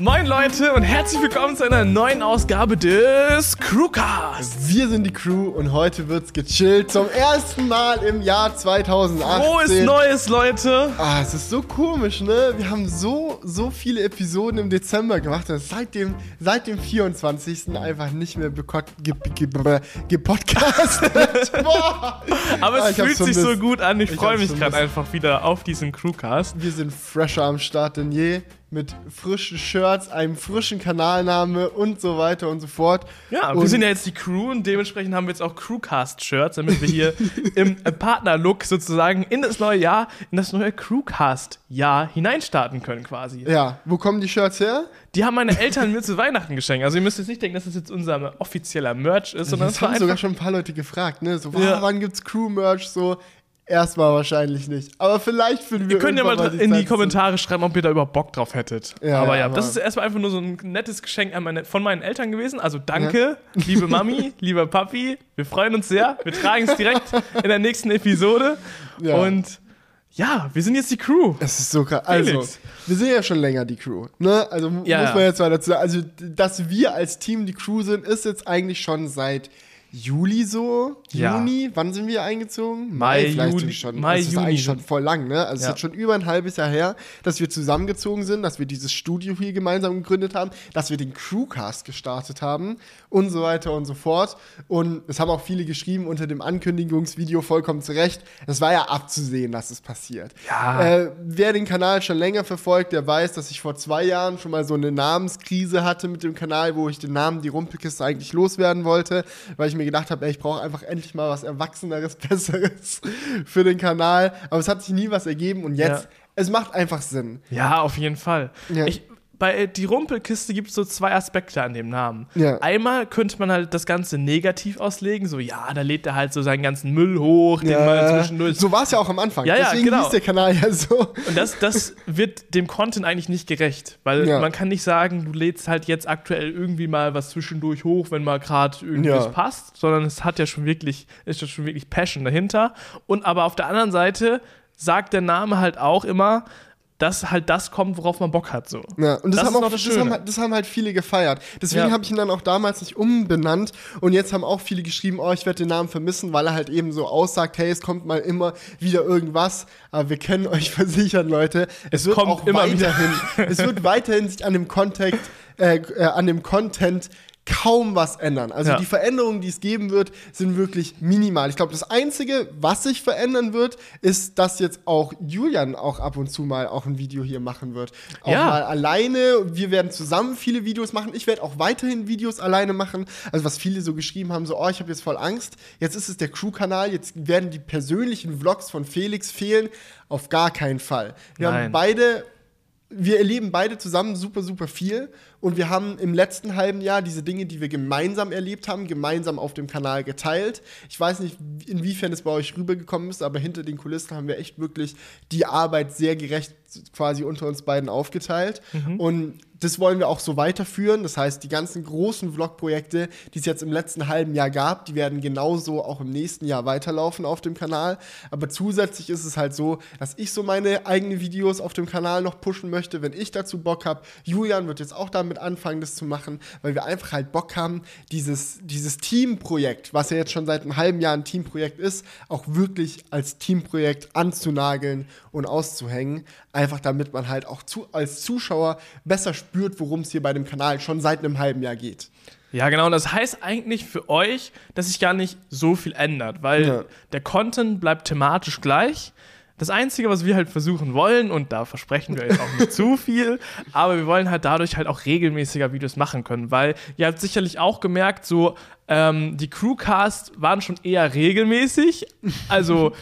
Moin Leute und herzlich willkommen zu einer neuen Ausgabe des Crewcast. Wir sind die Crew und heute wird's gechillt zum ersten Mal im Jahr 2018. Frohes Neues, Leute. Ah, es ist so komisch, ne? Wir haben so, so viele Episoden im Dezember gemacht, dass seit dem, seit dem 24. einfach nicht mehr gepodcastet. Aber es ah, fühlt sich so gut an. Ich, ich freue mich gerade einfach wieder auf diesen Crewcast. Wir sind fresher am Start denn je mit frischen Shirts, einem frischen Kanalname und so weiter und so fort. Ja, und wir sind ja jetzt die Crew und dementsprechend haben wir jetzt auch Crewcast-Shirts, damit wir hier im Partner-Look sozusagen in das neue Jahr, in das neue Crewcast-Jahr hineinstarten können quasi. Ja, wo kommen die Shirts her? Die haben meine Eltern mir zu Weihnachten geschenkt. Also ihr müsst jetzt nicht denken, dass das jetzt unser offizieller Merch ist, sondern das, das haben sogar schon ein paar Leute gefragt, ne? So, ja. wann gibt's Crew-Merch? So, Erstmal wahrscheinlich nicht. Aber vielleicht finden wir. Ihr könnt ja mal, die in die Kommentare schreiben, ob ihr da überhaupt Bock drauf hättet. Ja, aber ja, aber das ist erstmal einfach nur so ein nettes Geschenk meine, von meinen Eltern gewesen. Also danke, ja. liebe Mami, lieber Papi. Wir freuen uns sehr. Wir tragen es direkt in der nächsten Episode. Ja. Und ja, wir sind jetzt die Crew. Es ist so krass. Also, wir sind ja schon länger die Crew. Ne? Also ja, muss man jetzt mal dazu sagen. Also, dass wir als Team die Crew sind, ist jetzt eigentlich schon seit Juli so, ja. Juni, wann sind wir eingezogen? Mai, Mai vielleicht Juli, schon. Mai, das ist Juni. eigentlich schon voll lang, ne? Also ja. es ist schon über ein halbes Jahr her, dass wir zusammengezogen sind, dass wir dieses Studio hier gemeinsam gegründet haben, dass wir den Crewcast gestartet haben und so weiter und so fort. Und es haben auch viele geschrieben unter dem Ankündigungsvideo vollkommen zurecht. Es war ja abzusehen, dass es passiert. Ja. Äh, wer den Kanal schon länger verfolgt, der weiß, dass ich vor zwei Jahren schon mal so eine Namenskrise hatte mit dem Kanal, wo ich den Namen Die Rumpelkiste eigentlich loswerden wollte, weil ich mir gedacht habe, ich brauche einfach endlich mal was Erwachseneres, Besseres für den Kanal. Aber es hat sich nie was ergeben und jetzt, ja. es macht einfach Sinn. Ja, auf jeden Fall. Ja. Ich, bei die Rumpelkiste gibt es so zwei Aspekte an dem Namen. Ja. Einmal könnte man halt das Ganze negativ auslegen, so ja, da lädt er halt so seinen ganzen Müll hoch, den ja. man zwischendurch. So war es ja auch am Anfang. Ja, ja, Deswegen genau. hieß der Kanal ja so. Und das, das wird dem Content eigentlich nicht gerecht, weil ja. man kann nicht sagen, du lädst halt jetzt aktuell irgendwie mal was zwischendurch hoch, wenn mal gerade irgendwas passt, sondern es hat ja schon wirklich, ist ja schon wirklich Passion dahinter. Und aber auf der anderen Seite sagt der Name halt auch immer, dass halt das kommt, worauf man Bock hat. So. Ja, und das, das haben auch, das, das, haben, das, haben, halt viele gefeiert. Deswegen ja. habe ich ihn dann auch damals nicht umbenannt. Und jetzt haben auch viele geschrieben, oh, ich werde den Namen vermissen, weil er halt eben so aussagt, hey, es kommt mal immer wieder irgendwas. Aber wir können euch versichern, Leute, es, es wird kommt auch immer weiterhin, es wird weiterhin sich an dem Contact, äh, äh, an dem Content kaum was ändern. Also ja. die Veränderungen, die es geben wird, sind wirklich minimal. Ich glaube, das Einzige, was sich verändern wird, ist, dass jetzt auch Julian auch ab und zu mal auch ein Video hier machen wird. Auch ja. mal alleine. Wir werden zusammen viele Videos machen. Ich werde auch weiterhin Videos alleine machen. Also was viele so geschrieben haben, so, oh, ich habe jetzt voll Angst. Jetzt ist es der Crew-Kanal. Jetzt werden die persönlichen Vlogs von Felix fehlen. Auf gar keinen Fall. Wir Nein. haben beide wir erleben beide zusammen super, super viel. Und wir haben im letzten halben Jahr diese Dinge, die wir gemeinsam erlebt haben, gemeinsam auf dem Kanal geteilt. Ich weiß nicht, inwiefern es bei euch rübergekommen ist, aber hinter den Kulissen haben wir echt wirklich die Arbeit sehr gerecht quasi unter uns beiden aufgeteilt. Mhm. Und das wollen wir auch so weiterführen. Das heißt, die ganzen großen Vlog-Projekte, die es jetzt im letzten halben Jahr gab, die werden genauso auch im nächsten Jahr weiterlaufen auf dem Kanal. Aber zusätzlich ist es halt so, dass ich so meine eigenen Videos auf dem Kanal noch pushen möchte, wenn ich dazu Bock habe. Julian wird jetzt auch damit anfangen, das zu machen, weil wir einfach halt Bock haben, dieses, dieses Teamprojekt, was ja jetzt schon seit einem halben Jahr ein Teamprojekt ist, auch wirklich als Teamprojekt anzunageln und auszuhängen. Einfach damit man halt auch zu, als Zuschauer besser spürt, spürt, worum es hier bei dem Kanal schon seit einem halben Jahr geht. Ja, genau. Und das heißt eigentlich für euch, dass sich gar nicht so viel ändert, weil ja. der Content bleibt thematisch gleich. Das Einzige, was wir halt versuchen wollen, und da versprechen wir jetzt auch nicht zu viel, aber wir wollen halt dadurch halt auch regelmäßiger Videos machen können, weil ihr habt sicherlich auch gemerkt, so ähm, die Crewcasts waren schon eher regelmäßig. Also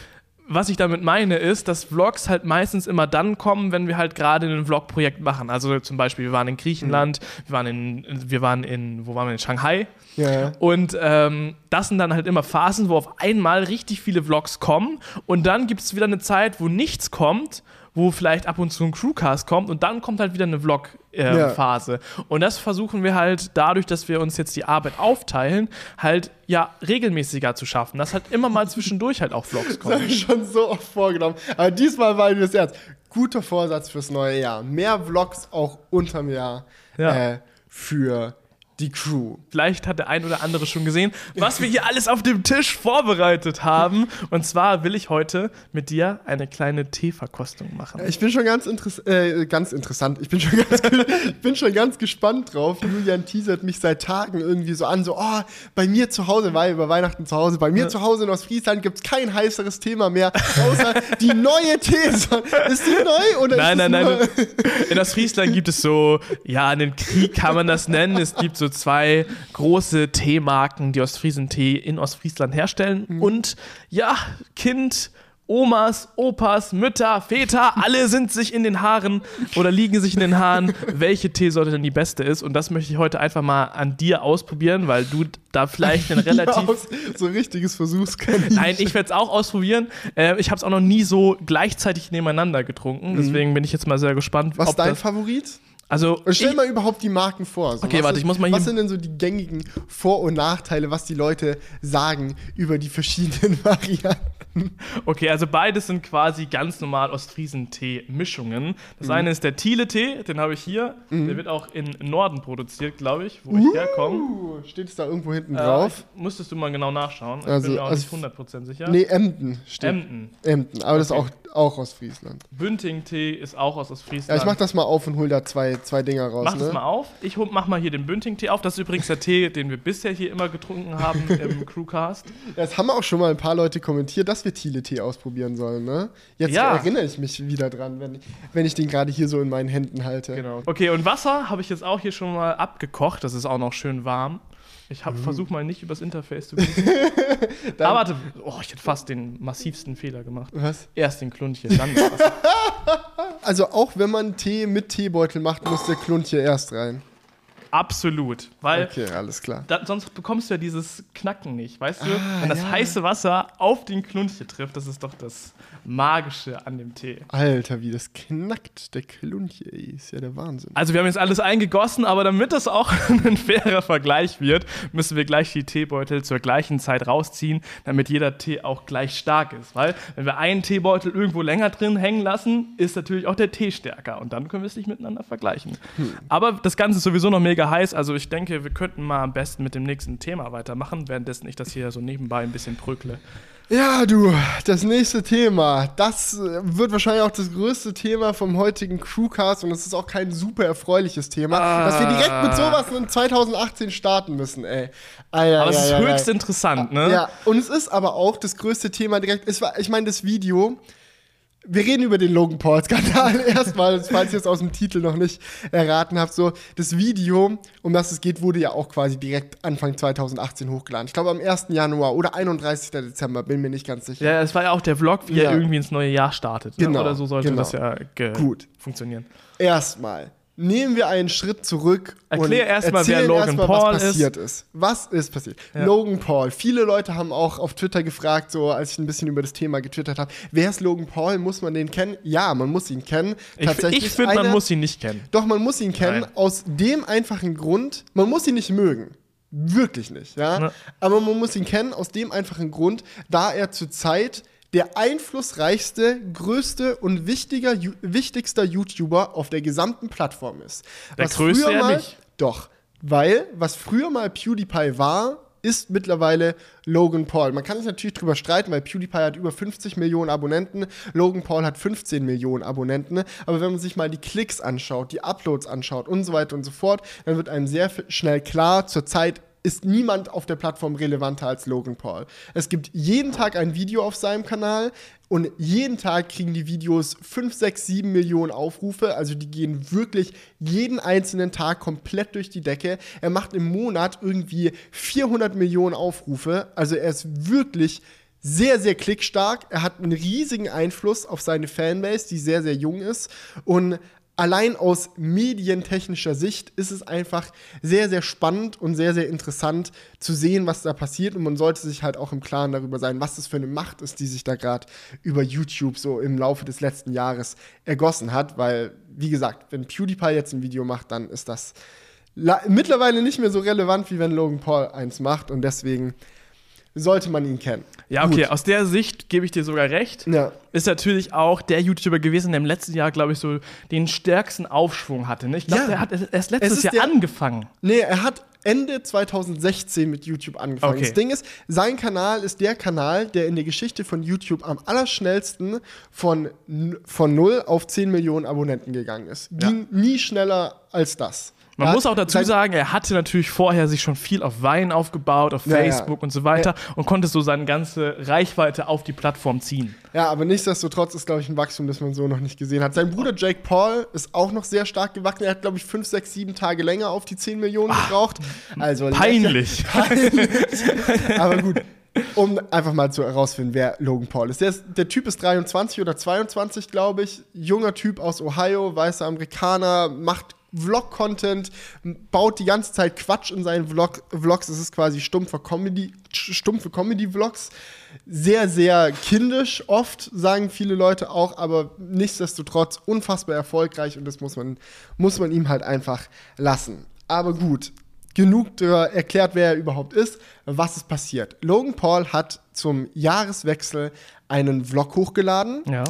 was ich damit meine, ist, dass Vlogs halt meistens immer dann kommen, wenn wir halt gerade ein Vlog-Projekt machen. Also zum Beispiel, wir waren in Griechenland, mhm. wir waren in, wir waren in, wo waren wir in Shanghai? Ja. Und ähm, das sind dann halt immer Phasen, wo auf einmal richtig viele Vlogs kommen und dann gibt es wieder eine Zeit, wo nichts kommt wo vielleicht ab und zu ein Crewcast kommt und dann kommt halt wieder eine Vlog-Phase. Äh, ja. Und das versuchen wir halt dadurch, dass wir uns jetzt die Arbeit aufteilen, halt ja regelmäßiger zu schaffen, dass halt immer mal zwischendurch halt auch Vlogs kommen. Das habe ich schon so oft vorgenommen. Aber diesmal war mir das ernst. guter Vorsatz fürs neue Jahr. Mehr Vlogs auch unterm Jahr Ja. äh, für die Crew. Vielleicht hat der ein oder andere schon gesehen, was wir hier alles auf dem Tisch vorbereitet haben. Und zwar will ich heute mit dir eine kleine Teeverkostung machen. Ich bin schon ganz, interess äh, ganz interessant. Ich bin schon ganz, ich bin schon ganz gespannt drauf. Julian teasert mich seit Tagen irgendwie so an, so, oh, bei mir zu Hause, war über Weihnachten zu Hause, bei mir Ja. zu Hause in Ostfriesland gibt es kein heißeres Thema mehr, außer die neue These. Ist die neu oder Nein, ist nein, nein. nur- In Ostfriesland gibt es so, ja, einen Krieg kann man das nennen. Es gibt so zwei große Teemarken, die Ostfriesentee in Ostfriesland herstellen. Mhm. Und ja, Kind. Omas, Opas, Mütter, Väter, alle sind sich in den Haaren oder liegen sich in den Haaren, welche Teesorte denn die beste ist. Und das möchte ich heute einfach mal an dir ausprobieren, weil du da vielleicht einen relativ Aus, so ein richtiges Versuchskaninchen. Nein, ich werde es auch ausprobieren. Äh, ich habe es auch noch nie so gleichzeitig nebeneinander getrunken. Deswegen bin ich jetzt mal sehr gespannt. Mhm. Was ist dein Favorit? Also Und stell ich, mal überhaupt die Marken vor. So, Okay, was warte, ich muss mal hier- Was sind denn so die gängigen Vor- und Nachteile, was die Leute sagen über die verschiedenen Varianten? okay, also beides sind quasi ganz normal Ostfriesentee-Mischungen. Mhm. Das eine ist der Thiele-Tee, den habe ich hier. Der wird auch im Norden produziert, glaube ich, wo ich herkomme. Uh, steht es da irgendwo hinten Äh, drauf? musstest du mal genau nachschauen. Ich Also- bin mir auch also- nicht 100% sicher. Nee, Emden steht. Emden. Emden, aber das ist Okay. auch, auch aus Friesland. Bünding-Tee ist auch aus Ja, Ostfriesland. ich mach das mal auf und hol da zwei, zwei Dinger raus. Mach ne? das mal auf. Ich mach mal hier den Bünding-Tee auf. Das ist übrigens der Tee, den wir bisher hier immer getrunken haben im Crewcast. Ja, Das haben auch schon mal ein paar Leute kommentiert, dass wir Thiele-Tee ausprobieren sollen, ne? Jetzt Ja. erinnere ich mich wieder dran, wenn, wenn ich den gerade hier so in meinen Händen halte. Genau. Okay, und Wasser habe ich jetzt auch hier schon mal abgekocht. Das ist auch noch schön warm. Ich habe versucht mal nicht übers Interface zu. Dann- Aber warte, oh, ich hätte fast den massivsten Fehler gemacht. Was? Erst den Klunchen, dann das Wasser. Also auch wenn man Tee mit Teebeutel macht, muss der Klund hier erst rein. Absolut. Weil Okay, alles klar. da, sonst bekommst du ja dieses Knacken nicht, weißt du? Ah, Wenn das ja. heiße Wasser auf den Klunche trifft, das ist doch das Magische an dem Tee. Alter, wie das knackt, der Klund hier, ey, ist ja der Wahnsinn. Also wir haben jetzt alles eingegossen, aber damit das auch ein fairer Vergleich wird, müssen wir gleich die Teebeutel zur gleichen Zeit rausziehen, damit jeder Tee auch gleich stark ist. Weil wenn wir einen Teebeutel irgendwo länger drin hängen lassen, ist natürlich auch der Tee stärker und dann können wir es nicht miteinander vergleichen. Aber das Ganze ist sowieso noch mega heiß, also ich denke, wir könnten mal am besten mit dem nächsten Thema weitermachen, währenddessen ich das hier so nebenbei ein bisschen prügle. Ja, du, das nächste Thema. Das äh, wird wahrscheinlich auch das größte Thema vom heutigen Crewcast und es ist auch kein super erfreuliches Thema, Ah. dass wir direkt mit sowas in 2018 starten müssen, ey. Ei, ei, Aber es ist höchst interessant, ne? Ja, und es ist aber auch das größte Thema direkt. Es war, ich meine, das Video. Wir reden über den Logan Paul-Skandal erstmal, falls ihr es aus dem Titel noch nicht erraten habt. So, das Video, um das es geht, wurde ja auch quasi direkt Anfang 2018 hochgeladen. Ich glaube am 1. Januar oder 31. Dezember, bin mir nicht ganz sicher. Ja, es war ja auch der Vlog, wie Ja. er irgendwie ins neue Jahr startet. Ne? Genau, Oder so sollte genau. das ja ge- Gut. funktionieren. Erstmal nehmen wir einen Schritt zurück Erklär und erst mal, wer erzählen Logan erst mal, Paul was ist. passiert ist. Was ist passiert? Ja. Logan Paul. Viele Leute haben auch auf Twitter gefragt, so als ich ein bisschen über das Thema getwittert habe, wer ist Logan Paul? Muss man den kennen? Ja, man muss ihn kennen. Ich, ich finde, man muss ihn nicht kennen. Doch, man muss ihn kennen Nein. aus dem einfachen Grund, man muss ihn nicht mögen. Wirklich nicht, ja. Ne. Aber man muss ihn kennen aus dem einfachen Grund, da er zurzeit der einflussreichste, größte und wichtiger, wichtigster YouTuber auf der gesamten Plattform ist. Der größte früher ja mal, nicht. Doch, weil was früher mal PewDiePie war, ist mittlerweile Logan Paul. Man kann sich natürlich drüber streiten, weil PewDiePie hat über 50 Millionen Abonnenten, Logan Paul hat 15 Millionen Abonnenten. Aber wenn man sich mal die Klicks anschaut, die Uploads anschaut und so weiter und so fort, dann wird einem sehr schnell klar, zurzeit ist niemand auf der Plattform relevanter als Logan Paul. Es gibt jeden Tag ein Video auf seinem Kanal und jeden Tag kriegen die Videos 5, 6, 7 Millionen Aufrufe. Also die gehen wirklich jeden einzelnen Tag komplett durch die Decke. Er macht im Monat irgendwie 400 Millionen Aufrufe. Also er ist wirklich sehr, sehr klickstark. Er hat einen riesigen Einfluss auf seine Fanbase, die sehr, sehr jung ist. Und allein aus medientechnischer Sicht ist es einfach sehr, sehr spannend und sehr, sehr interessant zu sehen, was da passiert. Und man sollte sich halt auch im Klaren darüber sein, was das für eine Macht ist, die sich da gerade über YouTube so im Laufe des letzten Jahres ergossen hat. Weil, wie gesagt, wenn PewDiePie jetzt ein Video macht, dann ist das mittlerweile nicht mehr so relevant, wie wenn Logan Paul eins macht. Und deswegen sollte man ihn kennen. Ja, okay, Gut. aus der Sicht gebe ich dir sogar recht. Ja. Ist natürlich auch der YouTuber gewesen, der im letzten Jahr, glaube ich, so den stärksten Aufschwung hatte. Ne? Ich glaube, ja. der hat erst letztes Jahr der, angefangen. Nee, er hat Ende 2016 mit YouTube angefangen. Okay. Das Ding ist, sein Kanal ist der Kanal, der in der Geschichte von YouTube am allerschnellsten von, von 0 auf 10 Millionen Abonnenten gegangen ist. Ging ja. nie schneller als das. Man ja, muss auch dazu sagen, er hatte natürlich vorher sich schon viel auf Wein aufgebaut, auf Facebook ja, und so weiter und konnte so seine ganze Reichweite auf die Plattform ziehen. Ja, aber nichtsdestotrotz ist, glaube ich, ein Wachstum, das man so noch nicht gesehen hat. Sein Bruder Jake Paul ist auch noch sehr stark gewachsen. Er hat, glaube ich, fünf, sechs, sieben Tage länger auf die 10 Millionen Ach, gebraucht. Also peinlich. peinlich. aber gut. Um einfach mal zu herausfinden, wer Logan Paul ist. Der, ist. der, Typ ist 23 oder 22, glaube ich. Junger Typ aus Ohio, weißer Amerikaner, macht Vlog-Content, baut die ganze Zeit Quatsch in seinen Vlog Vlogs. Es ist quasi stumpfe Comedy, stumpfe Comedy-Vlogs. Sehr, sehr kindisch oft, sagen viele Leute auch, aber nichtsdestotrotz unfassbar erfolgreich und das muss man, muss man ihm halt einfach lassen. Aber gut, genug erklärt, wer er überhaupt ist, was ist passiert. Logan Paul hat zum Jahreswechsel einen Vlog hochgeladen. Ja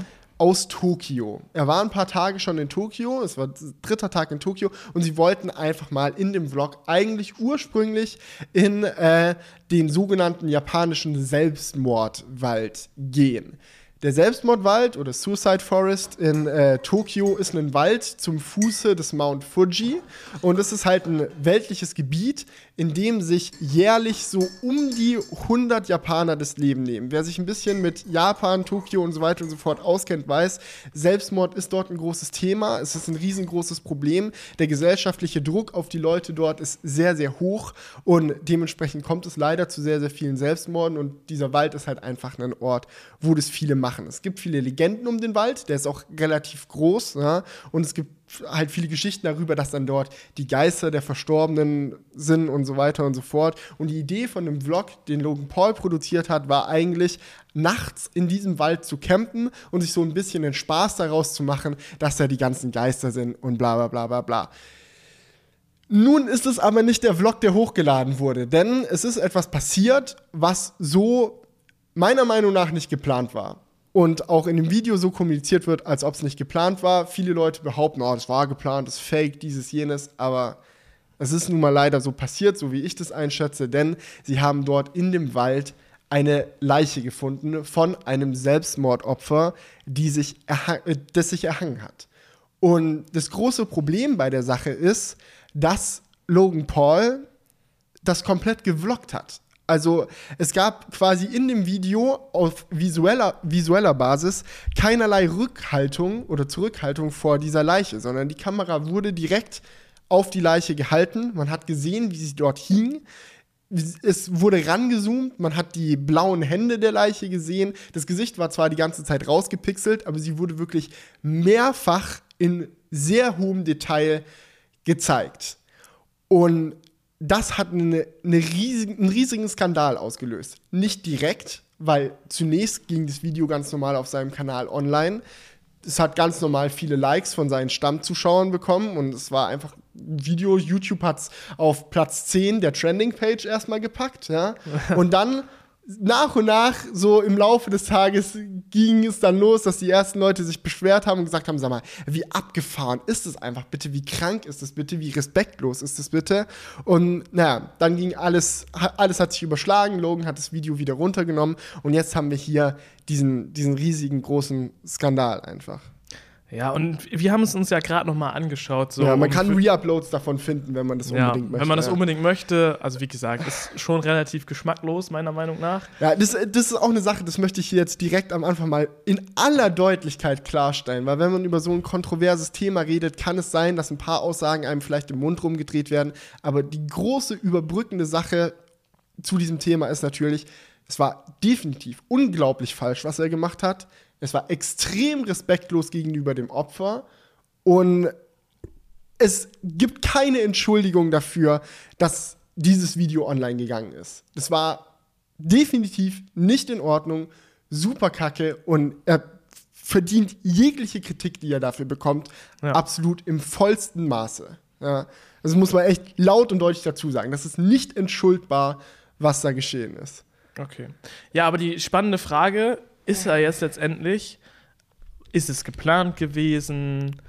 aus Tokio. Er war ein paar Tage schon in Tokio, es war dritter Tag in Tokio und sie wollten einfach mal in dem Vlog eigentlich ursprünglich in äh, den sogenannten japanischen Selbstmordwald gehen. Der Selbstmordwald oder Suicide Forest in äh, Tokio ist ein Wald zum Fuße des Mount Fuji und es ist halt ein weltliches Gebiet, in dem sich jährlich so um die 100 Japaner das Leben nehmen. Wer sich ein bisschen mit Japan, Tokio und so weiter und so fort auskennt, weiß, Selbstmord ist dort ein großes Thema. Es ist ein riesengroßes Problem. Der gesellschaftliche Druck auf die Leute dort ist sehr, sehr hoch und dementsprechend kommt es leider zu sehr, sehr vielen Selbstmorden und dieser Wald ist halt einfach ein Ort, wo das viele machen. Es gibt viele Legenden um den Wald, der ist auch relativ groß ja? und es gibt halt viele Geschichten darüber, dass dann dort die Geister der Verstorbenen sind und so weiter und so fort. Und die Idee von dem Vlog, den Logan Paul produziert hat, war eigentlich, nachts in diesem Wald zu campen und sich so ein bisschen den Spaß daraus zu machen, dass da die ganzen Geister sind und bla bla bla bla bla. Nun ist es aber nicht der Vlog, der hochgeladen wurde, denn es ist etwas passiert, was so meiner Meinung nach nicht geplant war und auch in dem Video so kommuniziert wird, als ob es nicht geplant war. Viele Leute behaupten, oh, das war geplant, das ist fake, dieses, jenes, aber es ist nun mal leider so passiert, so wie ich das einschätze, denn sie haben dort in dem Wald eine Leiche gefunden von einem Selbstmordopfer, die sich äh, das sich erhangen hat. Und das große Problem bei der Sache ist, dass Logan Paul das komplett gevloggt hat. Also es gab quasi in dem Video auf visueller, visueller Basis keinerlei Rückhaltung oder Zurückhaltung vor dieser Leiche, sondern die Kamera wurde direkt auf die Leiche gehalten. Man hat gesehen, wie sie dort hing. Es wurde rangezoomt, man hat die blauen Hände der Leiche gesehen. Das Gesicht war zwar die ganze Zeit rausgepixelt, aber sie wurde wirklich mehrfach in sehr hohem Detail gezeigt. Und das hat eine, eine riesig, einen riesigen Skandal ausgelöst. Nicht direkt, weil zunächst ging das Video ganz normal auf seinem Kanal online. Es hat ganz normal viele Likes von seinen Stammzuschauern bekommen und es war einfach ein Video. YouTube hat es auf Platz 10 der Trending-Page erstmal gepackt. Ja? Und dann nach und nach, so im Laufe des Tages, ging es dann los, dass die ersten Leute sich beschwert haben und gesagt haben: Sag mal, wie abgefahren ist es einfach bitte? Wie krank ist es bitte? Wie respektlos ist es bitte? Und naja, dann ging alles, alles hat sich überschlagen. Logan hat das Video wieder runtergenommen und jetzt haben wir hier diesen, diesen riesigen großen Skandal einfach. Ja, und wir haben es uns ja gerade noch mal angeschaut. So ja, man kann Reuploads davon finden, wenn man das ja, unbedingt möchte. Wenn man das ja. unbedingt möchte, also wie gesagt, ist schon relativ geschmacklos, meiner Meinung nach. Ja, das, das ist auch eine Sache, das möchte ich hier jetzt direkt am Anfang mal in aller Deutlichkeit klarstellen, weil wenn man über so ein kontroverses Thema redet, kann es sein, dass ein paar Aussagen einem vielleicht im Mund rumgedreht werden, aber die große überbrückende Sache zu diesem Thema ist natürlich, es war definitiv unglaublich falsch, was er gemacht hat. Es war extrem respektlos gegenüber dem Opfer und es gibt keine Entschuldigung dafür, dass dieses Video online gegangen ist. Das war definitiv nicht in Ordnung, super kacke und er verdient jegliche Kritik, die er dafür bekommt, ja. absolut im vollsten Maße. Ja. Das muss man echt laut und deutlich dazu sagen. Das ist nicht entschuldbar, was da geschehen ist. Okay. Ja, aber die spannende Frage ist ja jetzt letztendlich, ist es geplant gewesen?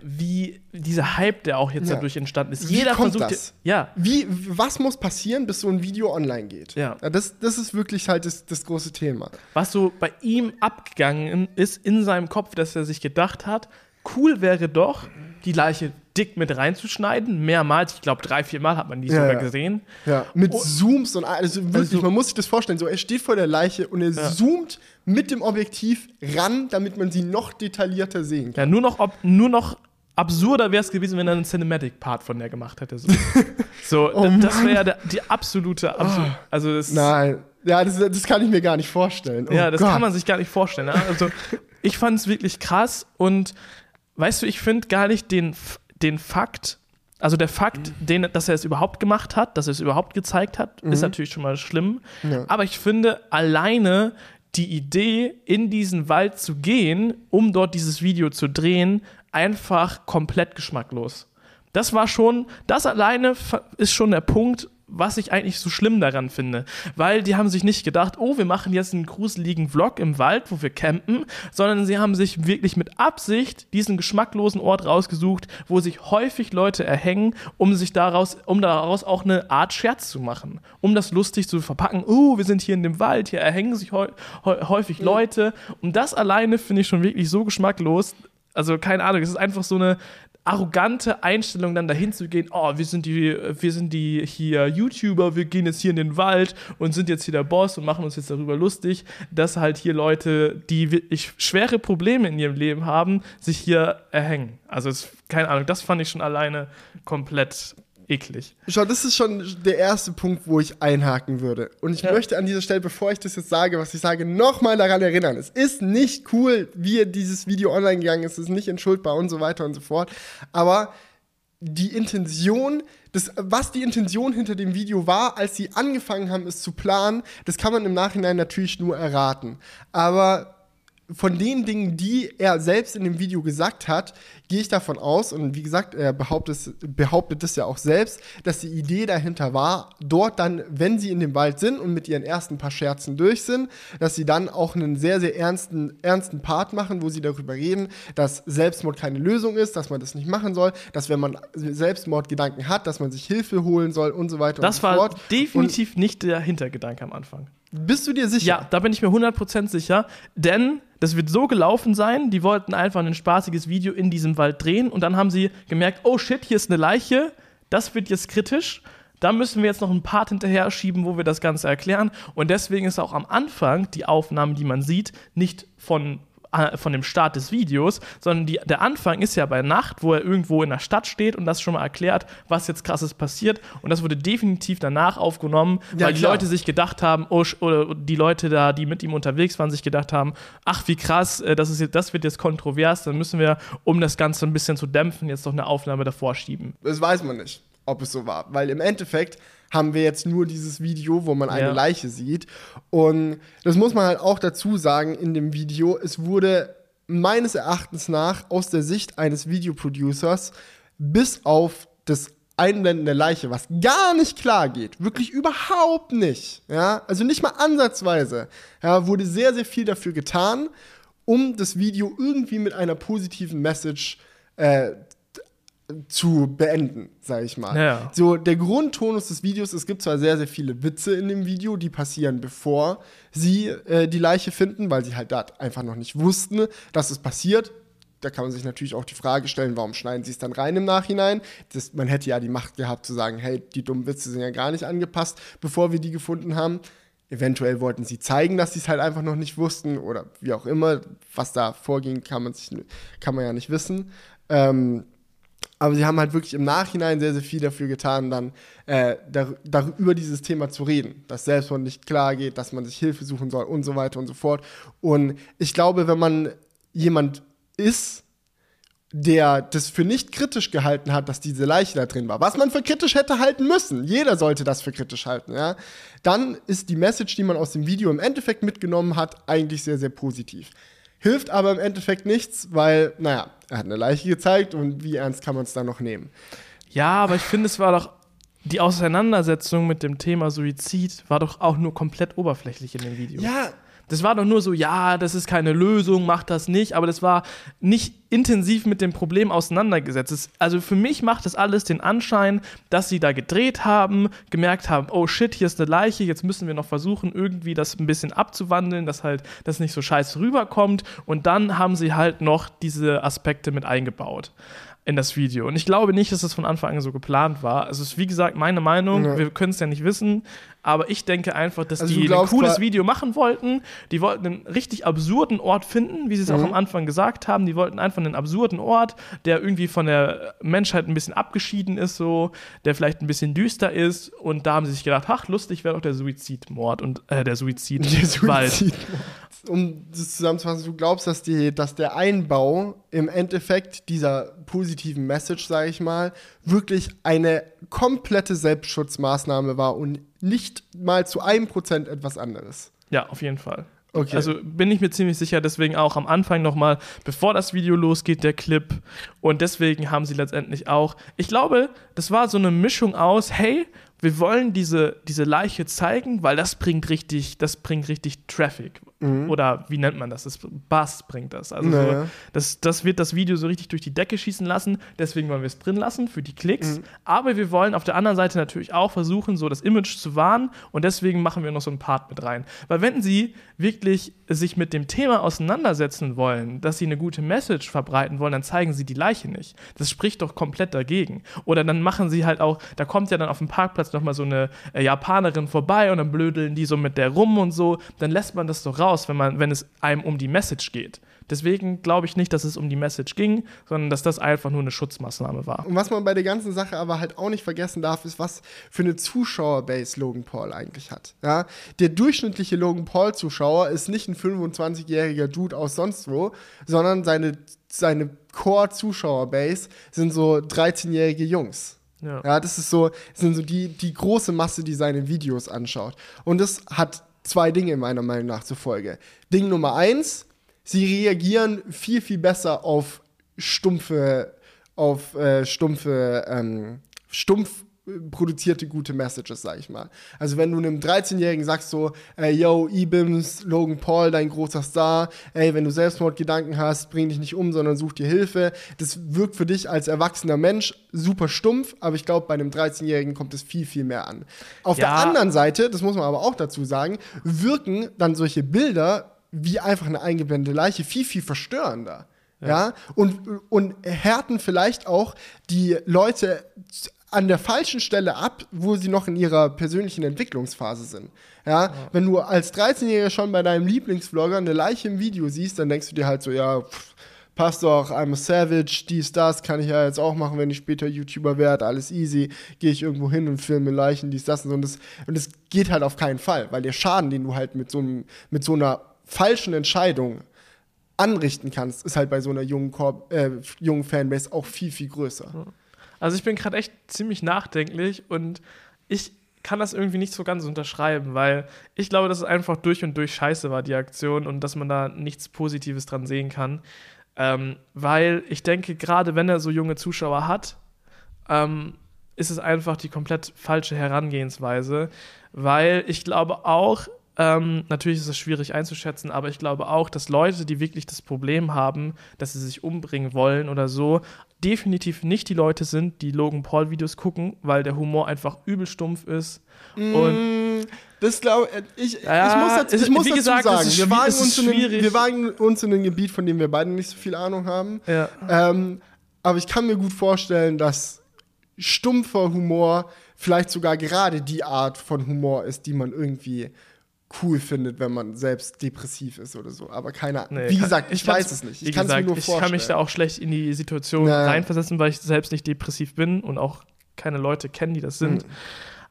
Wie dieser Hype, der auch jetzt ja. dadurch entstanden ist. Wie Jeder versucht. Das? Ja. Wie, was muss passieren, bis so ein Video online geht? Ja. Das, das ist wirklich halt das, das große Thema. Was so bei ihm abgegangen ist in seinem Kopf, dass er sich gedacht hat, cool wäre doch, die Leiche dick mit reinzuschneiden, mehrmals, ich glaube drei, vier Mal hat man die ja, sogar ja. gesehen. Ja, mit oh. Zooms und alles, also wirklich, also, man muss sich das vorstellen, so er steht vor der Leiche und er ja. zoomt mit dem Objektiv ran, damit man sie noch detaillierter sehen kann. Ja, nur noch, ob, nur noch absurder wäre es gewesen, wenn er einen Cinematic-Part von der gemacht hätte. So, so oh das wäre ja die absolute, Absur oh. also das, Nein, ja, das, das, kann ich mir gar nicht vorstellen. Oh ja, das Gott. kann man sich gar nicht vorstellen. Also ich fand es wirklich krass und weißt du, ich finde gar nicht den, den Fakt, also der Fakt, mhm. den, dass er es überhaupt gemacht hat, dass er es überhaupt gezeigt hat, mhm. ist natürlich schon mal schlimm. Ja. Aber ich finde alleine die Idee, in diesen Wald zu gehen, um dort dieses Video zu drehen, einfach komplett geschmacklos. Das war schon, das alleine ist schon der Punkt, was ich eigentlich so schlimm daran finde. Weil die haben sich nicht gedacht, oh, wir machen jetzt einen gruseligen Vlog im Wald, wo wir campen, sondern sie haben sich wirklich mit Absicht diesen geschmacklosen Ort rausgesucht, wo sich häufig Leute erhängen, um sich daraus, um daraus auch eine Art Scherz zu machen. Um das lustig zu verpacken, oh, wir sind hier in dem Wald, hier erhängen sich häufig Leute. Und das alleine finde ich schon wirklich so geschmacklos, also keine Ahnung, es ist einfach so eine arrogante Einstellung, dann dahin zu gehen, oh, wir sind die, wir sind die hier YouTuber, wir gehen jetzt hier in den Wald und sind jetzt hier der Boss und machen uns jetzt darüber lustig, dass halt hier Leute, die wirklich schwere Probleme in ihrem Leben haben, sich hier erhängen. Also es, keine Ahnung, das fand ich schon alleine komplett eklig. Schau, das ist schon der erste Punkt, wo ich einhaken würde. Und ich ja. möchte an dieser Stelle, bevor ich das jetzt sage, was ich sage, nochmal daran erinnern. Es ist nicht cool, wie dieses Video online gegangen ist. Es ist nicht entschuldbar und so weiter und so fort. Aber die Intention, das, was die Intention hinter dem Video war, als sie angefangen haben, es zu planen, das kann man im Nachhinein natürlich nur erraten. Aber von den Dingen, die er selbst in dem Video gesagt hat, gehe ich davon aus, und wie gesagt, er behauptet, behauptet es ja auch selbst, dass die Idee dahinter war, dort dann, wenn sie in dem Wald sind und mit ihren ersten paar Scherzen durch sind, dass sie dann auch einen sehr, sehr ernsten, ernsten Part machen, wo sie darüber reden, dass Selbstmord keine Lösung ist, dass man das nicht machen soll, dass wenn man Selbstmordgedanken hat, dass man sich Hilfe holen soll und so weiter das und so fort. Das war definitiv und nicht der Hintergedanke am Anfang. Bist du dir sicher? Ja, da bin ich mir 100% sicher, denn das wird so gelaufen sein, die wollten einfach ein spaßiges Video in diesem Wald drehen und dann haben sie gemerkt, oh shit, hier ist eine Leiche, das wird jetzt kritisch. Da müssen wir jetzt noch einen Part hinterher schieben, wo wir das Ganze erklären. Und deswegen ist auch am Anfang die Aufnahmen, die man sieht, nicht von von dem Start des Videos, sondern die, der Anfang ist ja bei Nacht, wo er irgendwo in der Stadt steht und das schon mal erklärt, was jetzt krasses passiert. Und das wurde definitiv danach aufgenommen, ja, weil die Leute sich gedacht haben, oh, oder die Leute da, die mit ihm unterwegs waren, sich gedacht haben, ach wie krass, äh, das, ist, das wird jetzt kontrovers, dann müssen wir, um das Ganze ein bisschen zu dämpfen, jetzt noch eine Aufnahme davor schieben. Das weiß man nicht, ob es so war, weil im Endeffekt haben wir jetzt nur dieses Video, wo man eine ja. Leiche sieht. Und das muss man halt auch dazu sagen in dem Video. Es wurde meines Erachtens nach aus der Sicht eines Videoproducers bis auf das Einblenden der Leiche, was gar nicht klar geht, wirklich überhaupt nicht, ja, also nicht mal ansatzweise, ja, wurde sehr, sehr viel dafür getan, um das Video irgendwie mit einer positiven Message äh, zu beenden, sage ich mal. Ja. So, der Grundtonus des Videos, es gibt zwar sehr, sehr viele Witze in dem Video, die passieren, bevor sie äh, die Leiche finden, weil sie halt da einfach noch nicht wussten, dass es passiert. Da kann man sich natürlich auch die Frage stellen, warum schneiden sie es dann rein im Nachhinein? Das, man hätte ja die Macht gehabt zu sagen, hey, die dummen Witze sind ja gar nicht angepasst, bevor wir die gefunden haben. Eventuell wollten sie zeigen, dass sie es halt einfach noch nicht wussten oder wie auch immer. Was da vorging, kann man, sich, kann man ja nicht wissen. Ähm, aber sie haben halt wirklich im Nachhinein sehr, sehr viel dafür getan, dann äh, dar über dieses Thema zu reden. Dass Selbstmord nicht klar geht, dass man sich Hilfe suchen soll und so weiter und so fort. Und ich glaube, wenn man jemand ist, der das für nicht kritisch gehalten hat, dass diese Leiche da drin war, was man für kritisch hätte halten müssen, jeder sollte das für kritisch halten, ja, dann ist die Message, die man aus dem Video im Endeffekt mitgenommen hat, eigentlich sehr, sehr positiv. Hilft aber im Endeffekt nichts, weil, naja, er hat eine Leiche gezeigt und wie ernst kann man es dann noch nehmen? Ja, aber ich finde, es war doch die Auseinandersetzung mit dem Thema Suizid war doch auch nur komplett oberflächlich in dem Video. Ja, das war doch nur so, ja, das ist keine Lösung, mach das nicht, aber das war nicht intensiv mit dem Problem auseinandergesetzt. Das, also für mich macht das alles den Anschein, dass sie da gedreht haben, gemerkt haben, oh shit, hier ist eine Leiche, jetzt müssen wir noch versuchen, irgendwie das ein bisschen abzuwandeln, dass halt das nicht so scheiße rüberkommt und dann haben sie halt noch diese Aspekte mit eingebaut in das Video. Und ich glaube nicht, dass das von Anfang an so geplant war. Also es ist wie gesagt meine Meinung, ja. wir können es ja nicht wissen, aber ich denke einfach, dass also die ein cooles Video machen wollten. Die wollten einen richtig absurden Ort finden, wie sie es mhm. auch am Anfang gesagt haben. Die wollten einfach einen absurden Ort, der irgendwie von der Menschheit ein bisschen abgeschieden ist, so, der vielleicht ein bisschen düster ist. Und da haben sie sich gedacht, ach, lustig wäre doch der Suizidmord und äh, der. Suizid um das zusammenzufassen, du glaubst, dass, die, dass der Einbau im Endeffekt dieser positiven Message, sage ich mal, wirklich eine komplette Selbstschutzmaßnahme war und nicht mal zu einem Prozent etwas anderes. Ja, auf jeden Fall. Okay. Also bin ich mir ziemlich sicher, deswegen auch am Anfang nochmal, bevor das Video losgeht, der Clip. Und deswegen haben sie letztendlich auch, ich glaube, das war so eine Mischung aus, hey, wir wollen diese, diese Leiche zeigen, weil das bringt richtig, das bringt richtig Traffic. Mhm. Oder wie nennt man das? das Bass bringt das. Also naja. so, das, das wird das Video so richtig durch die Decke schießen lassen. Deswegen wollen wir es drin lassen für die Klicks. Mhm. Aber wir wollen auf der anderen Seite natürlich auch versuchen, so das Image zu wahren. Und deswegen machen wir noch so einen Part mit rein. Weil wenn sie wirklich sich mit dem Thema auseinandersetzen wollen, dass sie eine gute Message verbreiten wollen, dann zeigen sie die Leiche nicht. Das spricht doch komplett dagegen. Oder dann machen sie halt auch, da kommt ja dann auf dem Parkplatz nochmal so eine äh, Japanerin vorbei und dann blödeln die so mit der rum und so. Dann lässt man das doch raus raus, wenn, man, wenn es einem um die Message geht. Deswegen glaube ich nicht, dass es um die Message ging, sondern dass das einfach nur eine Schutzmaßnahme war. Und was man bei der ganzen Sache aber halt auch nicht vergessen darf, ist, was für eine Zuschauerbase Logan Paul eigentlich hat. Ja? Der durchschnittliche Logan Paul-Zuschauer ist nicht ein 25-jähriger Dude aus sonst wo, sondern seine, seine Core-Zuschauerbase sind so 13-jährige Jungs. Ja. ja, das ist so, sind so die, die große Masse, die seine Videos anschaut. Und das hat zwei Dinge meiner Meinung nach zufolge. Ding Nummer eins, sie reagieren viel, viel besser auf stumpfe, auf äh, stumpfe, ähm, stumpf produzierte gute Messages, sag ich mal. Also wenn du einem 13-Jährigen sagst so, ey, yo, Ibims, Logan Paul, dein großer Star, ey, wenn du Selbstmordgedanken hast, bring dich nicht um, sondern such dir Hilfe. Das wirkt für dich als erwachsener Mensch super stumpf, aber ich glaube, bei einem 13-Jährigen kommt es viel, viel mehr an. Auf ja. der anderen Seite, das muss man aber auch dazu sagen, wirken dann solche Bilder wie einfach eine eingeblendete Leiche viel, viel verstörender. Ja. ja. und, und härten vielleicht auch die Leute an der falschen Stelle ab, wo sie noch in ihrer persönlichen Entwicklungsphase sind. Ja, ja. wenn du als 13-Jähriger schon bei deinem Lieblingsvlogger eine Leiche im Video siehst, dann denkst du dir halt so, ja, pff, passt doch, I'm a savage, dies, das, kann ich ja jetzt auch machen, wenn ich später YouTuber werde, alles easy, gehe ich irgendwo hin und filme Leichen, dies, das und so. Und das, und das geht halt auf keinen Fall, weil der Schaden, den du halt mit so, einem, mit so einer falschen Entscheidung anrichten kannst, ist halt bei so einer jungen, Korb, äh, jungen Fanbase auch viel, viel größer. Ja. Also ich bin gerade echt ziemlich nachdenklich und ich kann das irgendwie nicht so ganz unterschreiben, weil ich glaube, dass es einfach durch und durch scheiße war, die Aktion, und dass man da nichts Positives dran sehen kann. Ähm, weil ich denke, gerade wenn er so junge Zuschauer hat, ähm, ist es einfach die komplett falsche Herangehensweise, weil ich glaube auch, ähm, natürlich ist es schwierig einzuschätzen, aber ich glaube auch, dass Leute, die wirklich das Problem haben, dass sie sich umbringen wollen oder so, definitiv nicht die Leute sind, die Logan Paul Videos gucken, weil der Humor einfach übel stumpf ist. Mm, und das glaube ich, ja, ich muss, dazu, ich muss dazu sagen, wir wagen, uns in den, wir wagen uns in ein Gebiet, von dem wir beide nicht so viel Ahnung haben. Ja. Ähm, aber ich kann mir gut vorstellen, dass stumpfer Humor vielleicht sogar gerade die Art von Humor ist, die man irgendwie cool findet, wenn man selbst depressiv ist oder so. Aber keine Ahnung. Nee, wie gesagt, ich weiß es nicht. Ich kann es mir nur vorstellen. Ich kann mich da auch schlecht in die Situation naja. reinversetzen, weil ich selbst nicht depressiv bin und auch keine Leute kenne, die das sind. Mhm.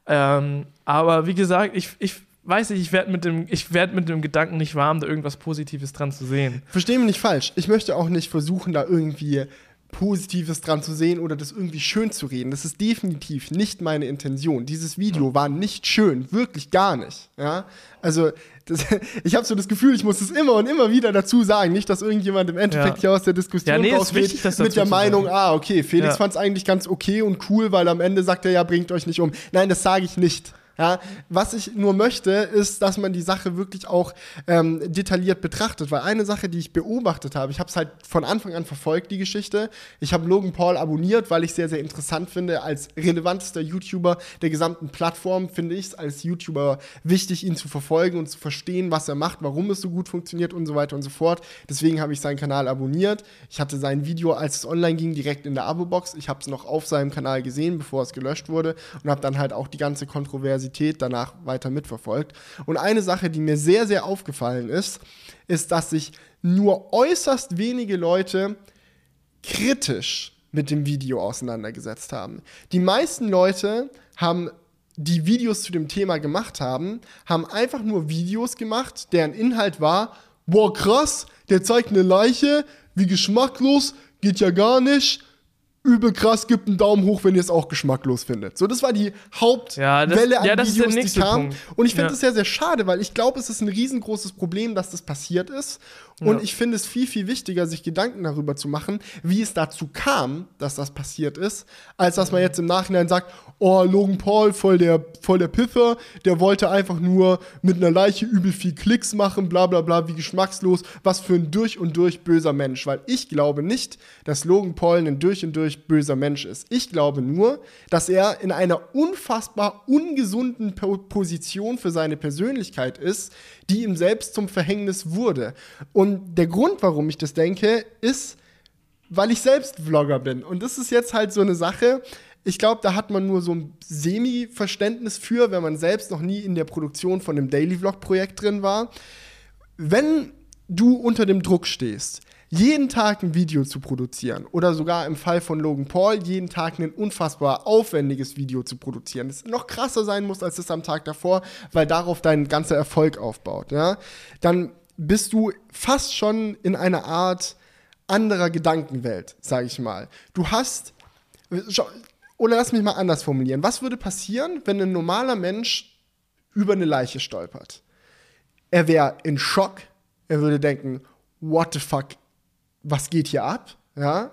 Ähm, aber wie gesagt, ich, ich weiß nicht, ich werde mit, dem, werd mit dem Gedanken nicht warm, da irgendwas Positives dran zu sehen. Verstehe mich nicht falsch. Ich möchte auch nicht versuchen, da irgendwie Positives dran zu sehen oder das irgendwie schön zu reden. Das ist definitiv nicht meine Intention. Dieses Video war nicht schön, wirklich gar nicht. Ja? Also das, ich habe so das Gefühl, ich muss es immer und immer wieder dazu sagen, nicht, dass irgendjemand im Endeffekt ja. hier aus der Diskussion ja, nee, rausgeht wichtig, mit der Meinung, ah, okay, Felix ja. fand es eigentlich ganz okay und cool, weil am Ende sagt er, ja, bringt euch nicht um. Nein, das sage ich nicht. Ja, was ich nur möchte, ist, dass man die Sache wirklich auch ähm, detailliert betrachtet. Weil eine Sache, die ich beobachtet habe, ich habe es halt von Anfang an verfolgt, die Geschichte. Ich habe Logan Paul abonniert, weil ich sehr, sehr interessant finde. Als relevantester YouTuber der gesamten Plattform finde ich es als YouTuber wichtig, ihn zu verfolgen und zu verstehen, was er macht, warum es so gut funktioniert und so weiter und so fort. Deswegen habe ich seinen Kanal abonniert. Ich hatte sein Video, als es online ging, direkt in der Abo-Box. Ich habe es noch auf seinem Kanal gesehen, bevor es gelöscht wurde und habe dann halt auch die ganze Kontroverse Universität danach weiter mitverfolgt. Und eine Sache, die mir sehr, sehr aufgefallen ist, ist, dass sich nur äußerst wenige Leute kritisch mit dem Video auseinandergesetzt haben. Die meisten Leute haben die Videos zu dem Thema gemacht haben, haben einfach nur Videos gemacht, deren Inhalt war, boah krass, der zeigt eine Leiche, wie geschmacklos, geht ja gar nicht, übel krass, gibt einen Daumen hoch, wenn ihr es auch geschmacklos findet. So, das war die Hauptwelle ja, das, an ja, Videos, die kam. Punkt. Und ich finde es ja. sehr, sehr schade, weil ich glaube, es ist ein riesengroßes Problem, dass das passiert ist. Und ja. ich finde es viel, viel wichtiger, sich Gedanken darüber zu machen, wie es dazu kam, dass das passiert ist, als dass man jetzt im Nachhinein sagt, oh, Logan Paul, voll der, voll der Piffer, der wollte einfach nur mit einer Leiche übel viel Klicks machen, bla bla bla, wie geschmackslos, was für ein durch und durch böser Mensch. Weil ich glaube nicht, dass Logan Paul ein durch und durch böser Mensch ist. Ich glaube nur, dass er in einer unfassbar ungesunden Position für seine Persönlichkeit ist, die ihm selbst zum Verhängnis wurde. Und der Grund, warum ich das denke, ist, weil ich selbst Vlogger bin. Und das ist jetzt halt so eine Sache. Ich glaube, da hat man nur so ein Semi-Verständnis für, wenn man selbst noch nie in der Produktion von einem Daily Vlog-Projekt drin war. Wenn du unter dem Druck stehst, jeden Tag ein Video zu produzieren oder sogar im Fall von Logan Paul jeden Tag ein unfassbar aufwendiges Video zu produzieren, das noch krasser sein muss als das am Tag davor, weil darauf dein ganzer Erfolg aufbaut, ja, dann bist du fast schon in einer Art anderer Gedankenwelt, sage ich mal. Du hast oder lass mich mal anders formulieren. Was würde passieren, wenn ein normaler Mensch über eine Leiche stolpert? Er wäre in Schock, er würde denken, what the fuck was geht hier ab, ja,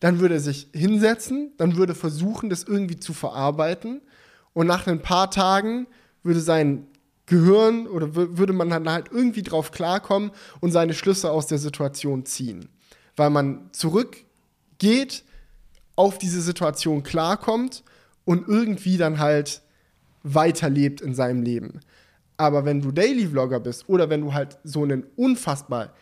dann würde er sich hinsetzen, dann würde versuchen, das irgendwie zu verarbeiten. Und nach ein paar Tagen würde sein Gehirn oder würde man dann halt irgendwie drauf klarkommen und seine Schlüsse aus der Situation ziehen, weil man zurückgeht, auf diese Situation klarkommt und irgendwie dann halt weiterlebt in seinem Leben. Aber wenn du Daily Vlogger bist oder wenn du halt so einen unfassbar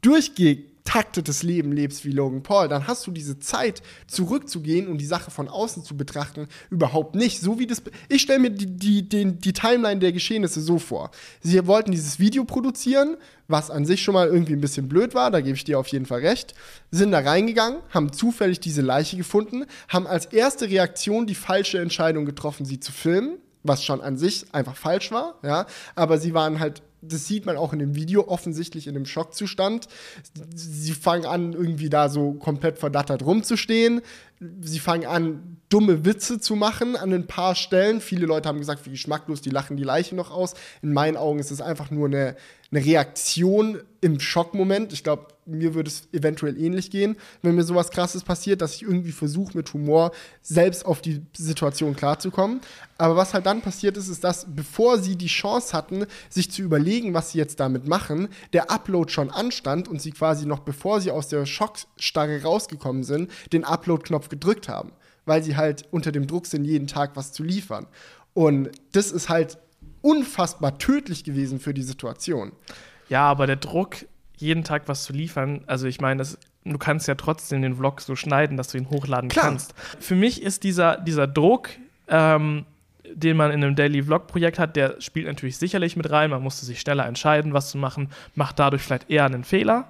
durchgehend getaktetes Leben lebst wie Logan Paul, dann hast du diese Zeit, zurückzugehen und die Sache von außen zu betrachten, überhaupt nicht. So wie das. Ich stelle mir die, die, die, die Timeline der Geschehnisse so vor. Sie wollten dieses Video produzieren, was an sich schon mal irgendwie ein bisschen blöd war, da gebe ich dir auf jeden Fall recht, sind da reingegangen, haben zufällig diese Leiche gefunden, haben als erste Reaktion die falsche Entscheidung getroffen, sie zu filmen was schon an sich einfach falsch war, ja, aber sie waren halt das sieht man auch in dem Video, offensichtlich in dem Schockzustand. Sie fangen an, irgendwie da so komplett verdattert rumzustehen. Sie fangen an, dumme Witze zu machen an ein paar Stellen. Viele Leute haben gesagt, wie geschmacklos, die lachen die Leiche noch aus. In meinen Augen ist es einfach nur eine, eine Reaktion im Schockmoment. Ich glaube, mir würde es eventuell ähnlich gehen, wenn mir sowas Krasses passiert, dass ich irgendwie versuche, mit Humor selbst auf die Situation klarzukommen. Aber was halt dann passiert ist, ist, dass bevor sie die Chance hatten, sich zu überlegen, was sie jetzt damit machen, der Upload schon anstand und sie quasi noch bevor sie aus der Schockstarre rausgekommen sind, den Upload-Knopf gedrückt haben, weil sie halt unter dem Druck sind, jeden Tag was zu liefern. Und das ist halt unfassbar tödlich gewesen für die Situation. Ja, aber der Druck, jeden Tag was zu liefern, also ich meine, du kannst ja trotzdem den Vlog so schneiden, dass du ihn hochladen Klar. kannst. Für mich ist dieser, dieser Druck, ähm, den man in einem Daily Vlog-Projekt hat, der spielt natürlich sicherlich mit rein. Man musste sich schneller entscheiden, was zu machen, macht dadurch vielleicht eher einen Fehler.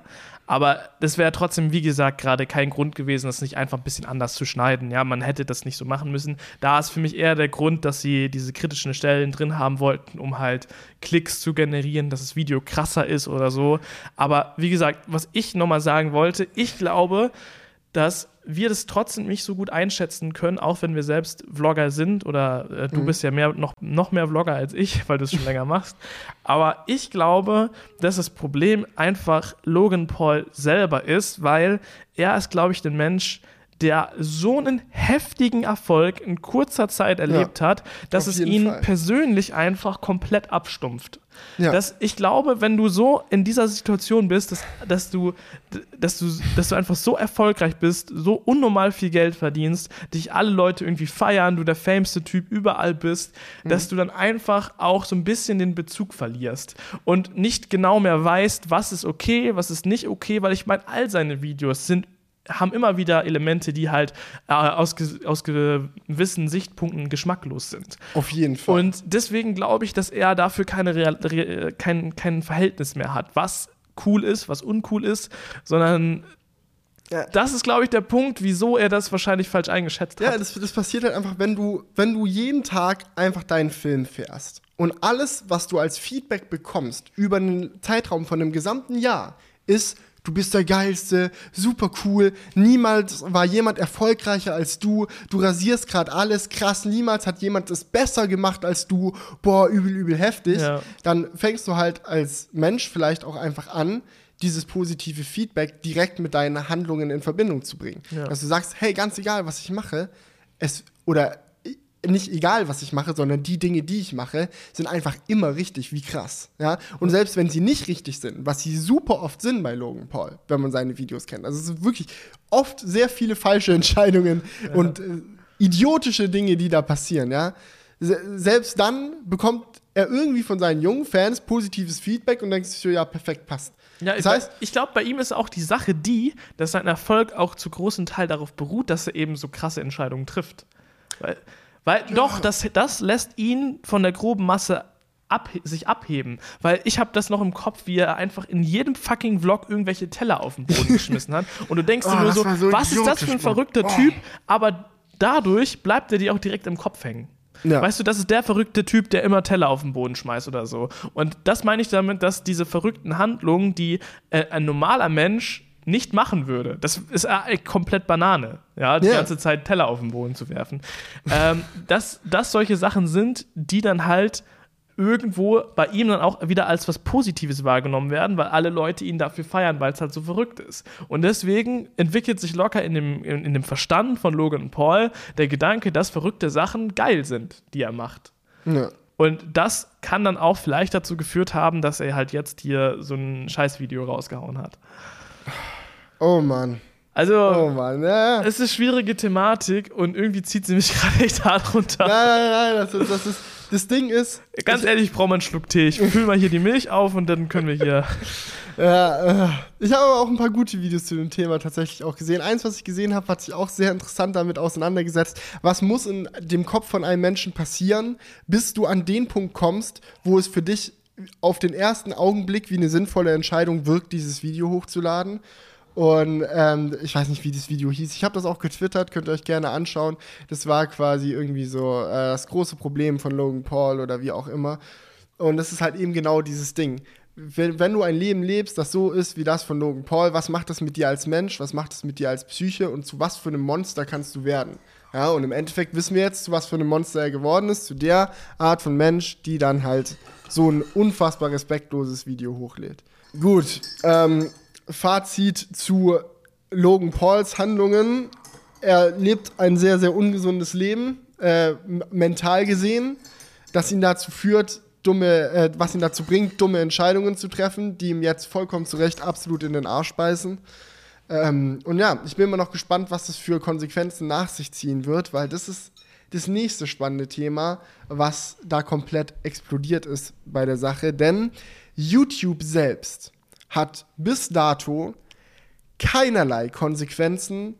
Aber das wäre trotzdem, wie gesagt, gerade kein Grund gewesen, das nicht einfach ein bisschen anders zu schneiden. Ja, man hätte das nicht so machen müssen. Da ist für mich eher der Grund, dass sie diese kritischen Stellen drin haben wollten, um halt Klicks zu generieren, dass das Video krasser ist oder so. Aber wie gesagt, was ich nochmal sagen wollte, ich glaube, dass wir das trotzdem nicht so gut einschätzen können, auch wenn wir selbst Vlogger sind oder äh, du mhm. bist ja mehr, noch, noch mehr Vlogger als ich, weil du es schon länger machst. Aber ich glaube, dass das Problem einfach Logan Paul selber ist, weil er ist, glaube ich, der Mensch, der so einen heftigen Erfolg in kurzer Zeit erlebt ja, hat, dass es ihn Fall. persönlich einfach komplett abstumpft. Ja. Dass ich glaube, wenn du so in dieser Situation bist, dass, dass, du, dass, du, dass du einfach so erfolgreich bist, so unnormal viel Geld verdienst, dich alle Leute irgendwie feiern, du der fameste Typ überall bist, mhm. dass du dann einfach auch so ein bisschen den Bezug verlierst und nicht genau mehr weißt, was ist okay, was ist nicht okay, weil ich meine, all seine Videos sind haben immer wieder Elemente, die halt äh, aus, aus gewissen Sichtpunkten geschmacklos sind. Auf jeden Fall. Und deswegen glaube ich, dass er dafür keine Real, Re, kein, kein Verhältnis mehr hat, was cool ist, was uncool ist, sondern ja. Das ist, glaube ich, der Punkt, wieso er das wahrscheinlich falsch eingeschätzt hat. Ja, das, das, passiert halt einfach, wenn du, wenn du jeden Tag einfach deinen Film fährst und alles, was du als Feedback bekommst über einen Zeitraum von einem gesamten Jahr, ist, du bist der Geilste, super cool, niemals war jemand erfolgreicher als du, du rasierst gerade alles, krass, niemals hat jemand es besser gemacht als du, boah, übel, übel heftig, ja. dann fängst du halt als Mensch vielleicht auch einfach an, dieses positive Feedback direkt mit deinen Handlungen in Verbindung zu bringen. Ja. Dass du sagst, hey, ganz egal, was ich mache, es oder nicht egal, was ich mache, sondern die Dinge, die ich mache, sind einfach immer richtig, wie krass. Ja? Und selbst wenn sie nicht richtig sind, was sie super oft sind bei Logan Paul, wenn man seine Videos kennt. Also es sind wirklich oft sehr viele falsche Entscheidungen ja. und äh, idiotische Dinge, die da passieren, ja. selbst dann bekommt er irgendwie von seinen jungen Fans positives Feedback und denkt sich so, ja, perfekt, passt. Ja, das heißt, ich glaube, bei ihm ist auch die Sache die, dass sein Erfolg auch zu großen Teil darauf beruht, dass er eben so krasse Entscheidungen trifft. Weil weil doch, das, das lässt ihn von der groben Masse ab, sich abheben. Weil ich habe das noch im Kopf, wie er einfach in jedem fucking Vlog irgendwelche Teller auf den Boden geschmissen hat. Und du denkst oh, dir nur so, so was ist das für ein verrückter oh. Typ? Aber dadurch bleibt er dir auch direkt im Kopf hängen. Ja. Weißt du, das ist der verrückte Typ, der immer Teller auf den Boden schmeißt oder so. Und das meine ich damit, dass diese verrückten Handlungen, die äh, ein normaler Mensch nicht machen würde. Das ist komplett Banane, ja, die ja. ganze Zeit Teller auf den Boden zu werfen. ähm, dass das solche Sachen sind, die dann halt irgendwo bei ihm dann auch wieder als was Positives wahrgenommen werden, weil alle Leute ihn dafür feiern, weil es halt so verrückt ist. Und deswegen entwickelt sich locker in dem, in, in dem Verstand von Logan Paul der Gedanke, dass verrückte Sachen geil sind, die er macht. Ja. Und das kann dann auch vielleicht dazu geführt haben, dass er halt jetzt hier so ein Scheißvideo rausgehauen hat. Oh Mann. Also, oh Mann, ja. es ist eine schwierige Thematik und irgendwie zieht sie mich gerade echt hart runter. Nein, nein, nein, das, ist, das, ist, das Ding ist. Ganz ehrlich, ich brauche mal einen Schluck Tee. Ich fülle mal hier die Milch auf und dann können wir hier. ja, äh, ich habe aber auch ein paar gute Videos zu dem Thema tatsächlich auch gesehen. Eins, was ich gesehen habe, hat sich auch sehr interessant damit auseinandergesetzt. Was muss in dem Kopf von einem Menschen passieren, bis du an den Punkt kommst, wo es für dich auf den ersten Augenblick wie eine sinnvolle Entscheidung wirkt, dieses Video hochzuladen? Und ähm, ich weiß nicht, wie das Video hieß. Ich habe das auch getwittert, könnt ihr euch gerne anschauen. Das war quasi irgendwie so äh, das große Problem von Logan Paul oder wie auch immer. Und das ist halt eben genau dieses Ding. Wenn, wenn, du ein Leben lebst, das so ist wie das von Logan Paul, was macht das mit dir als Mensch? Was macht das mit dir als Psyche? Und zu was für einem Monster kannst du werden? Ja, und im Endeffekt wissen wir jetzt, zu was für einem Monster er geworden ist, zu der Art von Mensch, die dann halt so ein unfassbar respektloses Video hochlädt. Gut, ähm, Fazit zu Logan Pauls Handlungen. Er lebt ein sehr, sehr ungesundes Leben, äh, mental gesehen, das ihn dazu führt, dumme, äh, was ihn dazu bringt, dumme Entscheidungen zu treffen, die ihm jetzt vollkommen zu Recht absolut in den Arsch beißen. Ähm, und ja, ich bin immer noch gespannt, was das für Konsequenzen nach sich ziehen wird, weil das ist das nächste spannende Thema, was da komplett explodiert ist bei der Sache. Denn YouTube selbst hat bis dato keinerlei Konsequenzen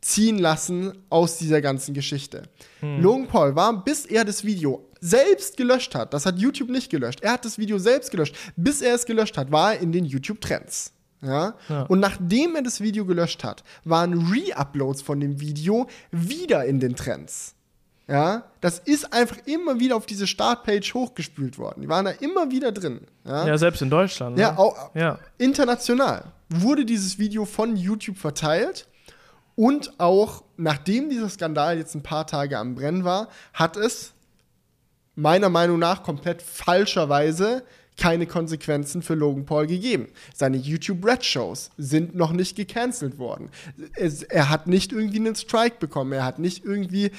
ziehen lassen aus dieser ganzen Geschichte. Hm. Logan Paul war, bis er das Video selbst gelöscht hat, das hat YouTube nicht gelöscht, er hat das Video selbst gelöscht, bis er es gelöscht hat, war er in den YouTube-Trends. Ja? ja? Und nachdem er das Video gelöscht hat, waren Re-Uploads von dem Video wieder in den Trends. Ja, das ist einfach immer wieder auf diese Startpage hochgespült worden. Die waren da immer wieder drin. Ja, ja selbst in Deutschland. Ne? Ja, auch ja. international wurde dieses Video von YouTube verteilt Und auch nachdem dieser Skandal jetzt ein paar Tage am Brennen war, hat es meiner Meinung nach komplett falscherweise keine Konsequenzen für Logan Paul gegeben. Seine YouTube Red Shows sind noch nicht gecancelt worden. Er hat nicht irgendwie einen Strike bekommen. Er hat nicht irgendwie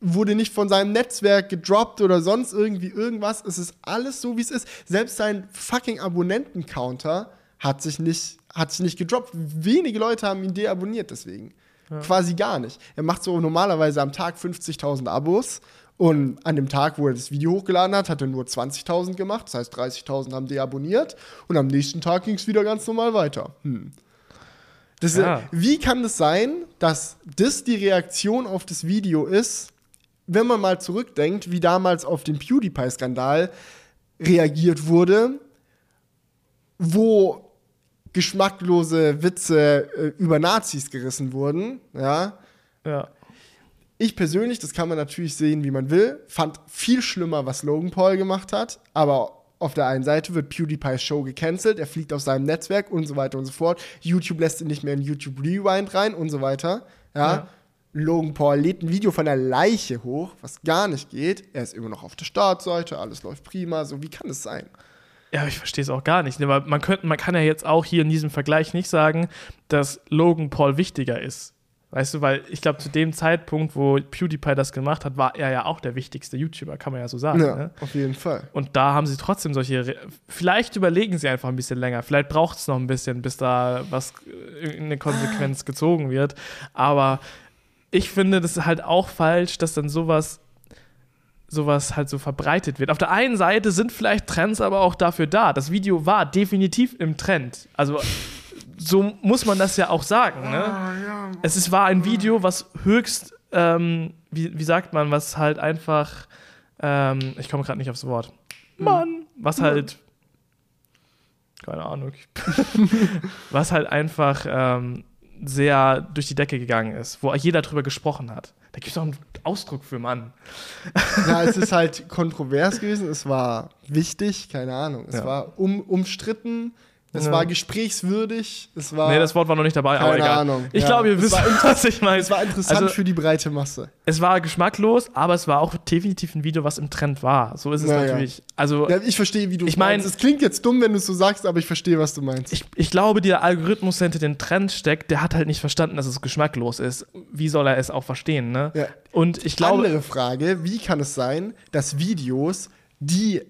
wurde nicht von seinem Netzwerk gedroppt oder sonst irgendwie irgendwas. Es ist alles so, wie es ist. Selbst sein fucking Abonnenten-Counter hat sich nicht, hat sich nicht gedroppt. Wenige Leute haben ihn deabonniert deswegen. Ja. Quasi gar nicht. Er macht so normalerweise am Tag 50.000 Abos und an dem Tag, wo er das Video hochgeladen hat, hat er nur 20.000 gemacht. Das heißt, 30.000 haben deabonniert. Und am nächsten Tag ging es wieder ganz normal weiter. Hm. Das, ja. Wie kann es das sein, dass das die Reaktion auf das Video ist, wenn man mal zurückdenkt, wie damals auf den PewDiePie-Skandal reagiert wurde, wo geschmacklose Witze äh, über Nazis gerissen wurden, ja. Ja ich persönlich, das kann man natürlich sehen, wie man will, fand viel schlimmer, was Logan Paul gemacht hat. Aber auf der einen Seite wird PewDiePie's Show gecancelt, er fliegt aus seinem Netzwerk und so weiter und so fort. YouTube lässt ihn nicht mehr in YouTube Rewind rein und so weiter. Ja. ja. Logan Paul lädt ein Video von der Leiche hoch, was gar nicht geht. Er ist immer noch auf der Startseite, alles läuft prima. So, wie kann es sein? Ja, ich verstehe es auch gar nicht. Aber man, könnte, man kann ja jetzt auch hier in diesem Vergleich nicht sagen, dass Logan Paul wichtiger ist Weißt du, weil ich glaube, zu dem Zeitpunkt, wo PewDiePie das gemacht hat, war er ja auch der wichtigste YouTuber, kann man ja so sagen. Ja, ne? auf jeden Fall. Und da haben sie trotzdem solche. Re vielleicht überlegen sie einfach ein bisschen länger. Vielleicht braucht es noch ein bisschen, bis da was, irgendeine Konsequenz gezogen wird. Aber ich finde, das ist halt auch falsch, dass dann sowas sowas halt so verbreitet wird. Auf der einen Seite sind vielleicht Trends aber auch dafür da. Das Video war definitiv im Trend. Also so muss man das ja auch sagen. Ne? Ah. Es ist, war ein Video, was höchst, ähm, wie, wie sagt man, was halt einfach, ähm, ich komme gerade nicht aufs Wort. Hm. Mann, was halt, keine Ahnung, was halt einfach ähm, sehr durch die Decke gegangen ist, wo jeder drüber gesprochen hat. Da gibt es auch einen Ausdruck für Mann. Ja, es ist halt kontrovers gewesen, es war wichtig, keine Ahnung, es ja. war um, umstritten, es ja. war gesprächswürdig. Es war. Nee, das Wort war noch nicht dabei, keine aber egal. Ahnung. Ich ja. glaube, ihr wisst, was ich meine. Es war interessant also, für die breite Masse. Es war geschmacklos, aber es war auch definitiv ein Video, was im Trend war. So ist es naja. natürlich. Also, ja, ich verstehe, wie du es meinst. Es klingt jetzt dumm, wenn du es so sagst, aber ich verstehe, was du meinst. Ich, ich glaube, der Algorithmus, der hinter den Trend steckt, der hat halt nicht verstanden, dass es geschmacklos ist. Wie soll er es auch verstehen, ne? Ja. Und ich glaube. Andere Frage: Wie kann es sein, dass Videos, die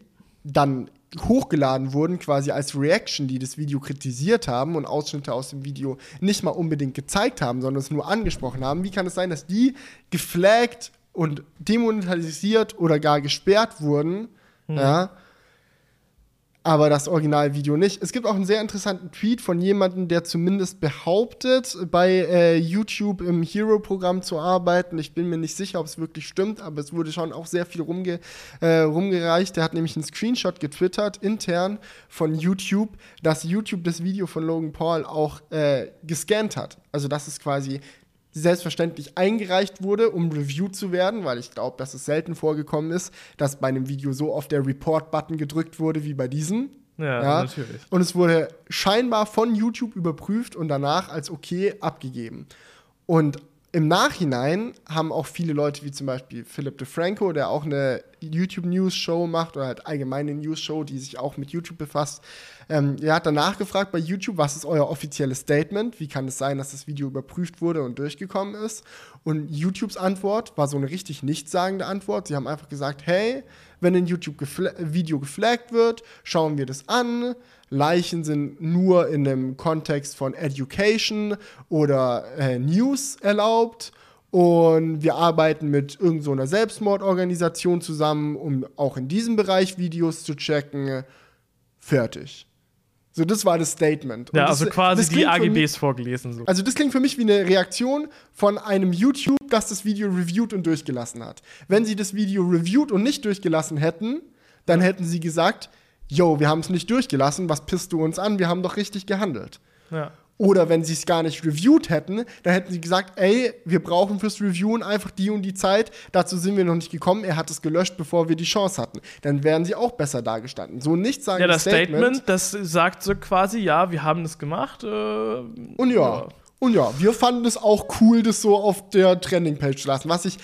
dann hochgeladen wurden, quasi als Reaction, die das Video kritisiert haben und Ausschnitte aus dem Video nicht mal unbedingt gezeigt haben, sondern es nur angesprochen haben. Wie kann es sein, dass die geflaggt und demonetarisiert oder gar gesperrt wurden? Hm. Ja, aber das Originalvideo nicht. Es gibt auch einen sehr interessanten Tweet von jemandem, der zumindest behauptet, bei äh, YouTube im Hero-Programm zu arbeiten. Ich bin mir nicht sicher, ob es wirklich stimmt, aber es wurde schon auch sehr viel rumge äh, rumgereicht. Der hat nämlich einen Screenshot getwittert, intern von YouTube, dass YouTube das Video von Logan Paul auch äh, gescannt hat. Also, dass es quasi selbstverständlich eingereicht wurde, um reviewed zu werden, weil ich glaube, dass es selten vorgekommen ist, dass bei einem Video so oft der Report-Button gedrückt wurde wie bei diesem. Ja, ja, natürlich. Und es wurde scheinbar von YouTube überprüft und danach als okay abgegeben. Und im Nachhinein haben auch viele Leute, wie zum Beispiel Philip DeFranco, der auch eine YouTube-News-Show macht oder halt allgemeine News-Show, die sich auch mit YouTube befasst, ähm, er hat danach gefragt bei YouTube, was ist euer offizielles Statement? Wie kann es sein, dass das Video überprüft wurde und durchgekommen ist? Und YouTubes Antwort war so eine richtig nichtssagende Antwort. Sie haben einfach gesagt, hey, wenn ein YouTube-Video geflaggt wird, schauen wir das an. Leichen sind nur in einem Kontext von Education oder äh, News erlaubt. Und wir arbeiten mit irgendeiner so Selbstmordorganisation zusammen, um auch in diesem Bereich Videos zu checken. Fertig. So, das war das Statement. Und ja, das, also quasi die AGBs vorgelesen. So. Also das klingt für mich wie eine Reaktion von einem YouTube, das das Video reviewed und durchgelassen hat. Wenn sie das Video reviewed und nicht durchgelassen hätten, dann hätten sie gesagt, yo, wir haben es nicht durchgelassen, was pisst du uns an, wir haben doch richtig gehandelt. Ja. Oder wenn sie es gar nicht reviewed hätten, dann hätten sie gesagt, ey, wir brauchen fürs Reviewen einfach die und die Zeit. Dazu sind wir noch nicht gekommen. Er hat es gelöscht, bevor wir die Chance hatten. Dann wären sie auch besser dargestanden. So nicht sagen. Ja, das Statement, Statement, das sagt so quasi, ja, wir haben das gemacht. Äh, und ja. ja. Und ja, wir fanden es auch cool, das so auf der Trending-Page zu lassen, was ich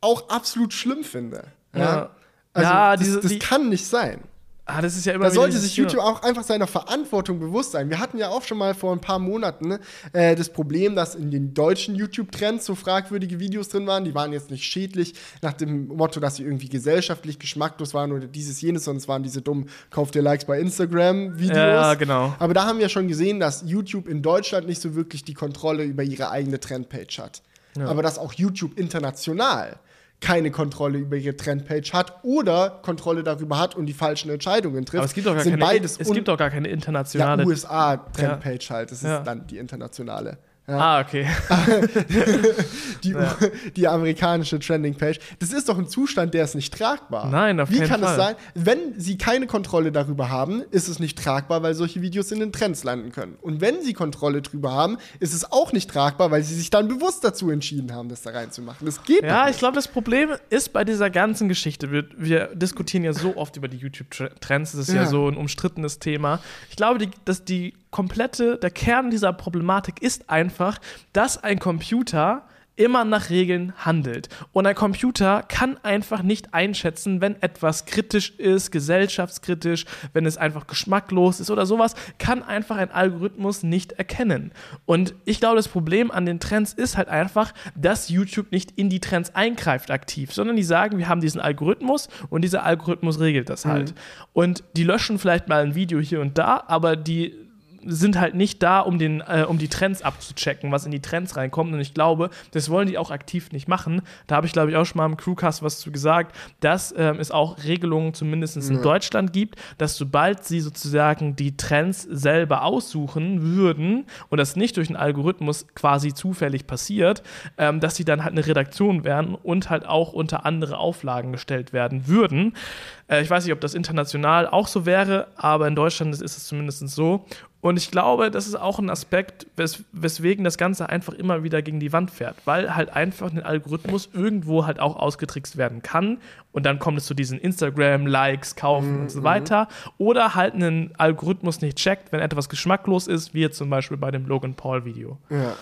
auch absolut schlimm finde. Ja, ja. Also, ja, diese, das, das die, kann nicht sein. Ah, das ist ja immer da sollte sich YouTube auch einfach seiner Verantwortung bewusst sein. Wir hatten ja auch schon mal vor ein paar Monaten äh, das Problem, dass in den deutschen YouTube-Trends so fragwürdige Videos drin waren. Die waren jetzt nicht schädlich nach dem Motto, dass sie irgendwie gesellschaftlich geschmacklos waren oder dieses, jenes, sondern es waren diese dummen Kauf dir Likes bei Instagram-Videos. Ja, genau. Aber da haben wir schon gesehen, dass YouTube in Deutschland nicht so wirklich die Kontrolle über ihre eigene Trendpage hat. Ja. Aber dass auch YouTube international keine Kontrolle über ihre Trendpage hat oder Kontrolle darüber hat und die falschen Entscheidungen trifft. Aber es gibt doch gar, sind keine, beides es gibt doch gar keine internationale. Ja, USA-Trendpage ja. halt. Das ist ja. dann die internationale. Ja. Ah, okay. die, ja. die, amerikanische Trending-Page. Das ist doch ein Zustand, der ist nicht tragbar. Nein, auf Wie keinen kann Fall. es sein, wenn sie keine Kontrolle darüber haben, ist es nicht tragbar, weil solche Videos in den Trends landen können. Und wenn sie Kontrolle darüber haben, ist es auch nicht tragbar, weil sie sich dann bewusst dazu entschieden haben, das da reinzumachen. Das geht Ja, ich glaube, das Problem ist bei dieser ganzen Geschichte, wir, wir, diskutieren ja so oft über die YouTube-Trends, das ist ja. ja so ein umstrittenes Thema. Ich glaube, die, dass die komplette, der Kern dieser Problematik ist einfach, dass ein Computer immer nach Regeln handelt. Und ein Computer kann einfach nicht einschätzen, wenn etwas kritisch ist, gesellschaftskritisch, wenn es einfach geschmacklos ist oder sowas, kann einfach ein Algorithmus nicht erkennen. Und ich glaube, das Problem an den Trends ist halt einfach, dass YouTube nicht in die Trends eingreift aktiv, sondern die sagen, wir haben diesen Algorithmus und dieser Algorithmus regelt das halt. Mhm. Und die löschen vielleicht mal ein Video hier und da, aber die sind halt nicht da, um, den, äh, um die Trends abzuchecken, was in die Trends reinkommt. Und ich glaube, das wollen die auch aktiv nicht machen. Da habe ich, glaube ich, auch schon mal im Crewcast was zu gesagt, dass ähm, es auch Regelungen zumindest in ja. Deutschland gibt, dass sobald sie sozusagen die Trends selber aussuchen würden und das nicht durch einen Algorithmus quasi zufällig passiert, ähm, dass sie dann halt eine Redaktion wären und halt auch unter andere Auflagen gestellt werden würden. Äh, ich weiß nicht, ob das international auch so wäre, aber in Deutschland ist es zumindest so. Und ich glaube, das ist auch ein Aspekt, wes weswegen das Ganze einfach immer wieder gegen die Wand fährt, weil halt einfach ein Algorithmus irgendwo halt auch ausgetrickst werden kann. Und dann kommt es zu diesen Instagram-Likes, Kaufen mhm. und so mhm. weiter. Oder halt einen Algorithmus nicht checkt, wenn etwas geschmacklos ist, wie jetzt zum Beispiel bei dem Logan Paul-Video. Ja.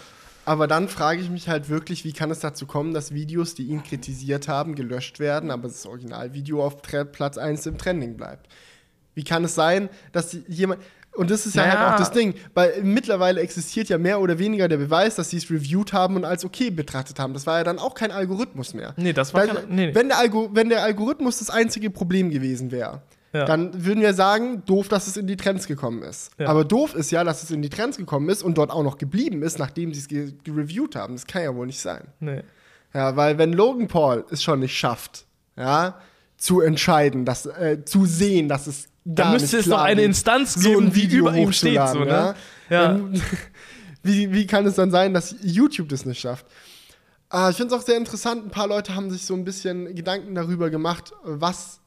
Aber dann frage ich mich halt wirklich, wie kann es dazu kommen, dass Videos, die ihn kritisiert haben, gelöscht werden, aber das Originalvideo auf Platz 1 im Trending bleibt? Wie kann es sein, dass jemand. Und das ist ja naja. halt auch das Ding, weil mittlerweile existiert ja mehr oder weniger der Beweis, dass sie es reviewed haben und als okay betrachtet haben. Das war ja dann auch kein Algorithmus mehr. Nee, das war Weil, kein, nee, Wenn, der wenn der Algorithmus das einzige Problem gewesen wäre, ja. dann würden wir sagen, doof, dass es in die Trends gekommen ist. Ja. Aber doof ist ja, dass es in die Trends gekommen ist und dort auch noch geblieben ist, nachdem sie es gereviewt haben. Das kann ja wohl nicht sein. Nee. Ja, weil wenn Logan Paul es schon nicht schafft, ja, zu entscheiden, dass, äh, zu sehen, dass es da müsste es doch eine Instanz geben, so die über ihm steht. So, ne? ja. wie, wie kann es dann sein, dass YouTube das nicht schafft? Äh, ich finde es auch sehr interessant, ein paar Leute haben sich so ein bisschen Gedanken darüber gemacht, was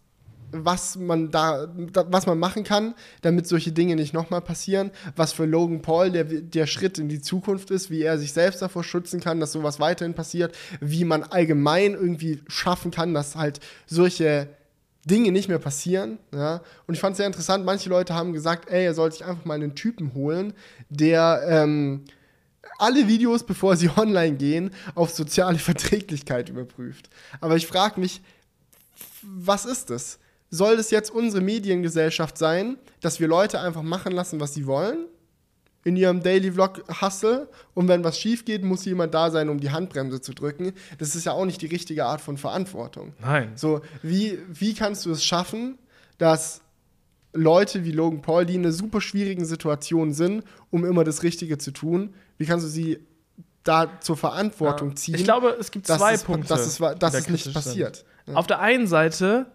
was man da, was man machen kann, damit solche Dinge nicht nochmal passieren, was für Logan Paul der, der Schritt in die Zukunft ist, wie er sich selbst davor schützen kann, dass sowas weiterhin passiert, wie man allgemein irgendwie schaffen kann, dass halt solche Dinge nicht mehr passieren. Ja? Und ich fand es sehr interessant, manche Leute haben gesagt, ey, er soll sich einfach mal einen Typen holen, der ähm, alle Videos, bevor sie online gehen, auf soziale Verträglichkeit überprüft. Aber ich frage mich, was ist das? soll es jetzt unsere Mediengesellschaft sein, dass wir Leute einfach machen lassen, was sie wollen? In ihrem Daily Vlog Hustle und wenn was schief geht, muss jemand da sein, um die Handbremse zu drücken. Das ist ja auch nicht die richtige Art von Verantwortung. Nein. So, wie, wie kannst du es schaffen, dass Leute wie Logan Paul, die in einer super schwierigen Situation sind, um immer das Richtige zu tun, wie kannst du sie da zur Verantwortung ziehen? Ich glaube, es gibt zwei es, Punkte. Dass es, dass es nicht passiert. Auf der einen Seite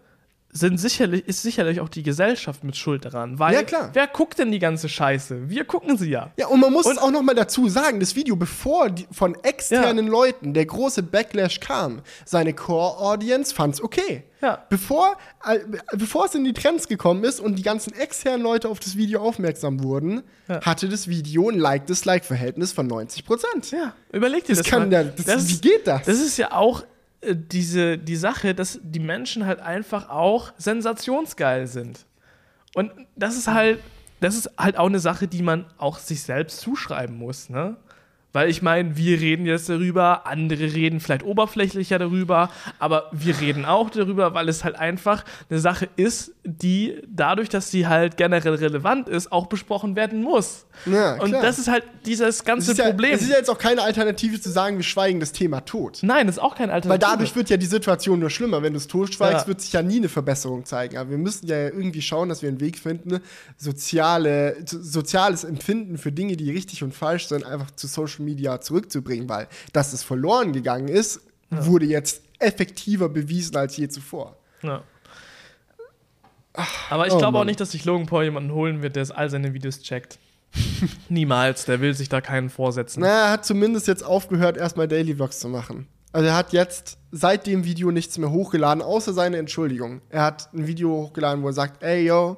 sind sicherlich, ist sicherlich auch die Gesellschaft mit Schuld daran. Weil ja, klar. wer guckt denn die ganze Scheiße? Wir gucken sie ja. Ja, und man muss und, auch noch mal dazu sagen, das Video, bevor die, von externen ja. Leuten der große Backlash kam, seine Core-Audience fand's okay. Ja. Bevor, äh, bevor es in die Trends gekommen ist und die ganzen externen Leute auf das Video aufmerksam wurden, ja. hatte das Video ein Like-Dislike-Verhältnis von 90% Ja, überleg dir das, das kann mal. Der, das, das, wie geht das? Das ist ja auch diese, die Sache, dass die Menschen halt einfach auch sensationsgeil sind. Und das ist halt, das ist halt auch eine Sache, die man auch sich selbst zuschreiben muss, ne? Weil ich meine, wir reden jetzt darüber, andere reden vielleicht oberflächlicher darüber, aber wir reden auch darüber, weil es halt einfach eine Sache ist, die dadurch, dass sie halt generell relevant ist, auch besprochen werden muss. Ja, Und das ist halt dieses ganze es Problem. Ja, es ist ja jetzt auch keine Alternative zu sagen, wir schweigen das Thema tot. Nein, das ist auch keine Alternative. Weil dadurch wird ja die Situation nur schlimmer. Wenn du es totschweigst, ja. wird sich ja nie eine Verbesserung zeigen. Aber wir müssen ja irgendwie schauen, dass wir einen Weg finden, soziale, soziales Empfinden für Dinge, die richtig und falsch sind, einfach zu Social Media zurückzubringen, weil dass es verloren gegangen ist, wurde jetzt effektiver bewiesen als je zuvor. Ja. Aber ich oh glaube auch nicht, dass sich Logan Paul jemanden holen wird, der all seine Videos checkt. Niemals, der will sich da keinen vorsetzen. Na, er hat zumindest jetzt aufgehört, erstmal Daily Vlogs zu machen. Also er hat jetzt seit dem Video nichts mehr hochgeladen, außer seine Entschuldigung. Er hat ein Video hochgeladen, wo er sagt, ey yo,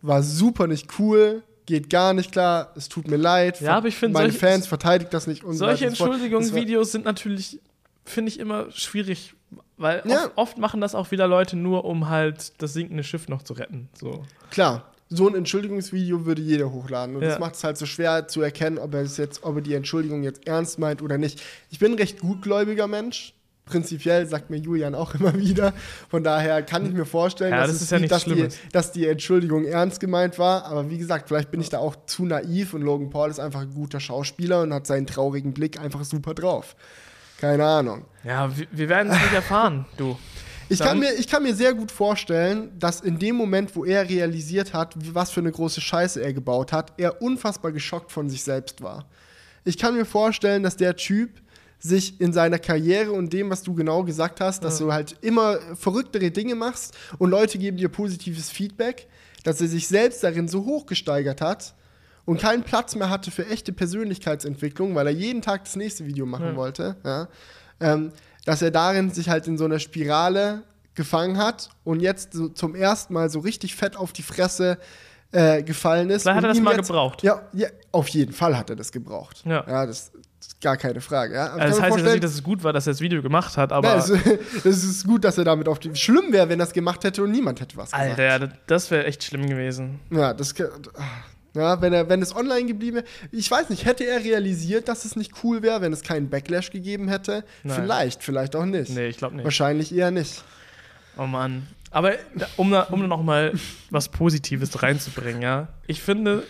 war super nicht cool, geht gar nicht klar, es tut mir leid. Ja, aber ich finde meine solche, Fans verteidigt das nicht. Und solche Entschuldigungsvideos sind natürlich, finde ich immer schwierig, weil ja. oft, oft, machen das auch wieder Leute nur, um halt das sinkende Schiff noch zu retten. So. Klar. So ein Entschuldigungsvideo würde jeder hochladen. Und ja. das macht es halt so schwer zu erkennen, ob er, es jetzt, ob er die Entschuldigung jetzt ernst meint oder nicht. Ich bin ein recht gutgläubiger Mensch prinzipiell, sagt mir Julian auch immer wieder. Von daher kann ich mir vorstellen, ja, dass, das ja die, dass, die, dass, die, Entschuldigung ernst gemeint war. Aber wie gesagt, vielleicht bin ich da auch zu naiv und Logan Paul ist einfach ein guter Schauspieler und hat seinen traurigen Blick einfach super drauf. Keine Ahnung. Ja, wir, wir werden es nicht erfahren, du. Ich kann, mir, ich kann mir sehr gut vorstellen, dass in dem Moment, wo er realisiert hat, was für eine große Scheiße er gebaut hat, er unfassbar geschockt von sich selbst war. Ich kann mir vorstellen, dass der Typ sich in seiner Karriere und dem, was du genau gesagt hast, dass ja. du halt immer verrücktere Dinge machst und Leute geben dir positives Feedback, dass er sich selbst darin so hoch gesteigert hat und keinen Platz mehr hatte für echte Persönlichkeitsentwicklung, weil er jeden Tag das nächste Video machen ja. wollte, ja, ähm, dass er darin sich halt in so einer Spirale gefangen hat und jetzt so zum ersten Mal so richtig fett auf die Fresse äh, gefallen ist. Vielleicht hat er das mal jetzt, gebraucht. Ja, ja, auf jeden Fall hat er das gebraucht. Ja, ja das, gar keine Frage. Ja? Also das heißt jetzt nicht, dass es gut war, dass er das Video gemacht hat, aber. es, es ist gut, dass er damit auf die. Schlimm wäre, wenn er es gemacht hätte und niemand hätte was gesagt. Alter, das wäre echt schlimm gewesen. Ja, das. Ja, wenn, er, wenn es online geblieben wäre. Ich weiß nicht, hätte er realisiert, dass es nicht cool wäre, wenn es keinen Backlash gegeben hätte? Nein. Vielleicht, vielleicht auch nicht. Nee, ich glaube nicht. Wahrscheinlich eher nicht. Oh Mann. Aber um, um noch mal was Positives reinzubringen, ja. Ich finde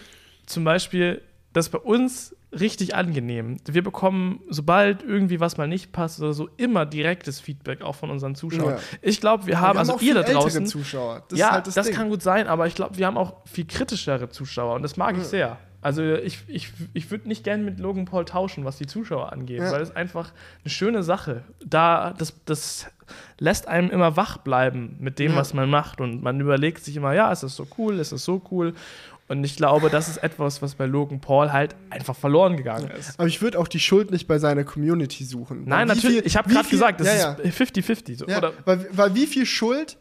zum Beispiel, dass bei uns richtig angenehm. Wir bekommen, sobald irgendwie was mal nicht passt oder so, immer direktes Feedback auch von unseren Zuschauern. Ja. Ich glaube, wir haben, wir haben also ihr da draußen. Zuschauer. Das ja, halt das, das kann gut sein, aber ich glaube, wir haben auch viel kritischere Zuschauer und das mag ja. ich sehr. Also ich, ich, ich würde nicht gerne mit Logan Paul tauschen, was die Zuschauer angeht, ja. weil es einfach eine schöne Sache. Da, das, das lässt einem immer wach bleiben mit dem, was man macht. Und man überlegt sich immer, ja, ist das so cool, ist das so cool. Und ich glaube, das ist etwas, was bei Logan Paul halt einfach verloren gegangen ist. Aber ich würde auch die Schuld nicht bei seiner Community suchen. Nein, natürlich. Viel, ich habe gerade gesagt, das ja, ist 50-50. So, ja, weil, weil wie viel Schuld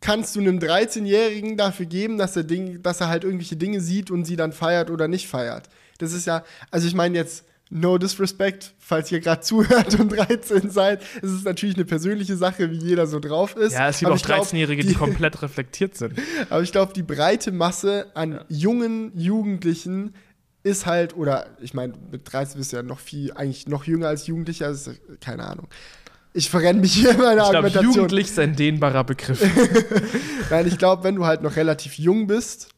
kannst du einem 13-Jährigen dafür geben, dass er, Ding, dass er halt irgendwelche Dinge sieht und sie dann feiert oder nicht feiert? Das ist ja, also ich meine jetzt, no disrespect, falls ihr gerade zuhört und 13 seid. Es ist natürlich eine persönliche Sache, wie jeder so drauf ist. Ja, es gibt auch 13-Jährige, die, die, komplett reflektiert sind. Aber ich glaube, die breite Masse an ja. jungen Jugendlichen ist halt, oder ich meine, mit 13 bist du ja noch viel, eigentlich noch jünger als Jugendlicher, also keine Ahnung. Ich verrenne mich hier in meiner ich glaub, Argumentation. Jugendlich ist ein dehnbarer Begriff. Nein, ich glaube, wenn du halt noch relativ jung bist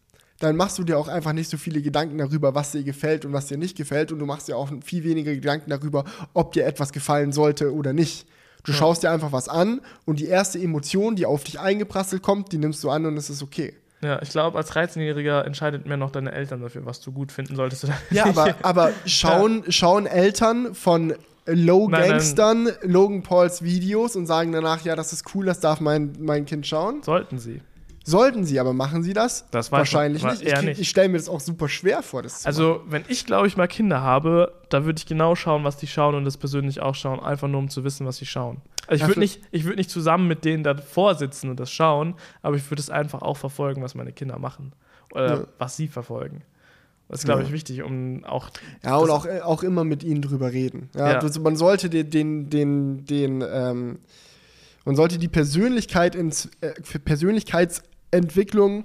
dann machst du dir auch einfach nicht so viele Gedanken darüber, was dir gefällt und was dir nicht gefällt. Und du machst dir auch viel weniger Gedanken darüber, ob dir etwas gefallen sollte oder nicht. Du ja. schaust dir einfach was an und die erste Emotion, die auf dich eingeprasselt kommt, die nimmst du an und es ist okay. Ja, ich glaube, als 13-Jähriger entscheidet mehr noch deine Eltern dafür, was du gut finden solltest oder Ja, aber, aber schauen, ja. schauen Eltern von Low Gangstern Logan Pauls Videos und sagen danach, ja, das ist cool, das darf mein, mein Kind schauen? Sollten sie. Sollten sie, aber machen sie das? Das wahrscheinlich nicht. Ich, nicht. ich stelle mir das auch super schwer vor. Das also, wenn ich, glaube ich, mal Kinder habe, da würde ich genau schauen, was die schauen und das persönlich auch schauen, einfach nur um zu wissen, was sie schauen. Also ich würde nicht, würd nicht zusammen mit denen davor sitzen und das schauen, aber ich würde es einfach auch verfolgen, was meine Kinder machen. Oder ja. was sie verfolgen. Das ist, glaube ich, wichtig, um auch. Ja, und auch, auch immer mit ihnen drüber reden. Ja, ja. man sollte den, den, den, den ähm, man sollte die Persönlichkeit ins, äh, Persönlichkeits Entwicklung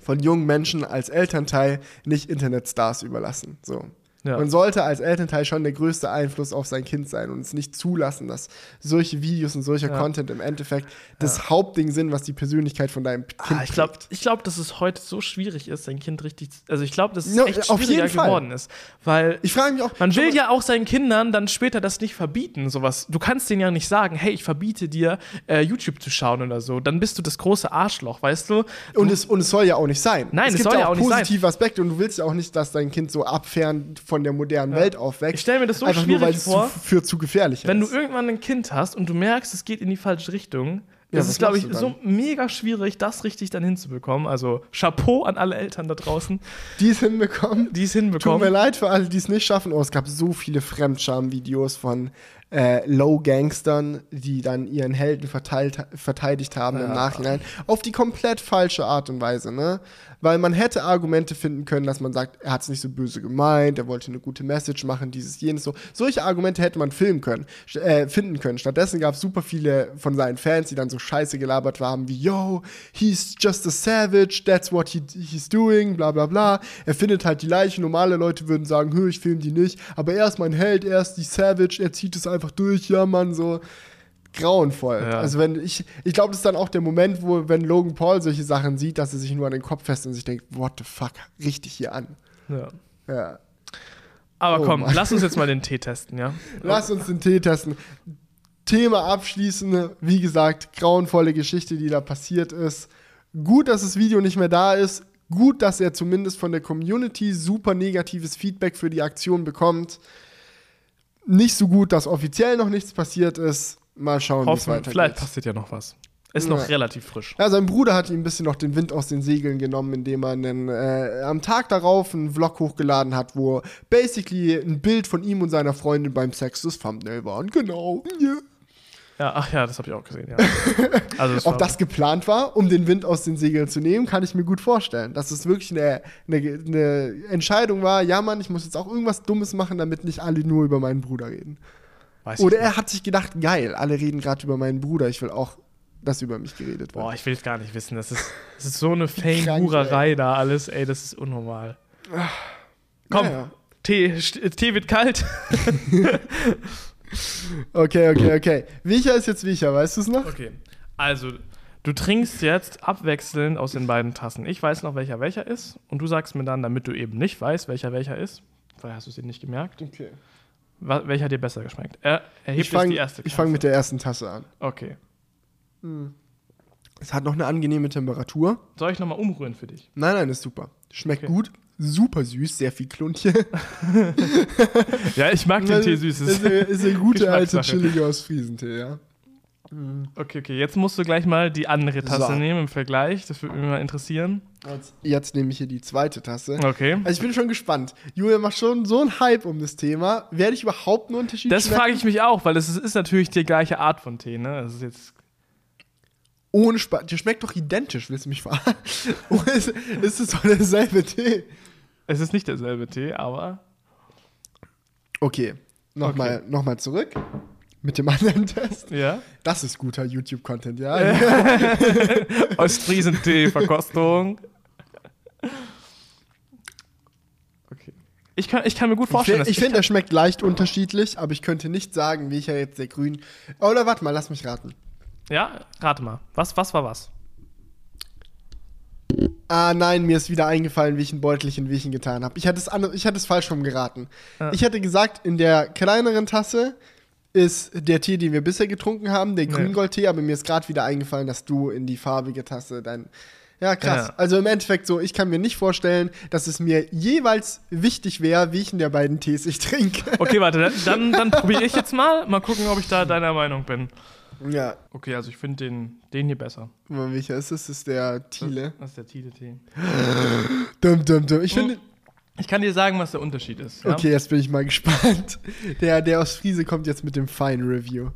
von jungen Menschen als Elternteil nicht Internetstars überlassen. So. Ja. Man sollte als Elternteil schon der größte Einfluss auf sein Kind sein und es nicht zulassen, dass solche Videos und solcher ja. Content im Endeffekt das ja. Hauptding sind, was die Persönlichkeit von deinem ah, Kind ah, Ich glaube, glaub, dass es heute so schwierig ist, sein Kind richtig. Also ich glaube, dass es no, echt schwieriger geworden ist. Weil ich frage mich auch. Man will ja auch seinen Kindern dann später das nicht verbieten, sowas. Du kannst denen ja nicht sagen, hey, ich verbiete dir, äh, YouTube zu schauen oder so. Dann bist du das große Arschloch, weißt du? du und, es, und es soll ja auch nicht sein. Nein, es, es soll ja auch nicht sein. positive Aspekte und du willst ja auch nicht, dass dein Kind so abfern von der modernen ja. Welt aufwächst. Ich stelle mir das so einfach schwierig nur, vor, zu, für zu gefährlich Wenn ist. du irgendwann ein Kind hast und du merkst, es geht in die falsche Richtung, ja, das ist, glaube ich, so mega schwierig, das richtig dann hinzubekommen. Also Chapeau an alle Eltern da draußen. Die es hinbekommen. Die es hinbekommen. Tut mir leid für alle, die es nicht schaffen. Oh, es gab so viele Fremdscham-Videos von äh, Low-Gangstern, die dann ihren Helden verteilt, verteidigt haben ja. im Nachhinein. Auf die komplett falsche Art und Weise, ne? Weil man hätte Argumente finden können, dass man sagt, er hat es nicht so böse gemeint, er wollte eine gute Message machen, dieses, jenes, so. Solche Argumente hätte man filmen können, äh, finden können. Stattdessen gab es super viele von seinen Fans, die dann so scheiße gelabert haben, wie, yo, he's just a savage, that's what he, he's doing, bla bla bla. Er findet halt die Leiche, normale Leute würden sagen, hö, ich film die nicht, aber er ist mein Held, er ist die Savage, er zieht es einfach durch, ja, Mann, so grauenvoll. Ja. Also wenn ich, ich glaube, das ist dann auch der Moment, wo, wenn Logan Paul solche Sachen sieht, dass er sich nur an den Kopf fest und sich denkt, what the fuck, richtig hier an. Ja. ja. Aber oh, komm, Mann. lass uns jetzt mal den Tee testen, ja? Lass uns den Tee testen. Thema abschließen. Wie gesagt, grauenvolle Geschichte, die da passiert ist. Gut, dass das Video nicht mehr da ist. Gut, dass er zumindest von der Community super negatives Feedback für die Aktion bekommt. Nicht so gut, dass offiziell noch nichts passiert ist. Mal schauen, wie es weitergeht. Vielleicht passiert ja noch was. Ist ja. noch relativ frisch. Ja, sein Bruder hat ihm ein bisschen noch den Wind aus den Segeln genommen, indem er einen, äh, am Tag darauf einen Vlog hochgeladen hat, wo basically ein Bild von ihm und seiner Freundin beim Sex das Thumbnail waren. Genau. Yeah. Ja, ach ja, das habe ich auch gesehen, ja. also das Ob das geplant war, um den Wind aus den Segeln zu nehmen, kann ich mir gut vorstellen. Dass es wirklich eine, eine, eine Entscheidung war, ja Mann, ich muss jetzt auch irgendwas Dummes machen, damit nicht alle nur über meinen Bruder reden. Weiß Oder er hat sich gedacht, geil, alle reden gerade über meinen Bruder, ich will auch, dass über mich geredet wird. Boah, ich will es gar nicht wissen. Das ist, das ist so eine Fame-Hurerei da alles, ey, das ist unnormal. Komm, naja. Tee, Tee wird kalt. okay, okay, okay. Welcher ist jetzt welcher, weißt du es noch? Okay, also du trinkst jetzt abwechselnd aus den beiden Tassen. Ich weiß noch, welcher welcher ist und du sagst mir dann, damit du eben nicht weißt, welcher welcher ist, weil hast du es dir nicht gemerkt. Okay. Welcher hat dir besser geschmeckt? Er, ich fange fang mit der ersten Tasse an. Okay. Hm. Es hat noch eine angenehme Temperatur. Soll ich nochmal umrühren für dich? Nein, nein, ist super. Schmeckt okay. gut, super süß, sehr viel Kluntje. ja, ich mag den Tee süß. Ist, ist, ist eine gute alte chillige aus Friesentee, ja. Mhm. Okay, okay. Jetzt musst du gleich mal die andere Tasse so. nehmen im Vergleich. Das würde mich mal interessieren. Jetzt, jetzt, nehme ich hier die zweite Tasse. Okay. Also ich bin schon gespannt. Julia macht schon so einen Hype um das Thema. Werde ich überhaupt einen Unterschied Das frage ich mich auch, weil es ist, ist, natürlich die gleiche Art von Tee, ne? Das ist jetzt. Ohne Spaß. Der schmeckt doch identisch, willst du mich verarschen? ist, ist es doch derselbe Tee? Es ist nicht derselbe Tee, aber. Okay. Nochmal okay. noch zurück mit dem anderen Test. Ja. Das ist guter YouTube-Content, ja. Ostfriesentee-Verkostung. Okay. Ich kann, ich kann mir gut vorstellen, ich, ich finde, er schmeckt leicht unterschiedlich, aber ich könnte nicht sagen, welcher jetzt der grün. Oder warte mal, lass mich raten. Ja, rate mal. Was, was war was? Ah, nein, mir ist wieder eingefallen, wie ich ein Beutelchen wie ich ihn getan habe. Ich hatte es, ich hatte es falsch rum geraten. Ja. Ich hätte gesagt, in der kleineren Tasse ist der Tee, den wir bisher getrunken haben, der Grüngoldtee, aber mir ist gerade wieder eingefallen, dass du in die farbige Tasse dein. Ja, krass. Ja. Also im Endeffekt so, ich kann mir nicht vorstellen, dass es mir jeweils wichtig wäre, welchen der beiden Tees ich trinke. Okay, warte, dann, dann probiere ich jetzt mal. Mal gucken, ob ich da deiner Meinung bin. Ja. Okay, also ich finde den, den hier besser. Welcher ist es? Das ist der Thiele. Das, das ist der Thiele-Tee. dumm, dumm, dumm. Ich finde. Ich kann dir sagen, was der Unterschied ist. Ja? Okay, jetzt bin ich mal gespannt. Der, der aus Friese kommt jetzt mit dem Fine Review.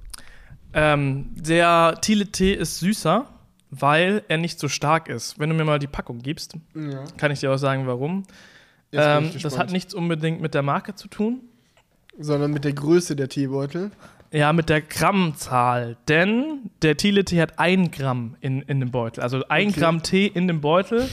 Ähm, der Thiele Tee ist süßer, weil er nicht so stark ist. Wenn du mir mal die Packung gibst, ja. kann ich dir auch sagen, warum. Ähm, das hat nichts unbedingt mit der Marke zu tun. Sondern mit der Größe der Teebeutel. Ja, mit der Grammzahl. Denn der Thiele Tee hat ein Gramm in, in dem Beutel. Also ein okay. Gramm Tee in dem Beutel.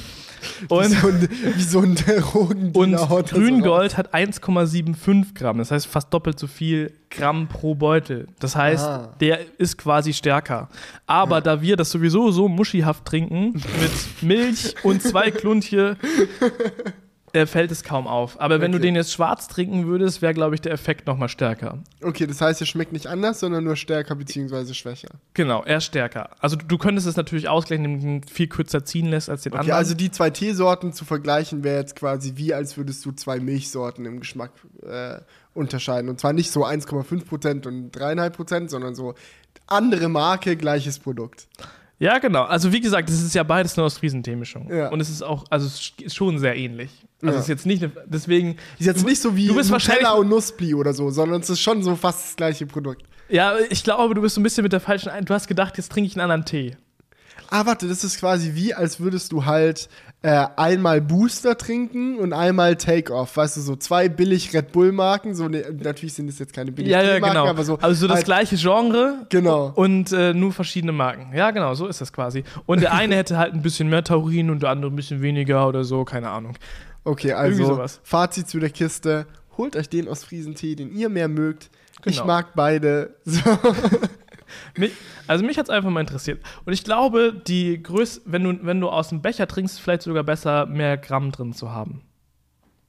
Und, wie so ein, wie so ein Drogendealer und Grüngold hat 1,75 Gramm. Das heißt fast doppelt so viel Gramm pro Beutel. Das heißt, Ah. der ist quasi stärker. Aber da wir das sowieso so muschihaft trinken, mit Milch und zwei Kluntje, äh, fällt es kaum auf. Aber wenn du Okay. den jetzt schwarz trinken würdest, wäre, glaube ich, der Effekt nochmal stärker. Okay, das heißt, er schmeckt nicht anders, sondern nur stärker bzw. schwächer. Genau, er ist stärker. Also du, du könntest es natürlich ausgleichen, indem du ihn viel kürzer ziehen lässt als den Okay, anderen. also die zwei Teesorten zu vergleichen wäre jetzt quasi wie, als würdest du zwei Milchsorten im Geschmack äh, unterscheiden. Und zwar nicht so 1,5% und 3,5%, sondern so andere Marke, gleiches Produkt. Ja, genau. Also wie gesagt, es ist ja beides eine Ostfriesen-Teemischung. Ja. Und es ist auch, also es ist schon sehr ähnlich. Also Ja. es ist jetzt nicht, eine, deswegen. Ist jetzt nicht so wie du bist Nutella wahrscheinlich, und Nussbli oder so, sondern es ist schon so fast das gleiche Produkt. Ja, ich glaube, du bist so ein bisschen mit der falschen. Du hast gedacht, jetzt trinke ich einen anderen Tee. Ah, warte, das ist quasi wie, als würdest du halt äh, einmal Booster trinken und einmal Take-Off. Weißt du, so zwei billig Red Bull-Marken. So, ne, natürlich sind das jetzt keine billig Ja, ja, Marken, genau. aber so. also so das halt, gleiche Genre Genau. und äh, nur verschiedene Marken. Ja, genau, so ist das quasi. Und der eine hätte halt ein bisschen mehr Taurin und der andere ein bisschen weniger oder so, keine Ahnung. Okay, also sowas. Fazit zu der Kiste. Holt euch den aus Friesentee, den ihr mehr mögt. Ich Genau. mag beide. So. Mich, also mich hat es einfach mal interessiert. Und ich glaube, die Größe, wenn du, wenn du aus dem Becher trinkst, ist vielleicht sogar besser, mehr Gramm drin zu haben.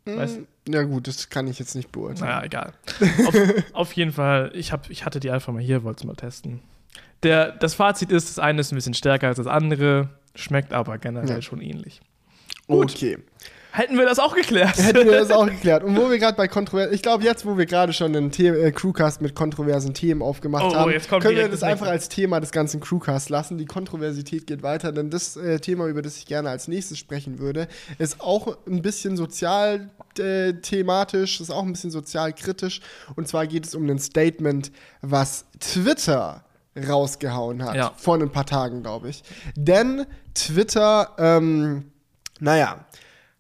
Weißt Ja gut, das kann ich jetzt nicht beurteilen. Naja, egal. auf, auf jeden Fall, ich, hab, ich hatte die einfach mal hier, wollte es mal testen. Der, das Fazit ist, das eine ist ein bisschen stärker als das andere, schmeckt aber generell Ja. schon ähnlich. Gut. Okay. Hätten wir das auch geklärt. Hätten wir das auch geklärt. Und wo wir gerade bei kontroversen, ich glaube jetzt, wo wir gerade schon einen The äh, Crewcast mit kontroversen Themen aufgemacht Oh, haben, können wir das einfach als Thema des ganzen Crewcasts lassen. Die Kontroversität geht weiter, denn das äh, Thema, über das ich gerne als nächstes sprechen würde, ist auch ein bisschen sozial äh, thematisch, ist auch ein bisschen sozial kritisch. Und zwar geht es um ein Statement, was Twitter rausgehauen hat. Ja. Vor ein paar Tagen, glaube ich. Denn Twitter, ähm, naja,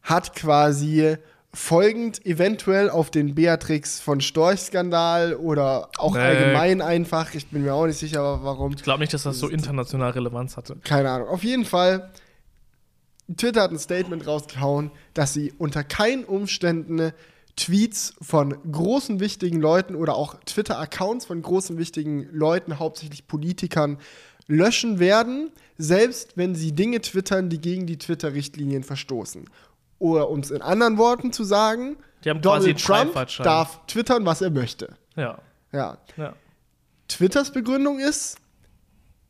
hat quasi folgend eventuell auf den Beatrix von Storch-Skandal oder auch Nee. allgemein einfach, ich bin mir auch nicht sicher, warum, Ich glaube nicht, dass das so international Relevanz hatte. keine Ahnung. Auf jeden Fall, Twitter hat ein Statement rausgehauen, dass sie unter keinen Umständen Tweets von großen wichtigen Leuten oder auch Twitter-Accounts von großen wichtigen Leuten, hauptsächlich Politikern, löschen werden, selbst wenn sie Dinge twittern, die gegen die Twitter-Richtlinien verstoßen. Oder um es in anderen Worten zu sagen, Donald Trump darf twittern, was er möchte. Ja, Ja. ja. Twitters Begründung ist,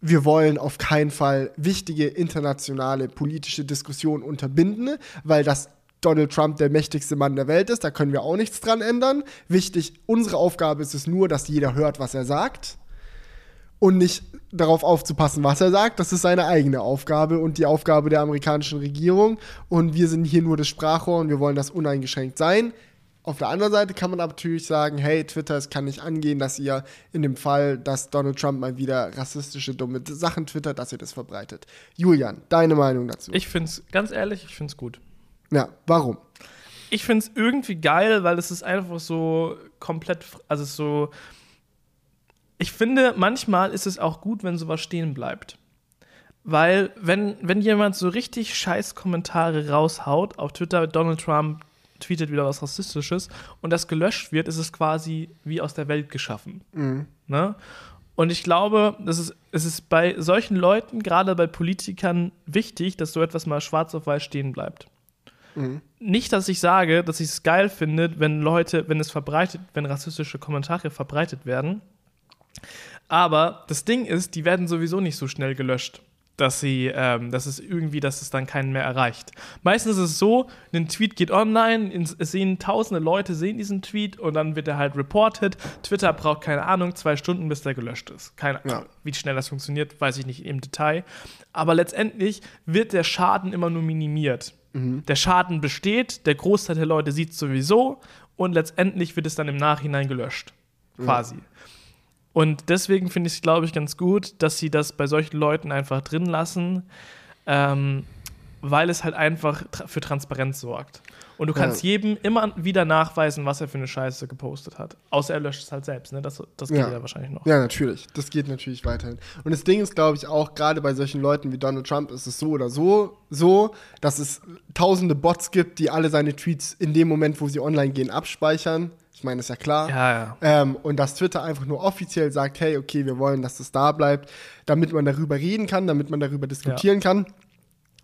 wir wollen auf keinen Fall wichtige internationale politische Diskussionen unterbinden, weil das Donald Trump der mächtigste Mann der Welt ist. Da können wir auch nichts dran ändern. Wichtig, unsere Aufgabe ist es nur, dass jeder hört, was er sagt. Und nicht darauf aufzupassen, was er sagt. Das ist seine eigene Aufgabe und die Aufgabe der amerikanischen Regierung. Und wir sind hier nur das Sprachrohr und wir wollen das uneingeschränkt sein. Auf der anderen Seite kann man aber natürlich sagen, hey, Twitter, es kann nicht angehen, dass ihr in dem Fall, dass Donald Trump mal wieder rassistische, dumme Sachen twittert, dass ihr das verbreitet. Julian, deine Meinung dazu? Ich finde es, ganz ehrlich, ich finde es gut. ja, warum? Ich finde es irgendwie geil, weil es ist einfach so komplett, also so. Ich finde, manchmal ist es auch gut, wenn sowas stehen bleibt. Weil, wenn, wenn jemand so richtig scheiß Kommentare raushaut auf Twitter, Donald Trump tweetet wieder was Rassistisches und das gelöscht wird, ist es quasi wie aus der Welt geschaffen. Ne? Und ich glaube, das ist, es ist bei solchen Leuten, gerade bei Politikern, wichtig, dass so etwas mal schwarz auf weiß stehen bleibt. Nicht, dass ich sage, dass ich es geil finde, wenn Leute, wenn es verbreitet, wenn rassistische Kommentare verbreitet werden. Aber das Ding ist, die werden sowieso nicht so schnell gelöscht, dass sie, ähm, dass es irgendwie, dass es dann keinen mehr erreicht. Meistens ist es so, ein Tweet geht online, es sehen tausende Leute sehen diesen Tweet und dann wird er halt reported. Twitter braucht keine Ahnung, zwei Stunden, bis der gelöscht ist. Keine Ja. Ahnung, wie schnell das funktioniert, weiß ich nicht im Detail. Aber letztendlich wird der Schaden immer nur minimiert. Der Schaden besteht, der Großteil der Leute sieht es sowieso und letztendlich wird es dann im Nachhinein gelöscht. Quasi. Und deswegen finde ich es, glaube ich, ganz gut, dass sie das bei solchen Leuten einfach drin lassen. Ähm, weil es halt einfach tra für Transparenz sorgt. Und du kannst ja. jedem immer wieder nachweisen, was er für eine Scheiße gepostet hat. Außer er löscht es halt selbst, ne? Das, das geht ja. ja wahrscheinlich noch. Ja, natürlich. Das geht natürlich weiterhin. Und das Ding ist, glaube ich, auch, gerade bei solchen Leuten wie Donald Trump ist es so oder so, so, dass es tausende Bots gibt, die alle seine Tweets in dem Moment, wo sie online gehen, abspeichern. Ich meine, ist ja klar. Ja, ja. Ähm, und dass Twitter einfach nur offiziell sagt, hey, okay, wir wollen, dass das da bleibt, damit man darüber reden kann, damit man darüber diskutieren ja. kann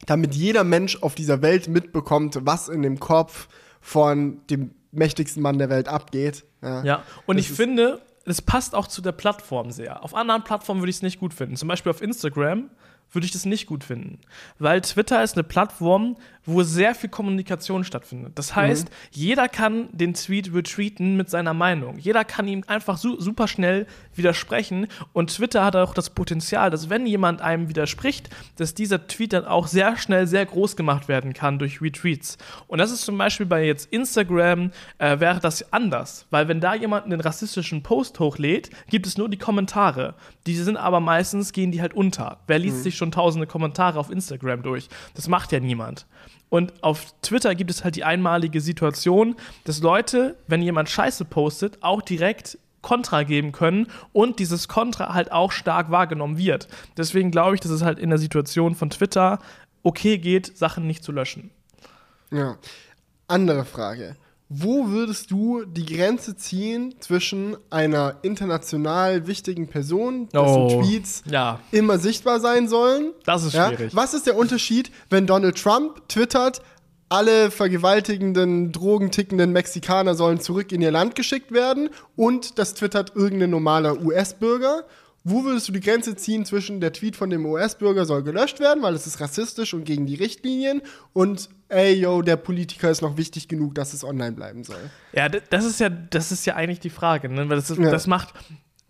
damit jeder Mensch auf dieser Welt mitbekommt, was in dem Kopf von dem mächtigsten Mann der Welt abgeht. Ja, ja. und das ich finde, es passt auch zu der Plattform sehr. Auf anderen Plattformen würde ich es nicht gut finden. Zum Beispiel auf Instagram würde ich das nicht gut finden. Weil Twitter ist eine Plattform, wo sehr viel Kommunikation stattfindet. Das heißt, mhm. jeder kann den Tweet retweeten mit seiner Meinung. Jeder kann ihm einfach su super schnell widersprechen. Und Twitter hat auch das Potenzial, dass wenn jemand einem widerspricht, dass dieser Tweet dann auch sehr schnell sehr groß gemacht werden kann durch Retweets. Und das ist zum Beispiel bei jetzt Instagram äh, wäre das anders. Weil wenn da jemand einen rassistischen Post hochlädt, gibt es nur die Kommentare. Die sind aber meistens, gehen die halt unter. Wer liest mhm. sich schon tausende Kommentare auf Instagram durch? Das macht ja niemand. Und auf Twitter gibt es halt die einmalige Situation, dass Leute, wenn jemand Scheiße postet, auch direkt Kontra geben können und dieses Kontra halt auch stark wahrgenommen wird. Deswegen glaube ich, dass es halt in der Situation von Twitter okay geht, Sachen nicht zu löschen. Ja. Andere Frage. Wo würdest du die Grenze ziehen zwischen einer international wichtigen Person, dessen oh, Tweets ja. immer sichtbar sein sollen? Das ist schwierig. Ja? Was ist der Unterschied, wenn Donald Trump twittert, alle vergewaltigenden, drogentickenden Mexikaner sollen zurück in ihr Land geschickt werden und das twittert irgendein normaler US-Bürger? Wo würdest du die Grenze ziehen zwischen der Tweet von dem US-Bürger soll gelöscht werden, weil es ist rassistisch und gegen die Richtlinien und ey yo, der Politiker ist noch wichtig genug, dass es online bleiben soll? Ja, das ist ja, das ist ja eigentlich die Frage, ne? Weil das, ist, ja. das macht,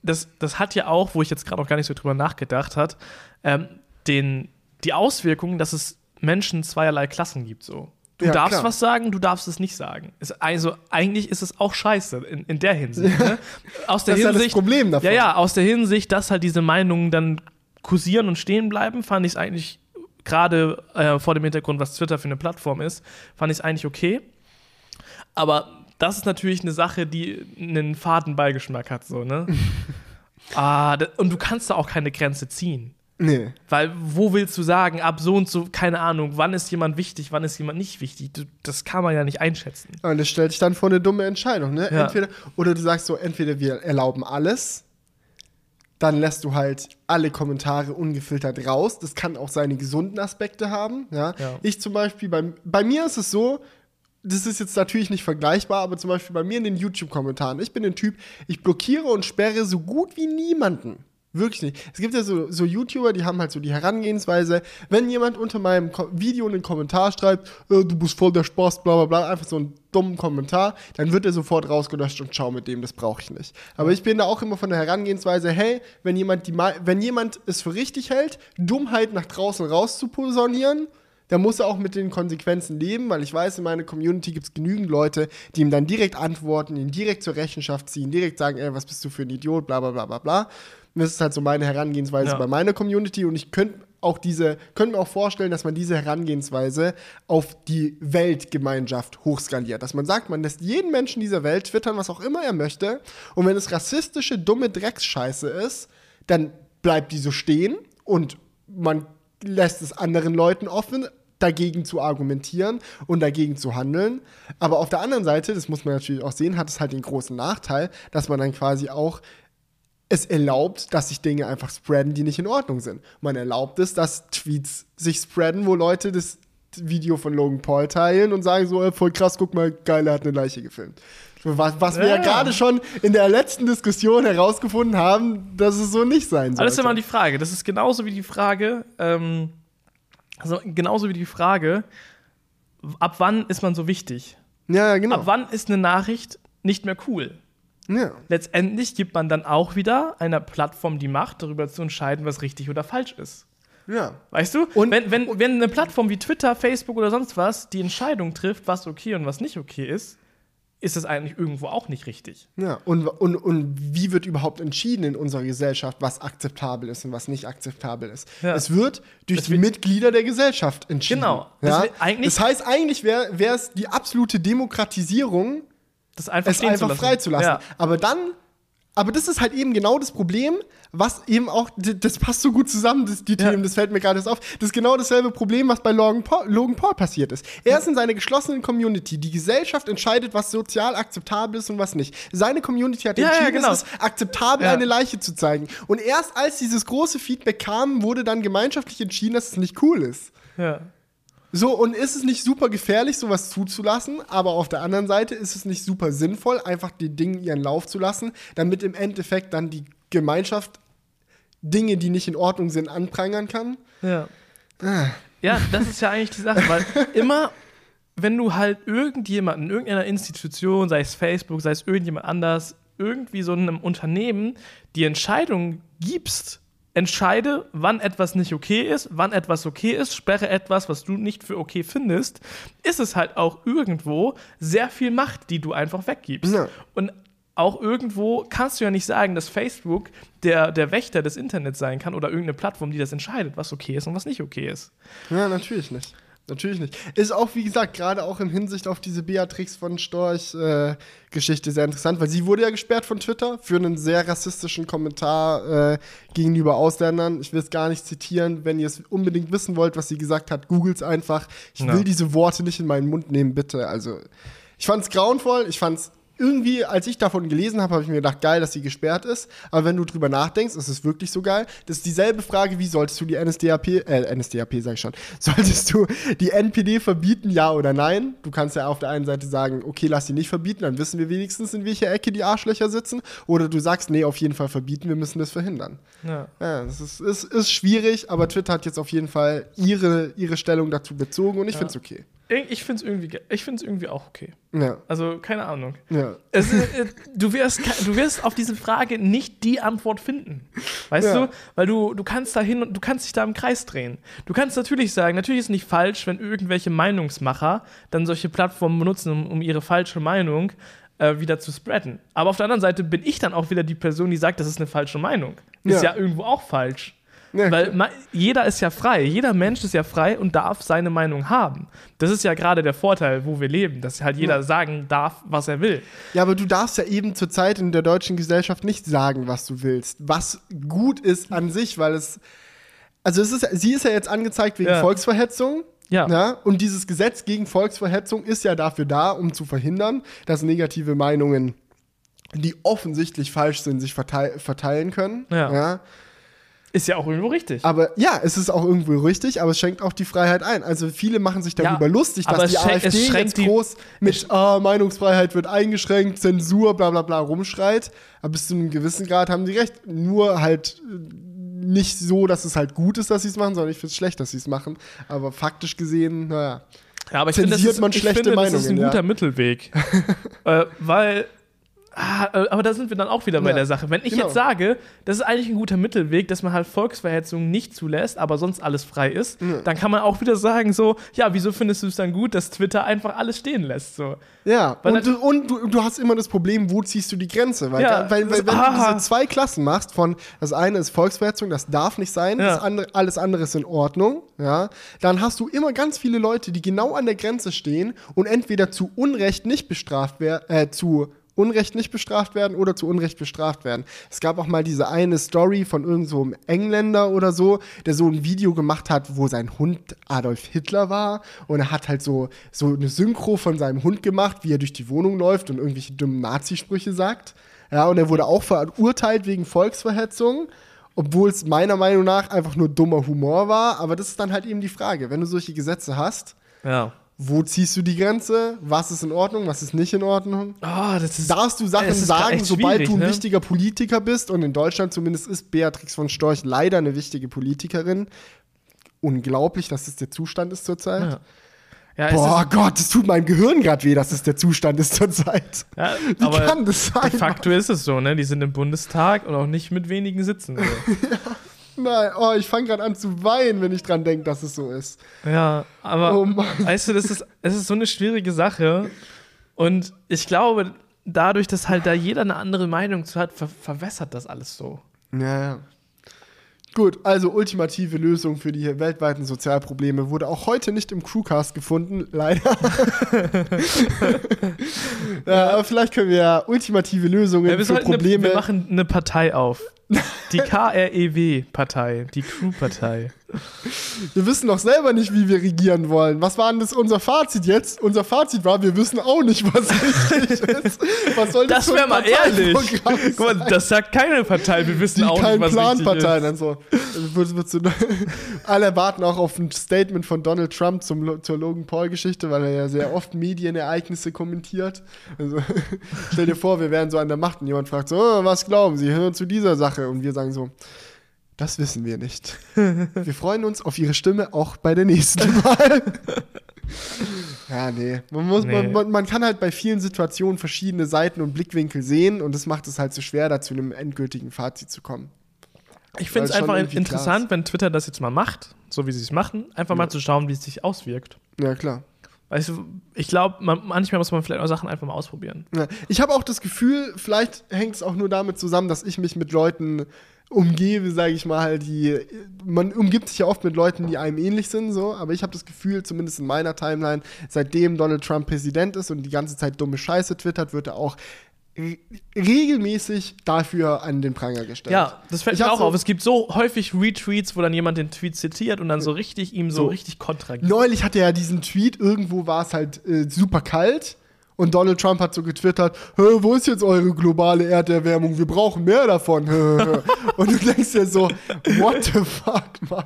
das, das hat ja auch, wo ich jetzt gerade noch gar nicht so drüber nachgedacht hat, ähm, den, die Auswirkungen, dass es Menschen zweierlei Klassen gibt so. Du ja, darfst klar. was sagen, du darfst es nicht sagen. also eigentlich ist es auch scheiße in, in der Hinsicht. Ne? Aus der das Hinsicht, ist ja das Problem davon. Ja, ja, aus der Hinsicht, dass halt diese Meinungen dann kursieren und stehen bleiben, fand ich es eigentlich gerade äh, vor dem Hintergrund, was Twitter für eine Plattform ist, fand ich es eigentlich okay. Aber das ist natürlich eine Sache, die einen faden Beigeschmack hat, so, ne? ah, und du kannst da auch keine Grenze ziehen. Nee. Weil wo willst du sagen, ab so und so, keine Ahnung, wann ist jemand wichtig, wann ist jemand nicht wichtig? Du, das kann man ja nicht einschätzen. Und das stellt dich dann vor eine dumme Entscheidung, ne? Ja. Entweder, oder du sagst so, entweder wir erlauben alles, dann lässt du halt alle Kommentare ungefiltert raus. Das kann auch seine gesunden Aspekte haben. Ja? ja. Ich zum Beispiel, bei, bei mir ist es so, das ist jetzt natürlich nicht vergleichbar, aber zum Beispiel bei mir in den YouTube-Kommentaren, ich bin ein Typ, ich blockiere und sperre so gut wie niemanden. Wirklich nicht. Es gibt ja so, so YouTuber, die haben halt so die Herangehensweise, wenn jemand unter meinem Ko Video einen Kommentar schreibt, äh, du bist voll der Spaß, bla bla bla, einfach so einen dummen Kommentar, dann wird er sofort rausgelöscht und schau mit dem, das brauche ich nicht. Aber ich bin da auch immer von der Herangehensweise, hey, wenn jemand, die, wenn jemand es für richtig hält, Dummheit nach draußen raus zu positionieren, da muss er auch mit den Konsequenzen leben, weil ich weiß, in meiner Community gibt es genügend Leute, die ihm dann direkt antworten, ihn direkt zur Rechenschaft ziehen, direkt sagen, ey, was bist du für ein Idiot, bla bla bla bla bla. Das ist halt so meine Herangehensweise ja. bei meiner Community und ich könnte auch diese, könnte mir auch vorstellen, dass man diese Herangehensweise auf die Weltgemeinschaft hochskaliert. Dass man sagt, man lässt jeden Menschen dieser Welt twittern, was auch immer er möchte. Und wenn es rassistische, dumme Drecksscheiße ist, dann bleibt die so stehen und man lässt es anderen Leuten offen, dagegen zu argumentieren und dagegen zu handeln. Aber auf der anderen Seite, das muss man natürlich auch sehen, hat es halt den großen Nachteil, dass man dann quasi auch es erlaubt, dass sich Dinge einfach spreaden, die nicht in Ordnung sind. Man erlaubt es, dass Tweets sich spreaden, wo Leute das Video von Logan Paul teilen und sagen so, voll krass, guck mal, geil, er hat eine Leiche gefilmt. Was, was ja. wir ja gerade schon in der letzten Diskussion herausgefunden haben, dass es so nicht sein soll. das ist immer die Frage. Das ist genauso wie die Frage, ähm, also genauso wie die Frage, ab wann ist man so wichtig? Ja, genau. Ab wann ist eine Nachricht nicht mehr cool? Ja. Letztendlich gibt man dann auch wieder einer Plattform die Macht, darüber zu entscheiden, was richtig oder falsch ist. Ja. Weißt du? Und wenn, wenn, wenn eine Plattform wie Twitter, Facebook oder sonst was die Entscheidung trifft, was okay und was nicht okay ist, ist es eigentlich irgendwo auch nicht richtig. Ja, und, und, und wie wird überhaupt entschieden in unserer Gesellschaft, was akzeptabel ist und was nicht akzeptabel ist? Ja. Es wird durch es die wird Mitglieder der Gesellschaft entschieden. Genau. Ja? Das, das heißt, eigentlich wäre es die absolute Demokratisierung, das einfach es einfach freizulassen. Ja. Aber dann aber das ist halt eben genau das Problem, was eben auch, das passt so gut zusammen, das, die ja. Themen, das fällt mir gerade auf. Das ist genau dasselbe Problem, was bei Logan Paul, Logan Paul passiert ist. Er ist in seiner geschlossenen Community. Die Gesellschaft entscheidet, was sozial akzeptabel ist und was nicht. Seine Community hat entschieden, ja, genau. es ist akzeptabel, eine Leiche zu zeigen. Und erst als dieses große Feedback kam, wurde dann gemeinschaftlich entschieden, dass es nicht cool ist. Ja. So, und ist es nicht super gefährlich, sowas zuzulassen, aber auf der anderen Seite ist es nicht super sinnvoll, einfach die Dinge ihren Lauf zu lassen, damit im Endeffekt dann die Gemeinschaft Dinge, die nicht in Ordnung sind, anprangern kann? Ja. Ah. Ja, das ist ja eigentlich die Sache, weil immer, wenn du halt irgendjemanden, irgendeiner Institution, sei es Facebook, sei es irgendjemand anders, irgendwie so einem Unternehmen die Entscheidung gibst, entscheide, wann etwas nicht okay ist, wann etwas okay ist, sperre etwas, was du nicht für okay findest, ist es halt auch irgendwo sehr viel Macht, die du einfach weggibst. Ja. Und auch irgendwo kannst du ja nicht sagen, dass Facebook der, der Wächter des Internets sein kann oder irgendeine Plattform, die das entscheidet, was okay ist und was nicht okay ist. Ja, natürlich nicht. Natürlich nicht. Ist auch, wie gesagt, gerade auch in Hinsicht auf diese Beatrix von Storch-Geschichte äh, sehr interessant, weil sie wurde ja gesperrt von Twitter für einen sehr rassistischen Kommentar äh, gegenüber Ausländern. Ich will es gar nicht zitieren. Wenn ihr es unbedingt wissen wollt, was sie gesagt hat, googelt es einfach. Ich ja. will diese Worte nicht in meinen Mund nehmen, bitte. Also, ich fand es grauenvoll, ich fand es irgendwie, als ich davon gelesen habe, habe ich mir gedacht, geil, dass sie gesperrt ist. Aber wenn du drüber nachdenkst, ist es wirklich so geil. Das ist dieselbe Frage, wie solltest du die NSDAP, äh, NSDAP sag ich schon, solltest du die NPD verbieten, ja oder nein? Du kannst ja auf der einen Seite sagen, okay, lass sie nicht verbieten, dann wissen wir wenigstens, in welcher Ecke die Arschlöcher sitzen. Oder du sagst, nee, auf jeden Fall verbieten, wir müssen das verhindern. Ja. ja das ist, ist, ist schwierig, aber Twitter hat jetzt auf jeden Fall ihre, ihre Stellung dazu bezogen und ich ja. finde es okay. Ich finde es irgendwie, irgendwie auch okay. Ja. Also, keine Ahnung. Ja. Es, äh, du, wirst, du wirst auf diese Frage nicht die Antwort finden. Weißt ja. du? Weil du, du kannst da hin und du kannst dich da im Kreis drehen. Du kannst natürlich sagen, natürlich ist es nicht falsch, wenn irgendwelche Meinungsmacher dann solche Plattformen benutzen, um, um ihre falsche Meinung äh, wieder zu spreaden. Aber auf der anderen Seite bin ich dann auch wieder die Person, die sagt, das ist eine falsche Meinung. Ist ja, ja irgendwo auch falsch. Ja, Weil jeder ist ja frei, jeder Mensch ist ja frei und darf seine Meinung haben. Das ist ja gerade der Vorteil, wo wir leben, dass halt jeder ja. sagen darf, was er will. Ja, aber du darfst ja eben zurzeit in der deutschen Gesellschaft nicht sagen, was du willst. Was gut ist an sich, weil es. Also es ist, sie ist ja jetzt angezeigt wegen ja. Volksverhetzung. Ja. ja. Und dieses Gesetz gegen Volksverhetzung ist ja dafür da, um zu verhindern, dass negative Meinungen, die offensichtlich falsch sind, sich verteil verteilen können. Ja. Ist ja auch irgendwo richtig. Aber ja, es ist auch irgendwo richtig, aber es schränkt auch die Freiheit ein. Also viele machen sich darüber ja, lustig, dass die AfD jetzt groß mit ah, Meinungsfreiheit wird eingeschränkt, Zensur, bla bla bla rumschreit. Aber bis zu einem gewissen Grad haben die recht. Nur halt äh, nicht so, dass es halt gut ist, dass sie es machen, sondern ich finde es schlecht, dass sie es machen. Aber faktisch gesehen, naja. Ja, aber ich finde, das ist, man schlechte ich finde, Meinungen, das ist ein guter ja. Mittelweg. äh, weil Ah, äh, aber da sind wir dann auch wieder bei ja, der Sache. Wenn ich genau. jetzt sage, das ist eigentlich ein guter Mittelweg, dass man halt Volksverhetzung nicht zulässt, aber sonst alles frei ist, ja. dann kann man auch wieder sagen, so, ja, wieso findest du es dann gut, dass Twitter einfach alles stehen lässt? So. Ja, weil und, du, und du, du, hast immer das Problem, wo ziehst du die Grenze? Weil, ja, weil, weil wenn aha. du diese zwei Klassen machst, von das eine ist Volksverhetzung, das darf nicht sein, das andere, alles andere ist in Ordnung, ja, dann hast du immer ganz viele Leute, die genau an der Grenze stehen und entweder zu Unrecht nicht bestraft werden, äh, zu Unrecht nicht bestraft werden oder zu Unrecht bestraft werden. Es gab auch mal diese eine Story von irgendeinem so Engländer oder so, der so ein Video gemacht hat, wo sein Hund Adolf Hitler war und er hat halt so, so eine Synchro von seinem Hund gemacht, wie er durch die Wohnung läuft und irgendwelche dummen Nazisprüche sagt. Ja, und er wurde auch verurteilt wegen Volksverhetzung obwohl es meiner Meinung nach einfach nur dummer Humor war. Aber das ist dann halt eben die Frage, wenn du solche Gesetze hast, ja wo ziehst du die Grenze? Was ist in Ordnung, was ist nicht in Ordnung? Oh, das ist, Darfst du Sachen sagen, sobald du ein ne? wichtiger Politiker bist? Und in Deutschland zumindest ist Beatrix von Storch leider eine wichtige Politikerin. Unglaublich, dass das der Zustand ist zurzeit. Ja. Ja, Boah Gott, es tut meinem Gehirn gerade weh, dass es der Zustand ist zurzeit. Ja, Wie kann das sein? De facto ist es so, ne? Die sind im Bundestag und auch nicht mit wenigen Sitzen. So. ja. Nein, oh, ich fange gerade an zu weinen, wenn ich dran denke, dass es so ist. Ja, aber oh weißt du, das ist, es ist so eine schwierige Sache. Und ich glaube, dadurch, dass halt da jeder eine andere Meinung zu hat, ver verwässert das alles so. Ja, ja. Gut, also ultimative Lösung für die weltweiten Sozialprobleme wurde auch heute nicht im Crewcast gefunden, leider. ja, aber vielleicht können wir ja ultimative Lösungen ja, für Probleme. Eine, wir machen eine Partei auf. Die KREW-Partei, die Crew-Partei. Wir wissen doch selber nicht, wie wir regieren wollen. Was war denn das unser Fazit jetzt? Unser Fazit war, wir wissen auch nicht, was richtig ist. Was soll das Das wäre mal ehrlich. Guck mal, das sagt keine Partei, wir wissen die auch nicht, was Plan richtig Partei, ist. Dann so. Wird, wird so alle warten auch auf ein Statement von Donald Trump zum, zur Logan Paul-Geschichte, weil er ja sehr oft Medienereignisse kommentiert. Also, stell dir vor, wir wären so an der Macht und jemand fragt so, oh, was glauben Sie, hören zu dieser Sache? Und wir sagen so, das wissen wir nicht. Wir freuen uns auf Ihre Stimme auch bei der nächsten Wahl. ja, nee. Man, muss, nee. Man, man, kann halt bei vielen Situationen verschiedene Seiten und Blickwinkel sehen und das macht es halt so schwer, da zu einem endgültigen Fazit zu kommen. Ich finde es einfach interessant, wenn Twitter das jetzt mal macht, so wie sie es machen, einfach ja. mal zu schauen, wie es sich auswirkt. Ja, klar. Weißt du, ich glaube, manchmal muss man vielleicht auch Sachen einfach mal ausprobieren. Ja. Ich habe auch das Gefühl, vielleicht hängt es auch nur damit zusammen, dass ich mich mit Leuten umgebe, sage ich mal, die man umgibt sich ja oft mit Leuten, die einem ähnlich sind, so, aber ich habe das Gefühl, zumindest in meiner Timeline, seitdem Donald Trump Präsident ist und die ganze Zeit dumme Scheiße twittert, wird er auch regelmäßig dafür an den Pranger gestellt. Ja, das fällt ich mir auch so auf. Es gibt so häufig Retweets, wo dann jemand den Tweet zitiert und dann so richtig ihm so, so richtig kontra gibt. Neulich hatte er ja diesen Tweet, irgendwo war es halt äh, super kalt und Donald Trump hat so getwittert, wo ist jetzt eure globale Erderwärmung? Wir brauchen mehr davon. und du denkst dir so, what the fuck, Mann?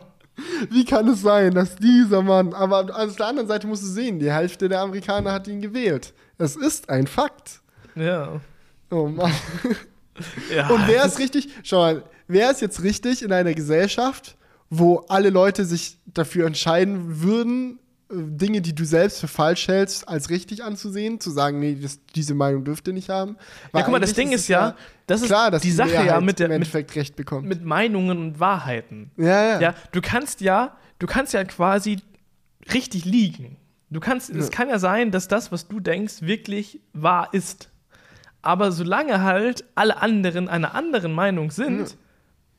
Wie kann es sein, dass dieser Mann, aber auf der anderen Seite musst du sehen, die Hälfte der Amerikaner hat ihn gewählt. Es ist ein Fakt. Ja. Oh Mann. Ja. Und wer ist richtig, schau mal, wer ist jetzt richtig in einer Gesellschaft, wo alle Leute sich dafür entscheiden würden, Dinge, die du selbst für falsch hältst, als richtig anzusehen, zu sagen, nee, das, diese Meinung dürft ihr nicht haben. Weil ja, guck mal, das Ding ist ja, das ist klar, dass die Sache ja mit der im Endeffekt mit, recht bekommt. Mit Meinungen und Wahrheiten. Ja, ja. Ja, du kannst ja, du kannst ja quasi richtig liegen. Du kannst, es kann ja sein, dass das, was du denkst, wirklich wahr ist. Aber solange halt alle anderen einer anderen Meinung sind, ja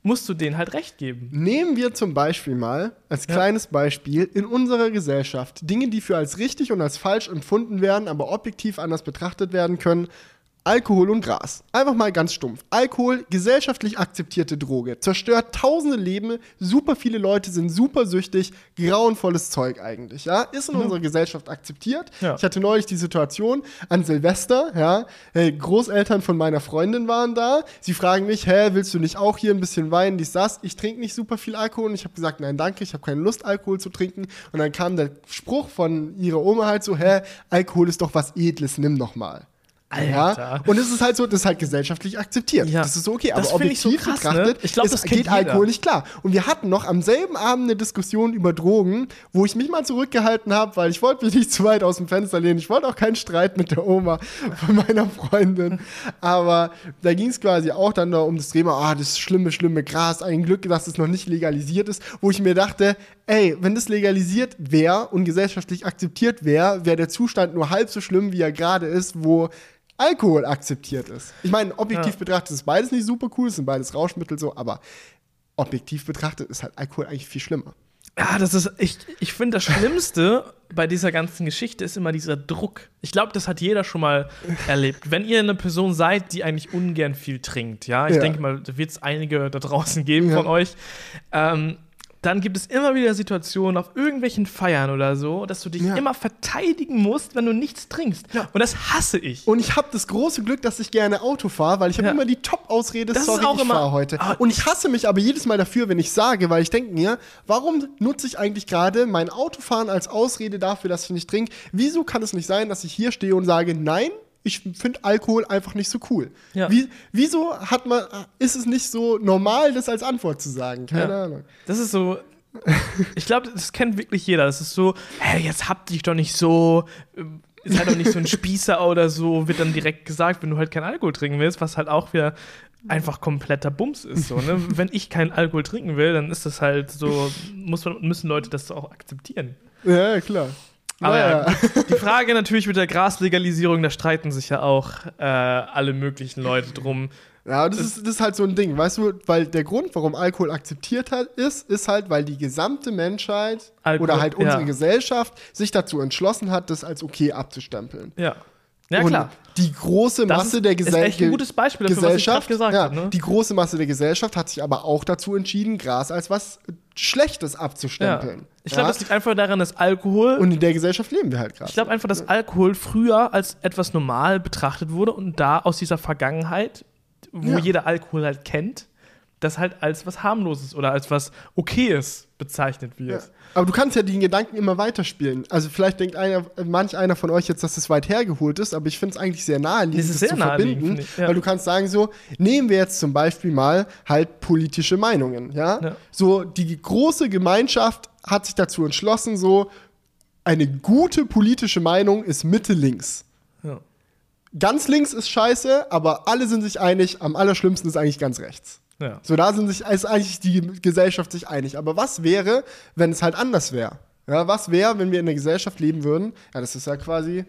musst du denen halt recht geben. Nehmen wir zum Beispiel mal als ja. kleines Beispiel in unserer Gesellschaft Dinge, die für als richtig und als falsch empfunden werden, aber objektiv anders betrachtet werden können, Alkohol und Gras. Einfach mal ganz stumpf. Alkohol, gesellschaftlich akzeptierte Droge, zerstört tausende Leben, super viele Leute sind super süchtig, grauenvolles Zeug eigentlich, ja? Ist in mhm. unserer Gesellschaft akzeptiert. Ja. Ich hatte neulich die Situation an Silvester, ja? Hey, Großeltern von meiner Freundin waren da. Sie fragen mich, hä, willst du nicht auch hier ein bisschen Wein, dies, das? Ich trinke nicht super viel Alkohol und ich habe gesagt, nein, danke, ich habe keine Lust, Alkohol zu trinken. Und dann kam der Spruch von ihrer Oma halt so, hä, Alkohol ist doch was Edles, nimm noch mal. Alter. Ja? Und es ist halt so, das ist halt gesellschaftlich akzeptiert. Ja. Das ist so okay. Das aber objektiv so krass, betrachtet, ne? ich glaub, das geht Alkohol nicht klar. Und wir hatten noch am selben Abend eine Diskussion über Drogen, wo ich mich mal zurückgehalten habe, weil ich wollte mich nicht zu weit aus dem Fenster lehnen. Ich wollte auch keinen Streit mit der Oma von meiner Freundin. Aber da ging es quasi auch dann um das Thema, ah, das schlimme, schlimme Gras. Ein Glück, dass es noch nicht legalisiert ist, wo ich mir dachte, ey, wenn das legalisiert wäre und gesellschaftlich akzeptiert wäre, wäre der Zustand nur halb so schlimm, wie er gerade ist, wo Alkohol akzeptiert ist. Ich meine, objektiv ja. betrachtet ist beides nicht super cool, es sind beides Rauschmittel so, aber objektiv betrachtet ist halt Alkohol eigentlich viel schlimmer. Ja, das ist, ich, ich finde, das Schlimmste bei dieser ganzen Geschichte ist immer dieser Druck. Ich glaube, das hat jeder schon mal erlebt. Wenn ihr eine Person seid, die eigentlich ungern viel trinkt, ja, ich ja. denke mal, da wird es einige da draußen geben ja. von euch, ähm, dann gibt es immer wieder Situationen auf irgendwelchen Feiern oder so, dass du dich ja. immer verteidigen musst, wenn du nichts trinkst. Ja. Und das hasse ich. Und ich habe das große Glück, dass ich gerne Auto fahre, weil ich habe ja. immer die Top-Ausrede, sorry, ich fahre heute. Ah, und ich hasse mich aber jedes Mal dafür, wenn ich sage, weil ich denke mir, warum nutze ich eigentlich gerade mein Autofahren als Ausrede dafür, dass ich nicht trinke? Wieso kann es nicht sein, dass ich hier stehe und sage, nein, ich finde Alkohol einfach nicht so cool. Ja. Wie, wieso hat man, ist es nicht so normal, das als Antwort zu sagen? Keine ja. Ahnung. Das ist so. ich glaube, das kennt wirklich jeder. Das ist so, hey, jetzt habt dich doch nicht so. Ist halt doch nicht so ein Spießer oder so, wird dann direkt gesagt, wenn du halt keinen Alkohol trinken willst, was halt auch wieder einfach kompletter Bums ist. So, ne? wenn ich keinen Alkohol trinken will, dann ist das halt so, muss man, müssen Leute das auch akzeptieren. Ja, klar. Aber ja, die Frage natürlich mit der Graslegalisierung, da streiten sich ja auch äh, alle möglichen Leute drum. Ja, das ist, das ist halt so ein Ding, weißt du, weil der Grund, warum Alkohol akzeptiert hat, ist, ist halt, weil die gesamte Menschheit Alkohol, oder halt unsere ja. Gesellschaft sich dazu entschlossen hat, das als okay abzustempeln. Ja. Ja, klar. Die große Masse der Gesell ist echt ein gutes Beispiel dafür, Gesellschaft, gesagt ja, habe, ne? die große Masse der Gesellschaft hat sich aber auch dazu entschieden, Gras als was Schlechtes abzustempeln. Ja. Ich glaube, ja? das liegt einfach daran, dass Alkohol. Und in der Gesellschaft leben wir halt gerade. Ich glaube einfach, dass Alkohol früher als etwas normal betrachtet wurde und da aus dieser Vergangenheit, wo jeder Alkohol halt kennt, das halt als was harmloses oder als was okayes bezeichnet wird. Ja. Aber du kannst ja den Gedanken immer weiterspielen. Also vielleicht denkt einer, manch einer von euch jetzt, dass es weit hergeholt ist, aber ich finde es eigentlich sehr naheliegend, das, das zu verbinden. Ich, ja. Weil du kannst sagen so, nehmen wir jetzt zum Beispiel mal halt politische Meinungen, ja? ja? So, die große Gemeinschaft hat sich dazu entschlossen, so, eine gute politische Meinung ist Mitte links. Ja. Ganz links ist scheiße, aber alle sind sich einig, am allerschlimmsten ist eigentlich ganz rechts. Ja. So, da sind sich, ist eigentlich die Gesellschaft sich einig. Aber was wäre, wenn es halt anders wäre? Ja, was wäre, wenn wir in einer Gesellschaft leben würden? Ja, das ist ja quasi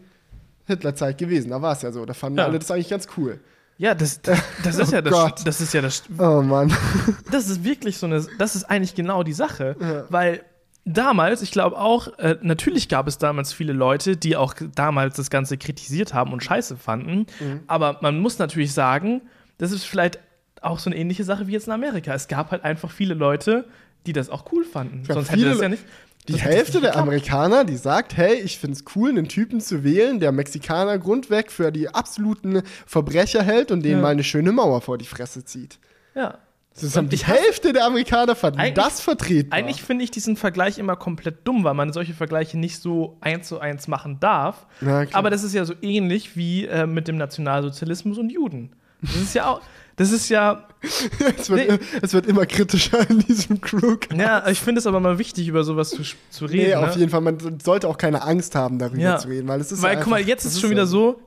Hitlerzeit gewesen. Da war es ja so. Da fanden ja. alle das eigentlich ganz cool. Ja, das, das, das ist oh ja das, Gott. das ist ja das. Oh Mann. Das ist wirklich so eine, das ist eigentlich genau die Sache, ja. weil damals, ich glaube auch, äh, natürlich gab es damals viele Leute, die auch damals das Ganze kritisiert haben und scheiße fanden, mhm. aber man muss natürlich sagen, das ist vielleicht auch so eine ähnliche Sache wie jetzt in Amerika. Es gab halt einfach viele Leute, die das auch cool fanden. Sonst hätte das ja nicht. Die Hälfte der Amerikaner, die sagt, hey, ich finde es cool, einen Typen zu wählen, der Mexikaner grundweg für die absoluten Verbrecher hält und denen ja. mal eine schöne Mauer vor die Fresse zieht. Ja. Das haben die Hälfte der Amerikaner fanden das vertreten. Eigentlich finde ich diesen Vergleich immer komplett dumm, weil man solche Vergleiche nicht so eins zu eins machen darf. Aber das ist ja so ähnlich wie äh, mit dem Nationalsozialismus und Juden. Das ist ja auch, das ist ja. es, wird, nee. es wird immer kritischer in diesem Crew. Ja, ich finde es aber mal wichtig, über sowas zu, zu reden. Nee, ne? auf jeden Fall. Man sollte auch keine Angst haben, darüber ja. zu reden, weil es ist. Weil, ja einfach, guck mal, jetzt ist es schon wieder so,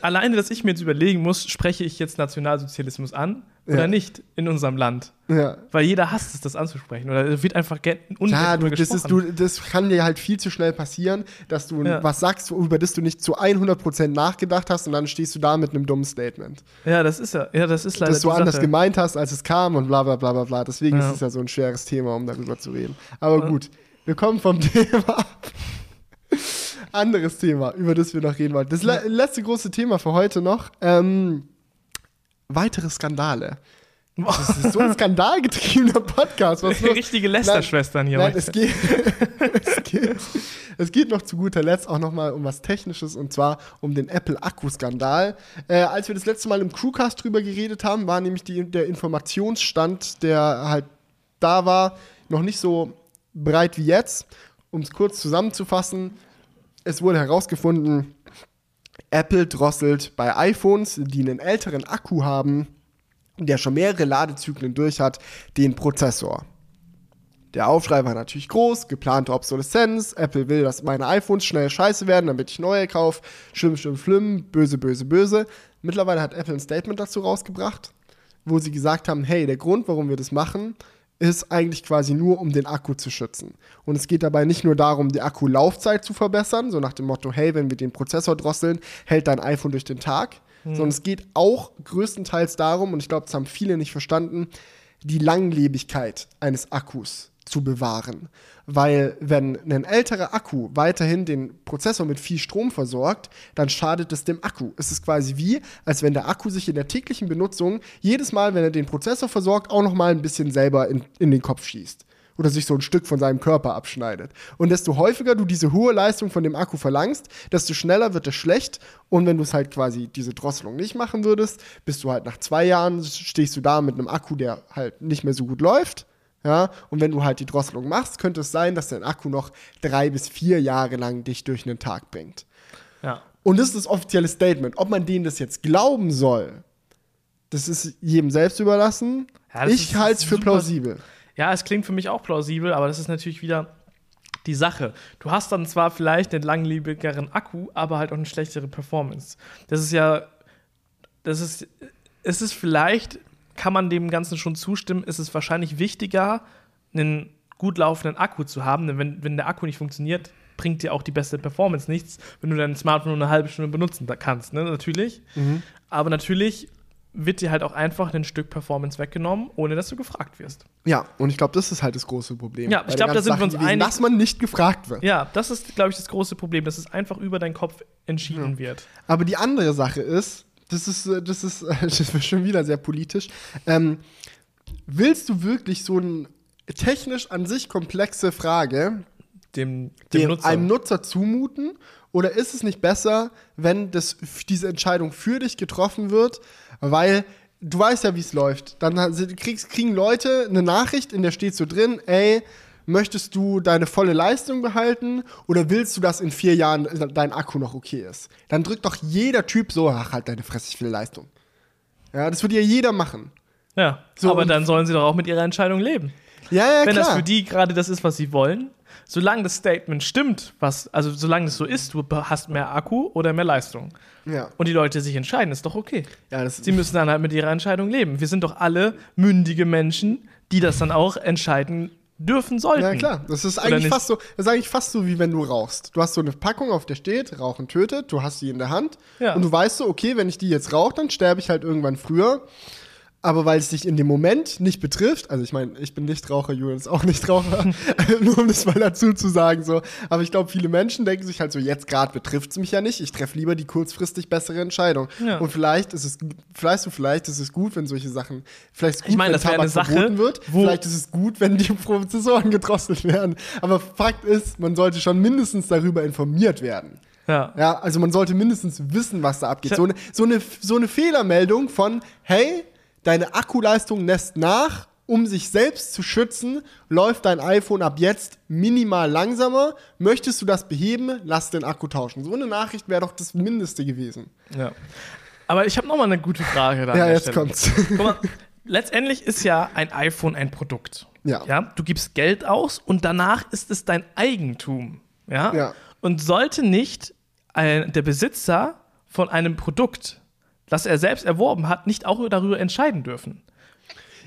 alleine, dass ich mir jetzt überlegen muss, spreche ich jetzt Nationalsozialismus an oder ja. nicht in unserem Land? Ja. Weil jeder hasst es, das anzusprechen. Oder wird einfach Ja, du, das, ist, du, das kann dir halt viel zu schnell passieren, dass du ja. was sagst, über das du nicht zu 100% nachgedacht hast und dann stehst du da mit einem dummen Statement. Ja, das ist ja, ja das ist leider Dass du anders Sache. gemeint hast, als es kam und bla bla bla bla bla. Deswegen ist es ja so ein schweres Thema, um darüber zu reden. Aber gut, wir kommen vom Thema ab anderes Thema, über das wir noch reden wollen. Das le letzte große Thema für heute noch. Ähm, weitere Skandale. Das ist so ein skandalgetriebener Podcast. Was Richtige Lester-Schwestern hier. Nein, es geht, es, geht, es geht noch zu guter Letzt auch noch mal um was Technisches und zwar um den Apple-Akku-Skandal. Äh, als wir das letzte Mal im Crewcast drüber geredet haben, war nämlich die, der Informationsstand, der halt da war, noch nicht so breit wie jetzt. Um es kurz zusammenzufassen, es wurde herausgefunden, Apple drosselt bei iPhones, die einen älteren Akku haben, der schon mehrere Ladezyklen durch hat, den Prozessor. Der Aufschrei war natürlich groß, geplante Obsoleszenz. Apple will, dass meine iPhones schnell scheiße werden, damit ich neue kaufe. Schlimm, schlimm, schlimm, böse, böse, böse. Mittlerweile hat Apple ein Statement dazu rausgebracht, wo sie gesagt haben: Hey, der Grund, warum wir das machen, ist eigentlich quasi nur, um den Akku zu schützen. Und es geht dabei nicht nur darum, die Akkulaufzeit zu verbessern, so nach dem Motto, hey, wenn wir den Prozessor drosseln, hält dein iPhone durch den Tag, hm. sondern es geht auch größtenteils darum, und ich glaube, das haben viele nicht verstanden, die Langlebigkeit eines Akkus zu bewahren. Weil wenn ein älterer Akku weiterhin den Prozessor mit viel Strom versorgt, dann schadet es dem Akku. Es ist quasi wie, als wenn der Akku sich in der täglichen Benutzung jedes Mal, wenn er den Prozessor versorgt, auch noch mal ein bisschen selber in, in den Kopf schießt oder sich so ein Stück von seinem Körper abschneidet. Und desto häufiger du diese hohe Leistung von dem Akku verlangst, desto schneller wird es schlecht. Und wenn du es halt quasi diese Drosselung nicht machen würdest, bist du halt nach zwei Jahren, stehst du da mit einem Akku, der halt nicht mehr so gut läuft. Ja, und wenn du halt die Drosselung machst, könnte es sein, dass dein Akku noch drei bis vier Jahre lang dich durch einen Tag bringt. Ja. Und das ist das offizielle Statement. Ob man denen das jetzt glauben soll, das ist jedem selbst überlassen. Ja, ich halte es für plausibel. Ja, es klingt für mich auch plausibel, aber das ist natürlich wieder die Sache. Du hast dann zwar vielleicht einen langlebigeren Akku, aber halt auch eine schlechtere Performance. Das ist ja, das ist, es ist vielleicht kann man dem Ganzen schon zustimmen, ist es wahrscheinlich wichtiger, einen gut laufenden Akku zu haben. Denn wenn, wenn der Akku nicht funktioniert, bringt dir auch die beste Performance nichts, wenn du dein Smartphone nur eine halbe Stunde benutzen kannst, ne? Natürlich. Mhm. Aber natürlich wird dir halt auch einfach ein Stück Performance weggenommen, ohne dass du gefragt wirst. Ja, und ich glaube, das ist halt das große Problem. Ja, ich glaube, da sind wir uns einig. Dass man nicht gefragt wird. Ja, das ist, glaube ich, das große Problem, dass es einfach über deinen Kopf entschieden ja. wird. Aber die andere Sache ist, das ist, äh, das ist, das wird schon wieder sehr politisch. Ähm, willst du wirklich so eine technisch an sich komplexe Frage dem, dem, dem Nutzer. einem Nutzer zumuten? Oder ist es nicht besser, wenn das, diese Entscheidung für dich getroffen wird, weil du weißt ja, wie es läuft. Dann kriegst, kriegen Leute eine Nachricht, in der steht so drin, ey, möchtest du deine volle Leistung behalten oder willst du, dass in vier Jahren dein Akku noch okay ist? Dann drückt doch jeder Typ so, ach halt deine Fresse, ich will Leistung. Ja, das würde ja jeder machen. Ja, so, aber dann sollen sie doch auch mit ihrer Entscheidung leben. Ja, ja, Wenn klar. das für die gerade das ist, was sie wollen, solange das Statement stimmt, was, also solange es so ist, du hast mehr Akku oder mehr Leistung. Ja. Und die Leute sich entscheiden, ist doch okay. Ja, Sie müssen dann halt mit ihrer Entscheidung leben. Wir sind doch alle mündige Menschen, die das dann auch entscheiden dürfen sollten. Ja, klar. Das ist eigentlich fast so, das ist eigentlich fast so, wie wenn du rauchst. Du hast so eine Packung, auf der steht, Rauchen tötet, du hast sie in der Hand ja. und du weißt so, okay, wenn ich die jetzt rauche, dann sterbe ich halt irgendwann früher aber weil es dich in dem Moment nicht betrifft, also ich meine, ich bin Nichtraucher, Julian ist auch Nichtraucher, nur um das mal dazu zu sagen, so. Aber ich glaube, viele Menschen denken sich halt so, jetzt gerade betrifft es mich ja nicht, ich treffe lieber die kurzfristig bessere Entscheidung. Ja. Und vielleicht ist es, vielleicht, vielleicht ist es gut, wenn solche Sachen, vielleicht ist es gut, ich mein, wenn Tabak eine Sache, verboten wird, vielleicht ist es gut, wenn die Prozessoren gedrosselt werden. Aber Fakt ist, man sollte schon mindestens darüber informiert werden. Ja. ja, also man sollte mindestens wissen, was da abgeht. So eine, so, eine, so eine Fehlermeldung von, hey, deine Akkuleistung lässt nach. Um sich selbst zu schützen, läuft dein iPhone ab jetzt minimal langsamer. Möchtest du das beheben, lass den Akku tauschen. So eine Nachricht wäre doch das Mindeste gewesen. Ja. Aber ich habe noch mal eine gute Frage da. ja, jetzt Stelle. kommt's. Guck mal, letztendlich ist ja ein iPhone ein Produkt. Ja. ja. Du gibst Geld aus und danach ist es dein Eigentum. Ja. ja. Und sollte nicht ein, der Besitzer von einem Produkt das er selbst erworben hat, nicht auch darüber entscheiden dürfen.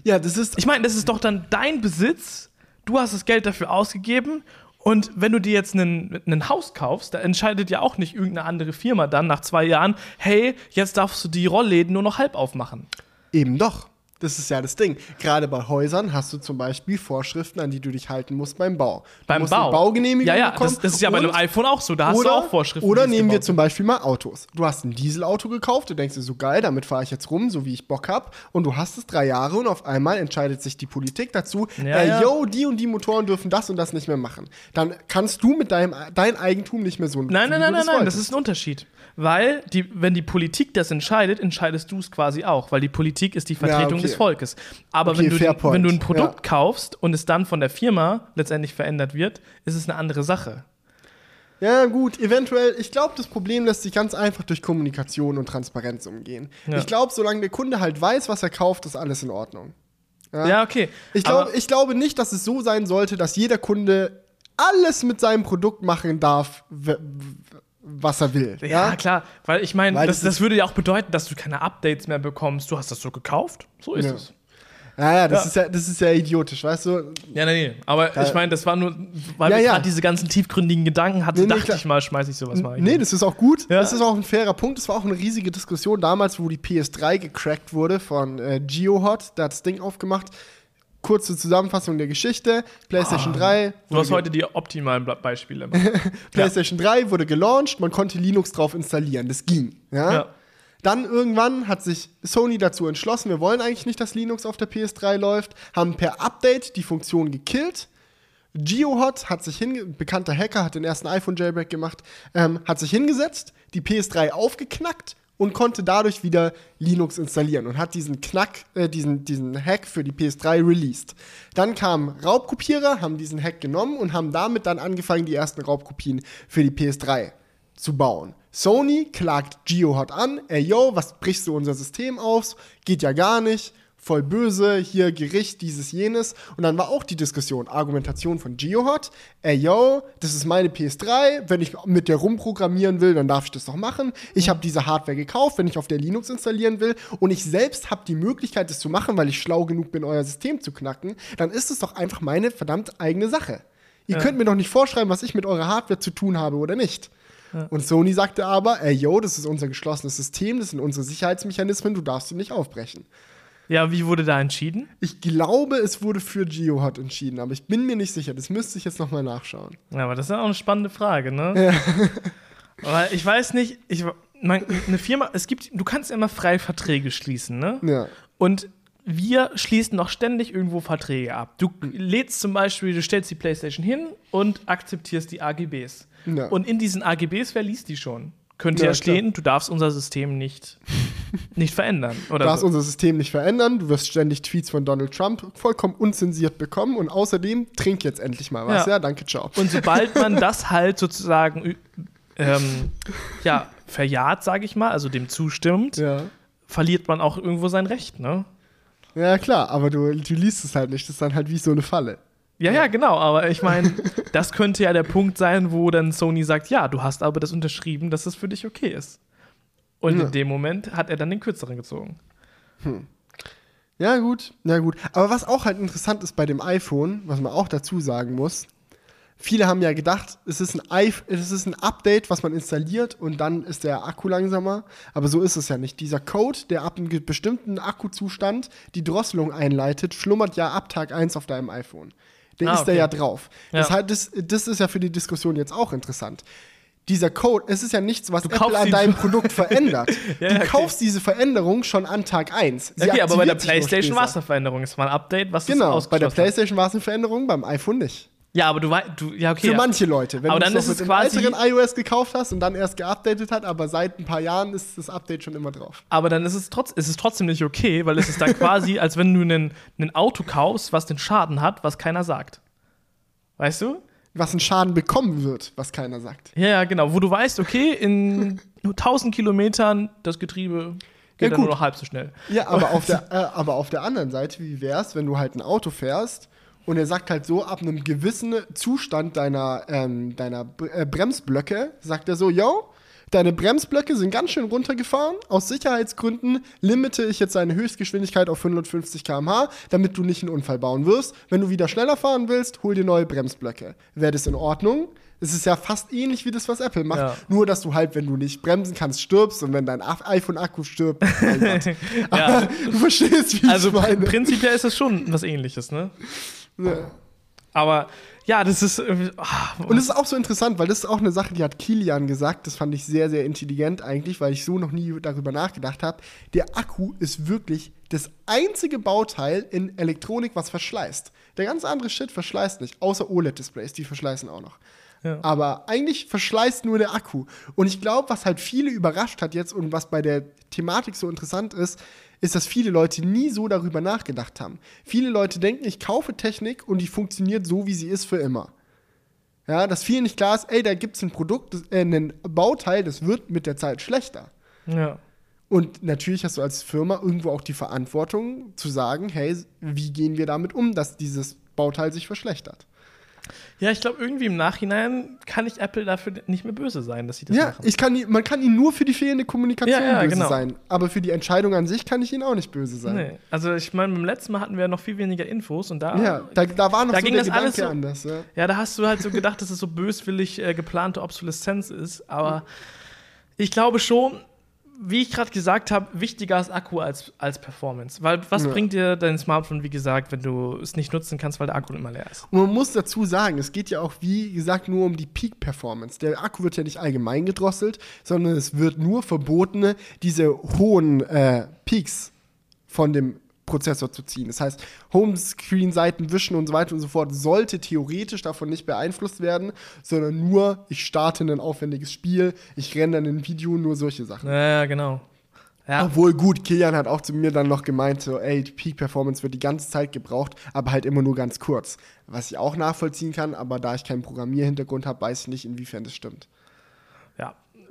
Ja, das ist. Ich meine, das ist doch dann dein Besitz. Du hast das Geld dafür ausgegeben. Und wenn du dir jetzt ein Haus kaufst, da entscheidet ja auch nicht irgendeine andere Firma dann nach zwei Jahren, hey, jetzt darfst du die Rollläden nur noch halb aufmachen. Eben doch. Das ist ja das Ding. Gerade bei Häusern hast du zum Beispiel Vorschriften, an die du dich halten musst beim Bau. Du beim musst Bau. Eine Baugenehmigung ja, ja, bekommen. Das, das ist ja bei einem iPhone auch so. Da hast oder, du auch Vorschriften. Oder nehmen wir zum Beispiel mal Autos. Du hast ein Dieselauto gekauft, du denkst dir so geil, damit fahre ich jetzt rum, so wie ich Bock habe. Und du hast es drei Jahre und auf einmal entscheidet sich die Politik dazu, ja, äh, ja. yo, die und die Motoren dürfen das und das nicht mehr machen. Dann kannst du mit deinem dein Eigentum nicht mehr so Nein, nein, nein, nein, nein, das ist ein Unterschied weil die, wenn die Politik das entscheidet, entscheidest du es quasi auch, weil die Politik ist die Vertretung ja, okay. Des Volkes. Aber okay, wenn, du, den, wenn du ein Produkt ja. kaufst und es dann von der Firma letztendlich verändert wird, ist es eine andere Sache. Ja, gut, eventuell. Ich glaube, das Problem lässt sich ganz einfach durch Kommunikation und Transparenz umgehen. Ja. Ich glaube, solange der Kunde halt weiß, was er kauft, ist alles in Ordnung. Ja, ja okay. Ich, glaub, ich glaube nicht, dass es so sein sollte, dass jeder Kunde alles mit seinem Produkt machen darf, was er will. Ja, ja? klar, weil ich meine, das, das, würde ja auch bedeuten, dass du keine Updates mehr bekommst. Du hast das so gekauft, so ist ja. es. Ja, ja, das, ja. Ist ja, das ist ja idiotisch, weißt du? Ja, nee, nee. Aber da, ich meine, das war nur, weil ja, wir gerade diese ganzen tiefgründigen Gedanken hatten, nee, nee, dachte klar. ich mal, schmeiße ich sowas mal. Nee, das ist auch gut. Das ist auch ein fairer Punkt. Das war auch eine riesige Diskussion damals, wo die PS3 gecrackt wurde von äh, GeoHot. Da hat das Ding aufgemacht kurze Zusammenfassung der Geschichte. PlayStation oh, 3. Du hast heute die optimalen Beispiele. PlayStation ja. 3 wurde gelauncht, man konnte Linux drauf installieren. Das ging. Ja? ja? Dann irgendwann hat sich Sony dazu entschlossen, wir wollen eigentlich nicht, dass Linux auf der PS3 läuft, haben per Update die Funktion gekillt. GeoHot hat sich hinge bekannter Hacker hat den ersten iPhone Jailbreak gemacht, ähm, hat sich hingesetzt, die PS3 aufgeknackt und konnte dadurch wieder Linux installieren und hat diesen Knack, äh, diesen, diesen Hack für die PS3 released. Dann kamen Raubkopierer, haben diesen Hack genommen und haben damit dann angefangen, die ersten Raubkopien für die PS3 zu bauen. Sony klagt GeoHot an, ey yo, was brichst du unser System aus? Geht ja gar nicht voll böse, hier Gericht, dieses, jenes. Und dann war auch die Diskussion, Argumentation von GeoHot, ey yo, das ist meine PS3, wenn ich mit der rumprogrammieren will, dann darf ich das doch machen. Ich habe diese Hardware gekauft, wenn ich auf der Linux installieren will und ich selbst habe die Möglichkeit, das zu machen, weil ich schlau genug bin, euer System zu knacken, dann ist es doch einfach meine verdammt eigene Sache. Ihr ja. könnt mir doch nicht vorschreiben, was ich mit eurer Hardware zu tun habe oder nicht. Ja. Und Sony sagte aber, ey, yo, das ist unser geschlossenes System, das sind unsere Sicherheitsmechanismen, du darfst sie nicht aufbrechen. Ja, wie wurde da entschieden? Ich glaube, es wurde für GeoHot entschieden, aber ich bin mir nicht sicher. Das müsste ich jetzt nochmal nachschauen. Ja, aber das ist ja auch eine spannende Frage, ne? Ja. aber ich weiß nicht, ich, man, eine Firma, es gibt, du kannst immer frei Verträge schließen, ne? Ja. Und wir schließen noch ständig irgendwo Verträge ab. Du lädst zum Beispiel, du stellst die PlayStation hin und akzeptierst die AGBs. Ja. Und in diesen AGBs, wer liest die schon? Könnte ja, ja stehen, klar. du darfst unser System nicht, nicht verändern. Oder du darfst so. unser System nicht verändern, du wirst ständig Tweets von Donald Trump vollkommen unzensiert bekommen und außerdem trink jetzt endlich mal was. Ja, ja danke, ciao. Und sobald man das halt sozusagen ähm, ja, verjahrt, sage ich mal, also dem zustimmt, ja. verliert man auch irgendwo sein Recht, ne? Ja, klar, aber du, du liest es halt nicht. Das ist dann halt wie so eine Falle. Ja, ja, genau, aber ich meine, das könnte ja der Punkt sein, wo dann Sony sagt, ja, du hast aber das unterschrieben, dass es für dich okay ist. Und ja. in dem Moment hat er dann den kürzeren gezogen. Hm. Ja, gut, ja gut. Aber was auch halt interessant ist bei dem iPhone, was man auch dazu sagen muss, viele haben ja gedacht, es ist, ein es ist ein Update, was man installiert und dann ist der Akku langsamer. Aber so ist es ja nicht. Dieser Code, der ab einem bestimmten Akkuzustand die Drosselung einleitet, schlummert ja ab Tag 1 auf deinem iPhone. Der ah, ist okay. da ja drauf. Ja. Das, heißt, das, das ist ja für die Diskussion jetzt auch interessant dieser Code, es ist ja nichts, was du Apple an deinem Produkt verändert. ja, du okay. kaufst diese Veränderung schon an Tag 1. Sie okay, aber bei der PlayStation war es eine Veränderung. Es war ein Update, was Genau, bei der PlayStation war es eine Veränderung, beim iPhone nicht. Ja, aber du weißt, du, ja, okay. Für ja. manche Leute. Wenn aber du dann ist es mit quasi älteren iOS gekauft hast und dann erst geupdatet hat, aber seit ein paar Jahren ist das Update schon immer drauf. Aber dann ist es, trotz, ist es trotzdem nicht okay, weil es ist dann quasi, als wenn du ein Auto kaufst, was den Schaden hat, was keiner sagt. Weißt du? Was ein Schaden bekommen wird, was keiner sagt. Ja, ja, genau. Wo du weißt, okay, in nur 1000 Kilometern das Getriebe geht ja, dann nur noch halb so schnell. Ja, aber auf, der, äh, aber auf der anderen Seite, wie wäre es, wenn du halt ein Auto fährst und er sagt halt so, ab einem gewissen Zustand deiner, ähm, deiner äh, Bremsblöcke, sagt er so, yo, deine Bremsblöcke sind ganz schön runtergefahren. Aus Sicherheitsgründen limite ich jetzt deine Höchstgeschwindigkeit auf 550 km/h, damit du nicht einen Unfall bauen wirst. Wenn du wieder schneller fahren willst, hol dir neue Bremsblöcke. Wäre das in Ordnung? Es ist ja fast ähnlich wie das, was Apple macht. Ja. Nur, dass du halt, wenn du nicht bremsen kannst, stirbst und wenn dein iPhone-Akku stirbt. ja. du verstehst, wie also, ich meine. Also prinzipiell ist es schon was ähnliches, ne? Ja. Aber ja, das ist. Oh, und es ist auch so interessant, weil das ist auch eine Sache, die hat Kilian gesagt. Das fand ich sehr, sehr intelligent eigentlich, weil ich so noch nie darüber nachgedacht habe. Der Akku ist wirklich das einzige Bauteil in Elektronik, was verschleißt. Der ganze andere Shit verschleißt nicht, außer OLED-Displays, die verschleißen auch noch. Ja. Aber eigentlich verschleißt nur der Akku. Und ich glaube, was halt viele überrascht hat jetzt und was bei der Thematik so interessant ist, ist, dass viele Leute nie so darüber nachgedacht haben. Viele Leute denken, ich kaufe Technik und die funktioniert so, wie sie ist für immer. Ja, dass vielen nicht klar ist, ey, da gibt es ein Produkt, äh, ein Bauteil, das wird mit der Zeit schlechter. Ja. Und natürlich hast du als Firma irgendwo auch die Verantwortung zu sagen, hey, wie gehen wir damit um, dass dieses Bauteil sich verschlechtert. Ja, ich glaube, irgendwie im Nachhinein kann ich Apple dafür nicht mehr böse sein, dass sie das ja, machen. Ich kann, man kann ihnen nur für die fehlende Kommunikation ja, ja, böse genau. sein. Aber für die Entscheidung an sich kann ich ihnen auch nicht böse sein. Nee. Also ich meine, beim letzten Mal hatten wir noch viel weniger Infos und da, ja, da, da war noch da so ging der das Gedanke alles so, anders. Ja. ja, da hast du halt so gedacht, dass es so böswillig äh, geplante Obsoleszenz ist. Aber ich glaube schon, wie ich gerade gesagt habe, wichtiger ist Akku als, als Performance. Weil was ja. bringt dir dein Smartphone, wie gesagt, wenn du es nicht nutzen kannst, weil der Akku immer leer ist? Und man muss dazu sagen, es geht ja auch, wie gesagt, nur um die Peak-Performance. Der Akku wird ja nicht allgemein gedrosselt, sondern es wird nur verboten, diese hohen äh, Peaks von dem Prozessor zu ziehen. Das heißt, Homescreen-Seiten wischen und so weiter und so fort sollte theoretisch davon nicht beeinflusst werden, sondern nur, ich starte ein aufwendiges Spiel, ich renne dann ein Video, nur solche Sachen. Ja, genau. Ja. Obwohl, gut, Kilian hat auch zu mir dann noch gemeint, so, ey, die Peak Performance wird die ganze Zeit gebraucht, aber halt immer nur ganz kurz. Was ich auch nachvollziehen kann, aber da ich keinen Programmierhintergrund habe, weiß ich nicht, inwiefern das stimmt.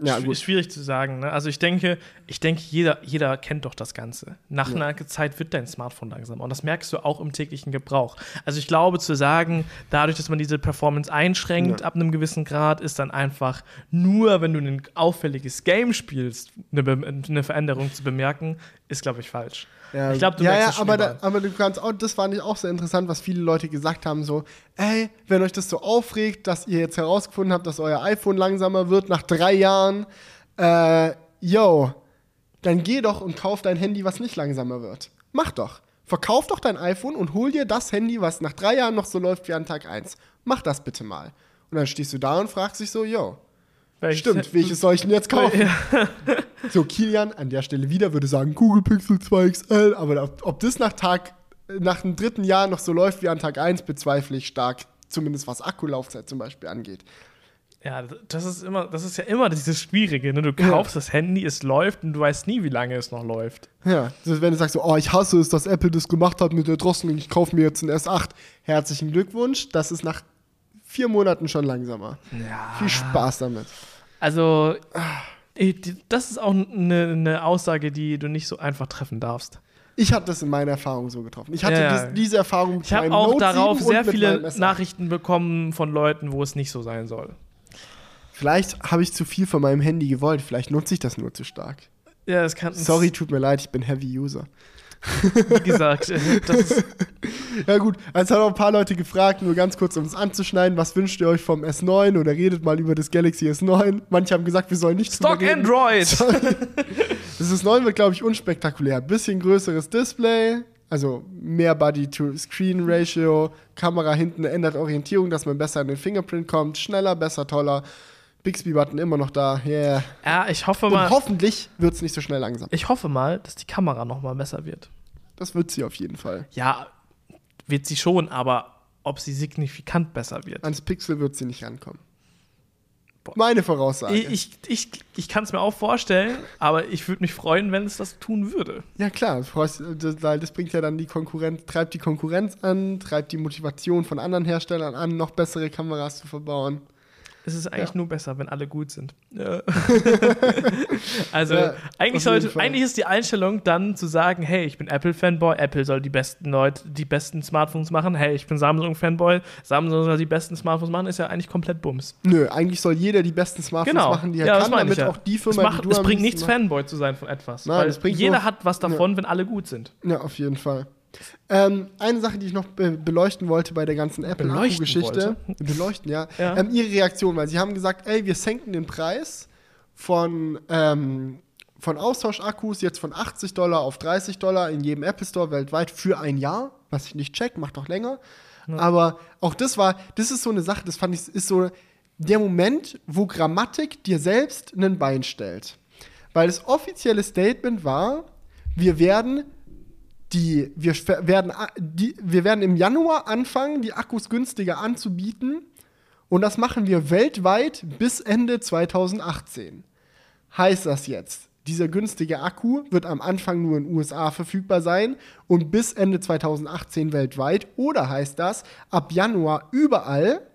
Ja, gut. schwierig zu sagen. Ne? Also ich denke, ich denke, jeder, jeder kennt doch das Ganze. Nach ja. einer Zeit wird dein Smartphone langsam. Und das merkst du auch im täglichen Gebrauch. Also ich glaube zu sagen, dadurch, dass man diese Performance einschränkt ja. ab einem gewissen Grad, ist dann einfach nur, wenn du ein auffälliges Game spielst, eine, eine Veränderung zu bemerken, ist, glaube ich, falsch. Ja, ich glaube, du ja, ja, aber, da, aber du kannst auch, das fand ich auch sehr interessant, was viele Leute gesagt haben, so, ey, wenn euch das so aufregt, dass ihr jetzt herausgefunden habt, dass euer iPhone langsamer wird nach drei Jahren, äh, yo, dann geh doch und kauf dein Handy, was nicht langsamer wird. Mach doch. Verkauf doch dein iPhone und hol dir das Handy, was nach drei Jahren noch so läuft wie an Tag 1. Mach das bitte mal. Und dann stehst du da und fragst dich so, yo, Welches- stimmt, welches soll ich denn jetzt kaufen? So, Kilian an der Stelle wieder würde sagen, Google Pixel 2 XL, aber ob, ob das nach Tag, nach dem dritten Jahr noch so läuft wie an Tag 1, bezweifle ich stark. Zumindest was Akkulaufzeit zum Beispiel angeht. Ja, das ist immer, das ist ja immer dieses Schwierige. Ne? Du kaufst das Handy, es läuft und du weißt nie, wie lange es noch läuft. Ja, also wenn du sagst, so, oh, ich hasse es, dass Apple das gemacht hat mit der Drosselung, ich kaufe mir jetzt einen S8. Herzlichen Glückwunsch, das ist nach vier Monaten schon langsamer. Ja. Viel Spaß damit. Also, das ist auch eine, eine Aussage, die du nicht so einfach treffen darfst. Ich habe das in meiner Erfahrung so getroffen. Ich hatte Ja. dies, diese Erfahrung Ich habe auch Note darauf 7 und sehr viele meinem S8. Nachrichten bekommen von Leuten, wo es nicht so sein soll. Vielleicht habe ich zu viel von meinem Handy gewollt, vielleicht nutze ich das nur zu stark. Ja, das kann. Sorry, tut mir leid, ich bin Heavy User. Wie gesagt, äh, das ist, Ja gut, es haben auch ein paar Leute gefragt, nur ganz kurz, um es anzuschneiden, was wünscht ihr euch vom S9 oder redet mal über das Galaxy S9. Manche haben gesagt, wir sollen nicht Stock. Android! Das S9 wird, glaube ich, unspektakulär. Bisschen größeres Display, also mehr Body-to-Screen-Ratio, Kamera hinten ändert Orientierung, dass man besser an den Fingerprint kommt, schneller, besser, toller. Bixby-Button immer noch da, yeah. Ja, ich hoffe Und mal, hoffentlich wird es nicht so schnell langsam. ich hoffe mal, dass die Kamera noch mal besser wird. Das wird sie auf jeden Fall. Ja, wird sie schon, aber ob sie signifikant besser wird. Ans Pixel wird sie nicht rankommen. Meine Voraussage. Ich, ich, ich, kann es mir auch vorstellen, aber ich würde mich freuen, wenn es das tun würde. Ja klar, weil das bringt ja dann die Konkurrenz, treibt die Konkurrenz an, treibt die Motivation von anderen Herstellern an, noch bessere Kameras zu verbauen. Es ist eigentlich Ja. nur besser, wenn alle gut sind. Ja. also, Ja, eigentlich, sollte, eigentlich ist die Einstellung dann zu sagen: Hey, ich bin Apple-Fanboy, Apple soll die besten Leute, die besten Smartphones machen. Hey, ich bin Samsung-Fanboy, Samsung soll die besten Smartphones machen, ist ja eigentlich komplett Bums. Nö, eigentlich soll jeder die besten Smartphones Genau. machen, die er kann, damit auch die Es, Firma, macht, die du es bringt nichts, Fanboy zu sein von etwas. Nein, weil es jeder nur- hat was davon, wenn alle gut sind. Ja, auf jeden Fall. Ähm, eine Sache, die ich noch be beleuchten wollte bei der ganzen Apple-Akku-Geschichte. Beleuchten, ja. Ja. Ähm, ihre Reaktion, weil sie haben gesagt, ey, wir senken den Preis von, ähm, von Austauschakkus jetzt von 80 Dollar auf 30 Dollar in jedem Apple Store weltweit für ein Jahr, was ich nicht check, macht doch länger. Aber auch das war, das ist so eine Sache, das fand ich, ist so der Moment, wo Grammatik dir selbst ein Bein stellt. Weil das offizielle Statement war, wir werden die, wir werden, die, wir werden im Januar anfangen, die Akkus günstiger anzubieten. Und das machen wir weltweit bis Ende 2018. Heißt das jetzt, dieser günstige Akku wird am Anfang nur in den USA verfügbar sein und bis Ende 2018 weltweit? Oder heißt das, ab Januar überall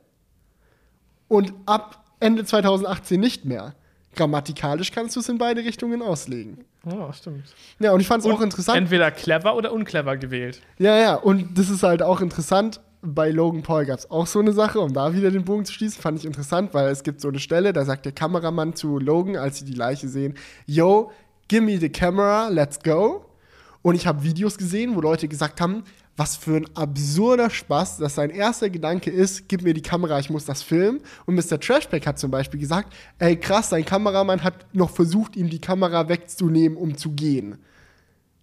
und ab Ende 2018 nicht mehr? Grammatikalisch kannst du es in beide Richtungen auslegen. Ja, stimmt. Ja, und ich fand es auch interessant. Entweder clever oder unclever gewählt. Ja, ja, und das ist halt auch interessant. Bei Logan Paul gab es auch so eine Sache, um da wieder den Bogen zu schließen, fand ich interessant, weil es gibt so eine Stelle, da sagt der Kameramann zu Logan, als sie die Leiche sehen, Yo, give me the camera, let's go. Und ich habe Videos gesehen, wo Leute gesagt haben, was für ein absurder Spaß, dass sein erster Gedanke ist, gib mir die Kamera, ich muss das filmen. Und Mr. Trashback hat zum Beispiel gesagt, ey krass, sein Kameramann hat noch versucht, ihm die Kamera wegzunehmen, um zu gehen.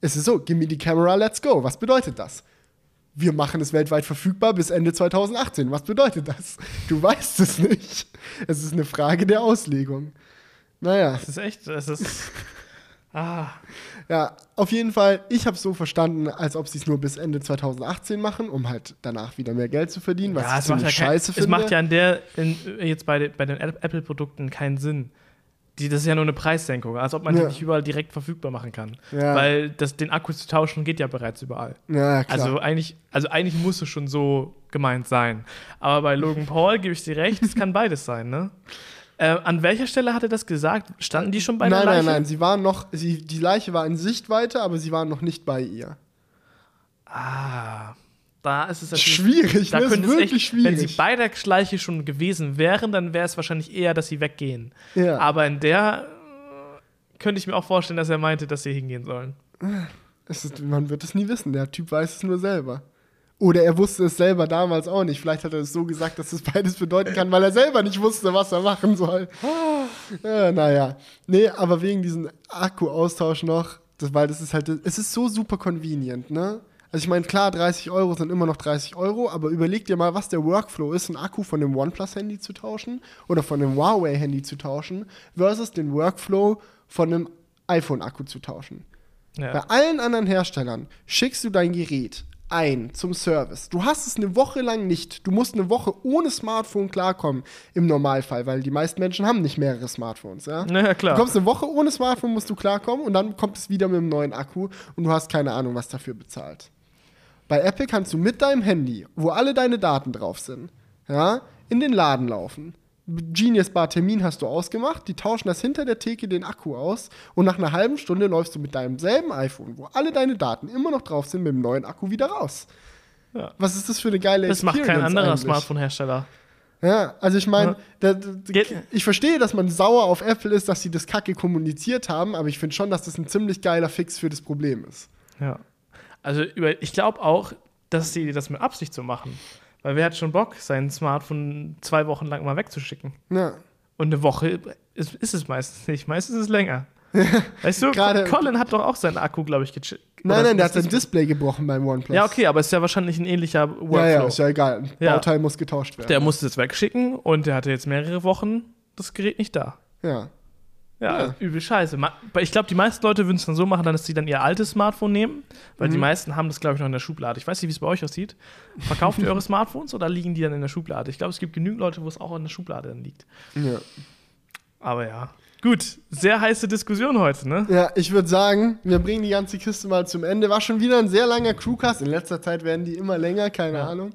Es ist so, give me the camera, let's go. Was bedeutet das? Wir machen es weltweit verfügbar bis Ende 2018. Was bedeutet das? Du weißt es nicht. Es ist eine Frage der Auslegung. Naja, Das ist echt, es ist. Ah, ja, auf jeden Fall, ich habe es so verstanden, als ob sie es nur bis Ende 2018 machen, um halt danach wieder mehr Geld zu verdienen, was ja, ich es macht ja, ziemlich kein, scheiße es finde. macht ja in der, in, jetzt bei, den- bei den Apple-Produkten keinen Sinn. Die, das ist ja nur eine Preissenkung, als ob man Ja. die nicht überall direkt verfügbar machen kann. Ja. Weil das, den Akku zu tauschen geht ja bereits überall. ja, klar. Also eigentlich, also eigentlich muss es schon so gemeint sein. Aber bei Logan Paul gebe ich dir recht, es kann beides sein, ne? Äh, an welcher Stelle hat er das gesagt? Standen die schon bei der nein, Leiche? nein, nein, sie waren noch, sie, die Leiche war in Sichtweite, aber sie waren noch nicht bei ihr. Ah, da ist es natürlich Schwierig, Da ne? Ist könnte es wirklich echt, schwierig. wenn sie bei der Schleiche schon gewesen wären, dann wäre es wahrscheinlich eher, dass sie weggehen. Ja. Aber in der äh, könnte ich mir auch vorstellen, dass er meinte, dass sie hingehen sollen. Ist, man wird es nie wissen. Der Typ weiß es nur selber. Oder er wusste es selber damals auch nicht. Vielleicht hat er es so gesagt, dass es beides bedeuten kann, weil er selber nicht wusste, was er machen soll. Ja, naja. Nee, aber wegen diesem Akku-Austausch noch, das, weil das ist halt, es ist so super convenient, ne? Also ich meine, klar, 30 Euro sind immer noch 30 Euro, aber überleg dir mal, was der Workflow ist, einen Akku von dem OnePlus-Handy zu tauschen oder von dem Huawei-Handy zu tauschen, versus den Workflow von einem iPhone-Akku zu tauschen. Ja. Bei allen anderen Herstellern schickst du dein Gerät ein zum Service. Du hast es eine Woche lang nicht. Du musst eine Woche ohne Smartphone klarkommen im Normalfall, weil die meisten Menschen haben nicht mehrere Smartphones. Ja, naja, klar. Du kommst eine Woche ohne Smartphone, musst du klarkommen und dann kommt es wieder mit einem neuen Akku und du hast keine Ahnung, was dafür bezahlt. Bei Apple kannst du mit deinem Handy, wo alle deine Daten drauf sind, ja, in den Laden laufen Genius Bar Termin hast du ausgemacht, die tauschen das hinter der Theke den Akku aus und nach einer halben Stunde läufst du mit deinem selben iPhone, wo alle deine Daten immer noch drauf sind, mit dem neuen Akku wieder raus. Ja. Was ist das für eine geile Das macht kein anderer Smartphone-Hersteller. Ja, also ich meine, ja. ich verstehe, dass man sauer auf Apple ist, dass sie das Kacke kommuniziert haben, aber ich finde schon, dass das ein ziemlich geiler Fix für das Problem ist. Ja. Also über, ich glaube auch, dass sie das mit Absicht so machen. Weil wer hat schon Bock, sein Smartphone zwei Wochen lang mal wegzuschicken? Ja. Und eine Woche ist, ist es meistens nicht. Meistens ist es länger. weißt du, Gerade Colin hat doch auch seinen Akku, glaube ich, gechippt. Nein, nein, der hat sein Display gebrochen beim OnePlus. Ja, okay, aber ist ja wahrscheinlich ein ähnlicher Workflow. Ja, ja, ist ja egal. Ein ja. Bauteil muss getauscht werden. Der musste es wegschicken und der hatte jetzt mehrere Wochen das Gerät nicht da. Ja. Ja, ja. übel scheiße. Ich glaube, die meisten Leute würden es dann so machen, dass sie dann ihr altes Smartphone nehmen, weil mhm. die meisten haben das, glaube ich, noch in der Schublade. Ich weiß nicht, wie es bei euch aussieht. Verkauft ihr eure Smartphones oder liegen die dann in der Schublade? Ich glaube, es gibt genügend Leute, wo es auch in der Schublade dann liegt. Ja. Aber ja. Gut, sehr heiße Diskussion heute, ne? Ja, ich würde sagen, wir bringen die ganze Kiste mal zum Ende. War schon wieder ein sehr langer Crewcast. In letzter Zeit werden die immer länger, keine ja. Ahnung.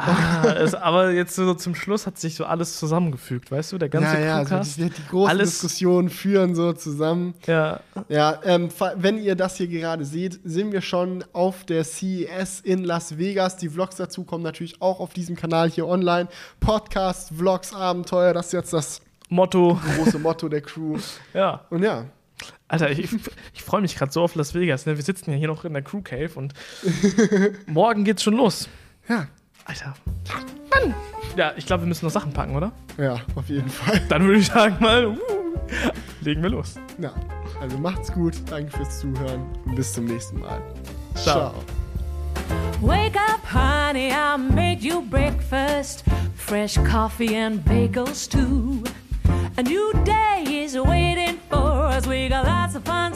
Ah, es, aber jetzt so zum Schluss hat sich so alles zusammengefügt, weißt du? Der ganze ja, ja, also die, die großen alles, Diskussionen führen so zusammen. Ja. Ja, ähm, wenn ihr das hier gerade seht, sind wir schon auf der CES in Las Vegas. Die Vlogs dazu kommen natürlich auch auf diesem Kanal hier online. Podcast, Vlogs, Abenteuer, das ist jetzt das Motto. große Motto der Crew. ja. Und ja. Alter, ich, ich freue mich gerade so auf Las Vegas. Ne? Wir sitzen ja hier noch in der Crew Cave und morgen geht's schon los. Ja, Alter. Mann! Ja, ich glaube, wir müssen noch Sachen packen, oder? Ja, auf jeden Fall. Dann würde ich sagen mal, uh, legen wir los. Ja, also macht's gut. Danke fürs Zuhören und bis zum nächsten Mal. Ciao. Ciao. Wake up, honey, I made you breakfast. Fresh coffee and bagels too. A new day is waiting for us. We got lots of fun